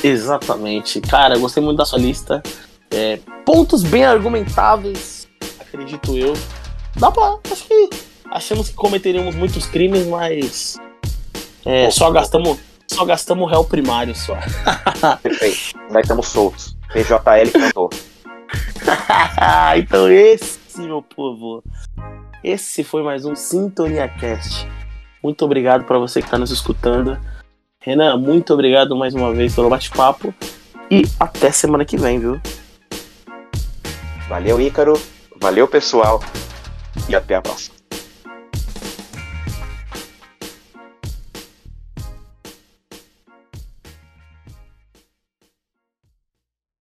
Exatamente. Cara, gostei muito da sua lista. É, pontos bem argumentáveis, acredito eu. Dá pra. Acho que. Achamos que cometeríamos muitos crimes, mas. É, só gastamos. Só gastamos réu primário só. Perfeito. Nós estamos soltos. PJL cantou. então esse, meu povo. Esse foi mais um Sintonia Cast. Muito obrigado para você que está nos escutando. Renan, muito obrigado mais uma vez pelo bate-papo. E até semana que vem, viu? Valeu, Ícaro. Valeu, pessoal. E até a próxima.